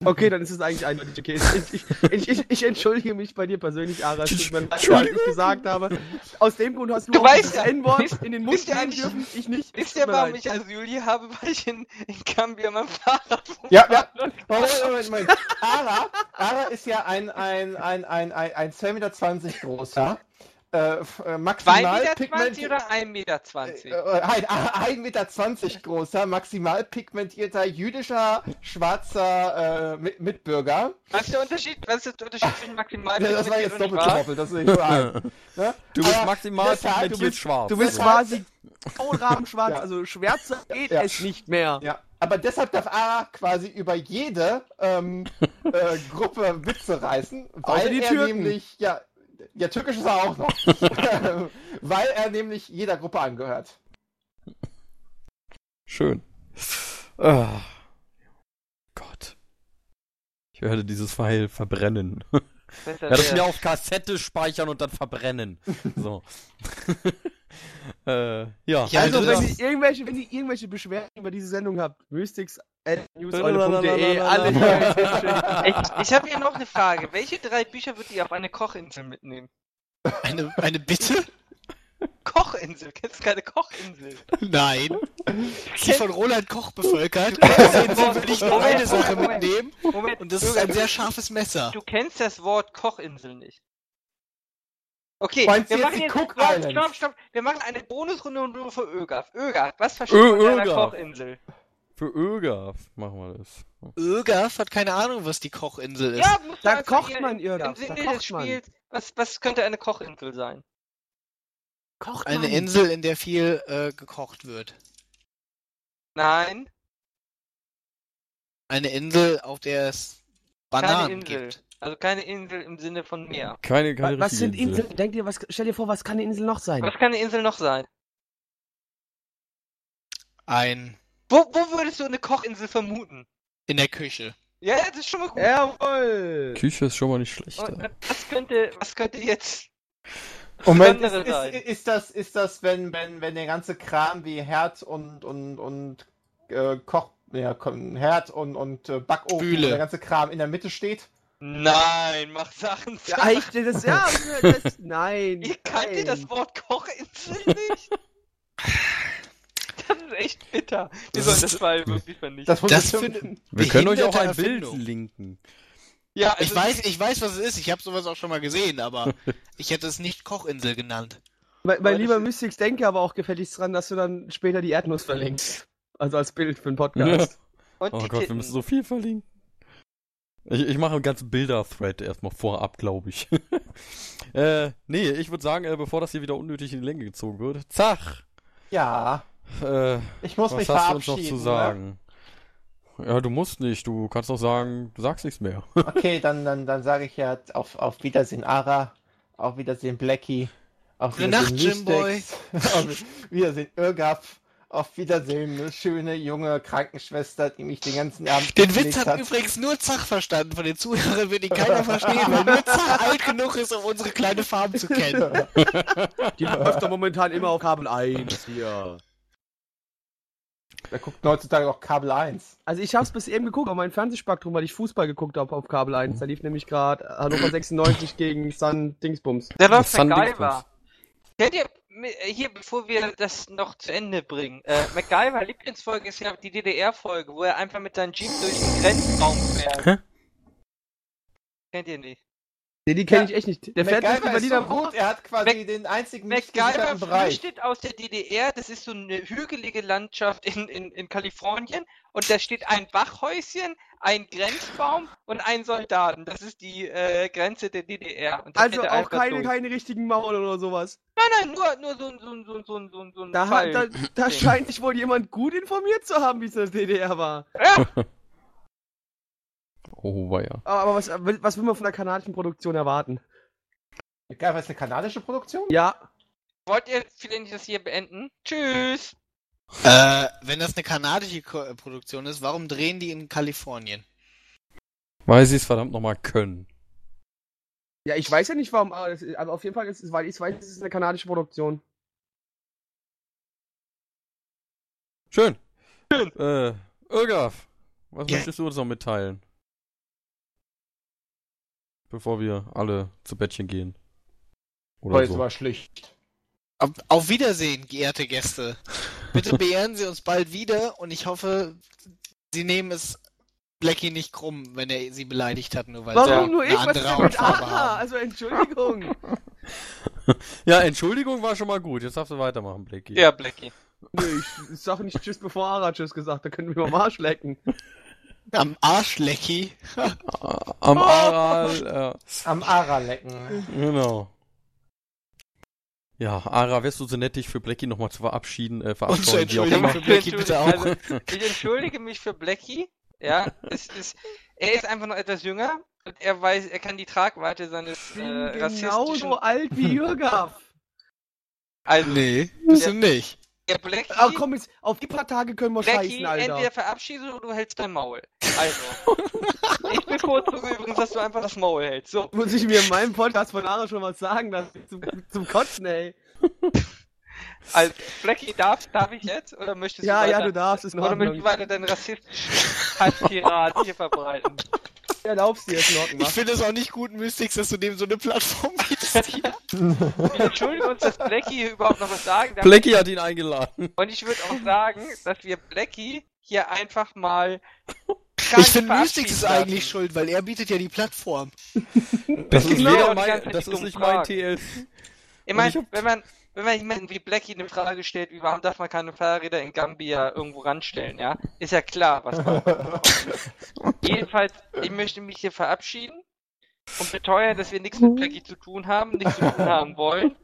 Okay, dann ist es eigentlich eindeutig okay. Ich, ich, ich, ich, ich entschuldige mich bei dir persönlich, Ara. Mir leid, was ich gesagt habe. Aus dem Grund hast du, Du auch weißt ja, N-Wort in den Mund nehmen eigentlich- dürfen, ich nicht. Wisst ihr, warum ich Asyli habe? Weil ich in, in Gambia mein Fahrrad Ja, ja. Moment, Moment, Moment. Ara, Ara ist ja ein, ein, ein, ein, ein, ein 2,20 Meter großer. Äh, äh, 2,20 maximal Meter pigmentiert- oder 1,20 Meter? Äh, ein, ein Meter zwanzig großer, maximal pigmentierter, jüdischer, schwarzer äh, Mit Mitbürger. Was ist der Unterschied? Was ist der Unterschied zwischen maximal Ja, das war jetzt pigmentiert und doppelt gemoppelt, das ist nicht ein. Ne? Du bist Aber maximal deshalb, du pigmentiert bist- schwarz. Du bist quasi Tonrabenschwarz, Ja. also schwärzer geht Ja. es nicht mehr. Ja, aber deshalb darf Ara quasi über jede ähm, äh, Gruppe Witze reißen, weil die er Türken. nämlich, ja, ja, türkisch ist er auch noch, weil er nämlich jeder Gruppe angehört. Schön. Ah. Gott. Ich werde dieses Pfeil verbrennen. Besser es wär's. mir auf Kassette speichern und dann verbrennen. So. äh, ja. Ja, Also, also wenn das- ihr irgendwelche, wenn ihr irgendwelche Beschwerden über diese Sendung habt, Lalalala. alle. Ich, ich habe hier noch eine Frage. Welche drei Bücher würdet ihr auf eine Kochinsel mitnehmen? Eine, eine Bitte? Kochinsel? Kennst du keine Kochinsel? Nein. Die von Roland Koch bevölkert. Deswegen will ich nur eine Sache mitnehmen. Moment, Und das ist ein sehr scharfes Messer. Du kennst das Wort Kochinsel nicht. Okay, Meinst wir machen jetzt, Cook stopp, stopp, stopp. Wir machen eine Bonusrunde nur für Ögaf. Ögaf, was versteht Ö- man unter. Kochinsel? Für Ögaf machen wir das. Ögaf hat keine Ahnung, was die Kochinsel ist. Ja, Da kocht man, Im Ögaf, Sinne da des kocht man. Spiels, was, was könnte eine Kochinsel sein? Kocht Eine man. Insel, in der viel äh, gekocht wird. Nein, Eine Insel, auf der es keine Bananen Insel. gibt. Also keine Insel im Sinne von Meer. Keine, keine Was sind richtige Insel. Inseln? Denkt ihr, was, stell dir vor, was kann eine Insel noch sein? Was kann eine Insel noch sein? Ein Wo, wo würdest du eine Kochinsel vermuten? in der Küche. Ja, das ist schon mal gut. Jawohl! Küche ist schon mal nicht schlecht. Und was könnte, was könnte jetzt Moment, ist, ist, ist das, ist das wenn, wenn, wenn der ganze Kram wie Herd und, und, und äh, Koch, ja, Herd und, und äh, Backofen, und der ganze Kram in der Mitte steht? Nein, mach Sachen. Ja, ich, das, ja, das, nein. Ihr kanntet das Wort Kochinsel nicht? Das ist echt bitter. Wir Das sollen das mal wirklich vernichten. Das, Das eine Wir können euch auch ein Bild Erfindung. linken. Ja, Ich weiß, ich weiß, was es ist. Ich habe sowas auch schon mal gesehen, aber ich hätte es nicht Kochinsel genannt. Mein, mein lieber Mystics, denke aber auch gefälligst dran, dass du dann später die Erdnuss verlinkst. Also als Bild für den Podcast. Und Oh Gott, wir Titten. müssen so viel verlinken. Ich, ich mache einen ganzen Bilder-Thread erstmal vorab, glaube ich. äh, nee, ich würde sagen, äh, bevor das hier wieder unnötig in die Länge gezogen wird, Zach, Ja, äh, ich muss was mich hast du uns noch verabschieden. zu sagen? Ja, du musst nicht, du kannst doch sagen, du sagst nichts mehr. Okay, dann, dann, dann sage ich ja auf, auf Wiedersehen Ara, auf Wiedersehen Blackie, auf Gute Wiedersehen Nacht, Jimboy. Auf Wiedersehen Irgaf, auf Wiedersehen eine schöne junge Krankenschwester, die mich den ganzen Abend Den Witz gepflegt hat übrigens nur Zach verstanden. Von den Zuhörern wird ihn keiner verstehen, weil nur Zach alt genug ist, um unsere kleine Farm zu kennen. Die läuft doch momentan immer auf Kabel 1 hier. Da guckt heutzutage auch Kabel 1. Also ich hab's bis eben geguckt auf mein Fernsehspektrum, weil ich Fußball geguckt habe auf Kabel 1. Da lief nämlich gerade Hannover 96 gegen Sun Dingsbums. Der läuft Sun MacGyver. Kennt ihr, äh, hier, bevor wir das noch zu Ende bringen, äh, MacGyver Lieblingsfolge ist ja die DDR-Folge, wo er einfach mit seinem Jeep durch den Grenzraum fährt. Hä? Kennt ihr nicht? Nee, die kenne Ja, ich echt nicht. Der fährt durch die MacGyver ist so gut, er hat quasi Mac- den einzigen nicht MacGyver flüchtet aus der DDR. Das ist so eine hügelige Landschaft in, in, in Kalifornien. Und da steht ein Wachhäuschen, ein Grenzbaum und ein Soldaten. Das ist die äh, Grenze der DDR. Also auch keine, durch. keine richtigen Mauern oder sowas. Nein, nein, nur, nur so, ein- so, ein- so, ein- so, ein- so, ein- so ein Da, Fall. hat, da, da scheint sich wohl jemand gut informiert zu haben, wie es in der DDR war. Ja, Oh, weia. Aber, aber was, was will man von der kanadischen Produktion erwarten? MacGyver ist eine kanadische Produktion? Ja, wollt ihr vielleicht das hier beenden? Tschüss! Äh, wenn das eine kanadische Ko äh, Produktion ist, warum drehen die in Kalifornien? Weil sie es verdammt nochmal können. ja, ich weiß ja nicht warum, aber, ist, aber auf jeden Fall, ist, es- weil ich weiß, es ist eine kanadische Produktion. Schön. Schön. Äh, Irgaf, was Ja. möchtest du uns noch mitteilen? Bevor wir alle zu Bettchen gehen. Oder Heute so. war schlicht. Auf, Wiedersehen, geehrte Gäste. Bitte beehren Sie uns bald wieder und ich hoffe, Sie nehmen es Blackie nicht krumm, wenn er Sie beleidigt hat, nur weil Warum Sie nur ich? Was ist mit Aha? Also Entschuldigung. Ja, Entschuldigung war schon mal gut. Jetzt darfst du weitermachen, Blackie. Ja, Blackie. Nö, ich, sag nicht Tschüss, bevor Ara Tschüss gesagt, da können wir mal am Arsch lecken. Am Arsch, Lecki. Am Aral, äh, Am Ara lecken. genau. Ja, Ara, wärst du so nett, dich für Blackie nochmal zu verabschieden, äh, Und zu verabscheuen, wie auch entschuldigen immer. für Blackie bitte auch. Also, ich entschuldige mich für Blackie. Ja, es ist, er ist einfach noch etwas jünger und er weiß, er kann die Tragweite seines äh, rassistischen. genauso alt wie Jürgaf. Also, Nee, bist du nicht. Der Blackie, Aber komm jetzt, auf die paar Tage können wir Blackie scheißen, Alter. entweder verabschiedest du oder du hältst dein Maul. Also, ich bevorzuge übrigens, dass du einfach das Maul hältst. So, Muss ich mir in meinem Podcast von Ara schon was sagen, das zum, zum Kotzen, ey. also, Blackie, darf, darf ich jetzt oder möchtest Ja, du ja, weiter, du darfst, ist in oder möchtest du weiter deinen rassistischen Halbtirat hier verbreiten? Erlaubst dir, ist in Ordnung. Ich finde es auch nicht gut, Mystics, dass du dem so eine Plattform bietest. Wir entschuldigen uns, dass Blackie hier überhaupt noch was sagen darf. Blackie hat ihn eingeladen. Und ich würde auch sagen, dass wir Blackie hier einfach mal. Ich finde, Mystics ist eigentlich schuld, weil er bietet ja die Plattform. Das ist, Genau, weder mein, das ist nicht mein. TL. Ich meine, ich hab- wenn man, wenn man jemanden wie Blackie eine Frage stellt, wie warum darf man keine Fahrräder in Gambia irgendwo ranstellen, ja? Ist ja klar, was man. Jedenfalls, ich möchte mich hier verabschieden und beteuern, dass wir nichts mit Blackie zu tun haben, nichts zu tun haben wollen.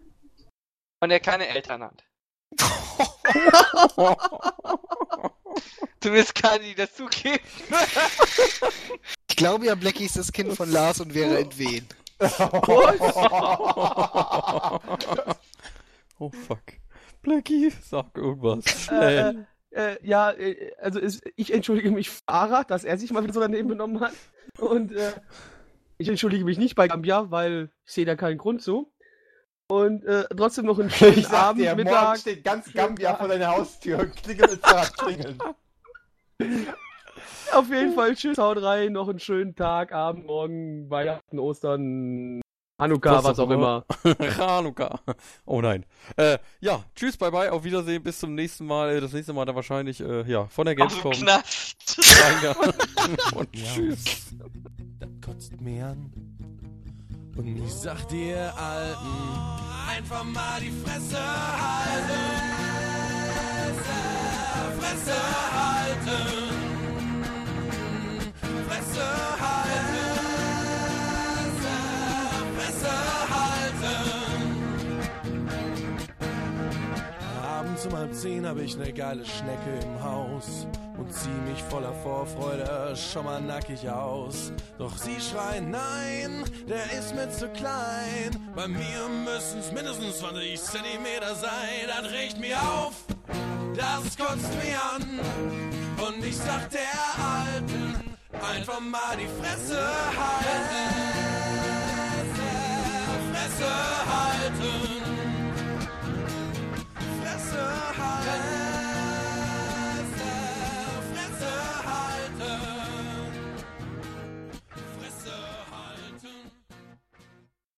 Und er keine Eltern hat. Zumindest kann die das zugeben. Ich glaube ja, Blackie ist das Kind von Lars und wäre entwehen. oh fuck. Blackie, sag irgendwas. Äh, Schnell. äh, ja, äh, also ist, ich entschuldige mich für Ara, dass er sich mal wieder so daneben benommen hat. Und äh, ich entschuldige mich nicht bei Gambia, weil ich sehe da keinen Grund zu. Und äh, trotzdem noch einen schönen Ich sag Abend, dir, morgen Mittag. steht ganz Gambia vor deiner Haustür und klingelt ins Rad klingeln. Auf jeden Fall, tschüss, haut rein, noch einen schönen Tag, Abend, Morgen, Weihnachten, Ostern, Hanukkah, was, auch immer. Hanukkah. Oh nein. Äh, ja, tschüss, bye bye, auf Wiedersehen, bis zum nächsten Mal. Äh, Das nächste Mal dann wahrscheinlich, äh, ja, von der Gamescom. Reingegangen. Und Ja. tschüss. das kotzt mir an. Und ich sag dir, Alten, einfach mal die Fresse halten. Fresse halten. Fresse halten. Um halb zehn hab ich ne geile Schnecke im Haus und zieh mich voller Vorfreude schon mal nackig aus. Doch sie schreien, nein, der ist mir zu klein. Bei mir müssen's mindestens 20 Zentimeter sein. Das regt mir auf, das kotzt mir an. Und ich sag der Alten, einfach mal die Fresse halten. Fresse halten.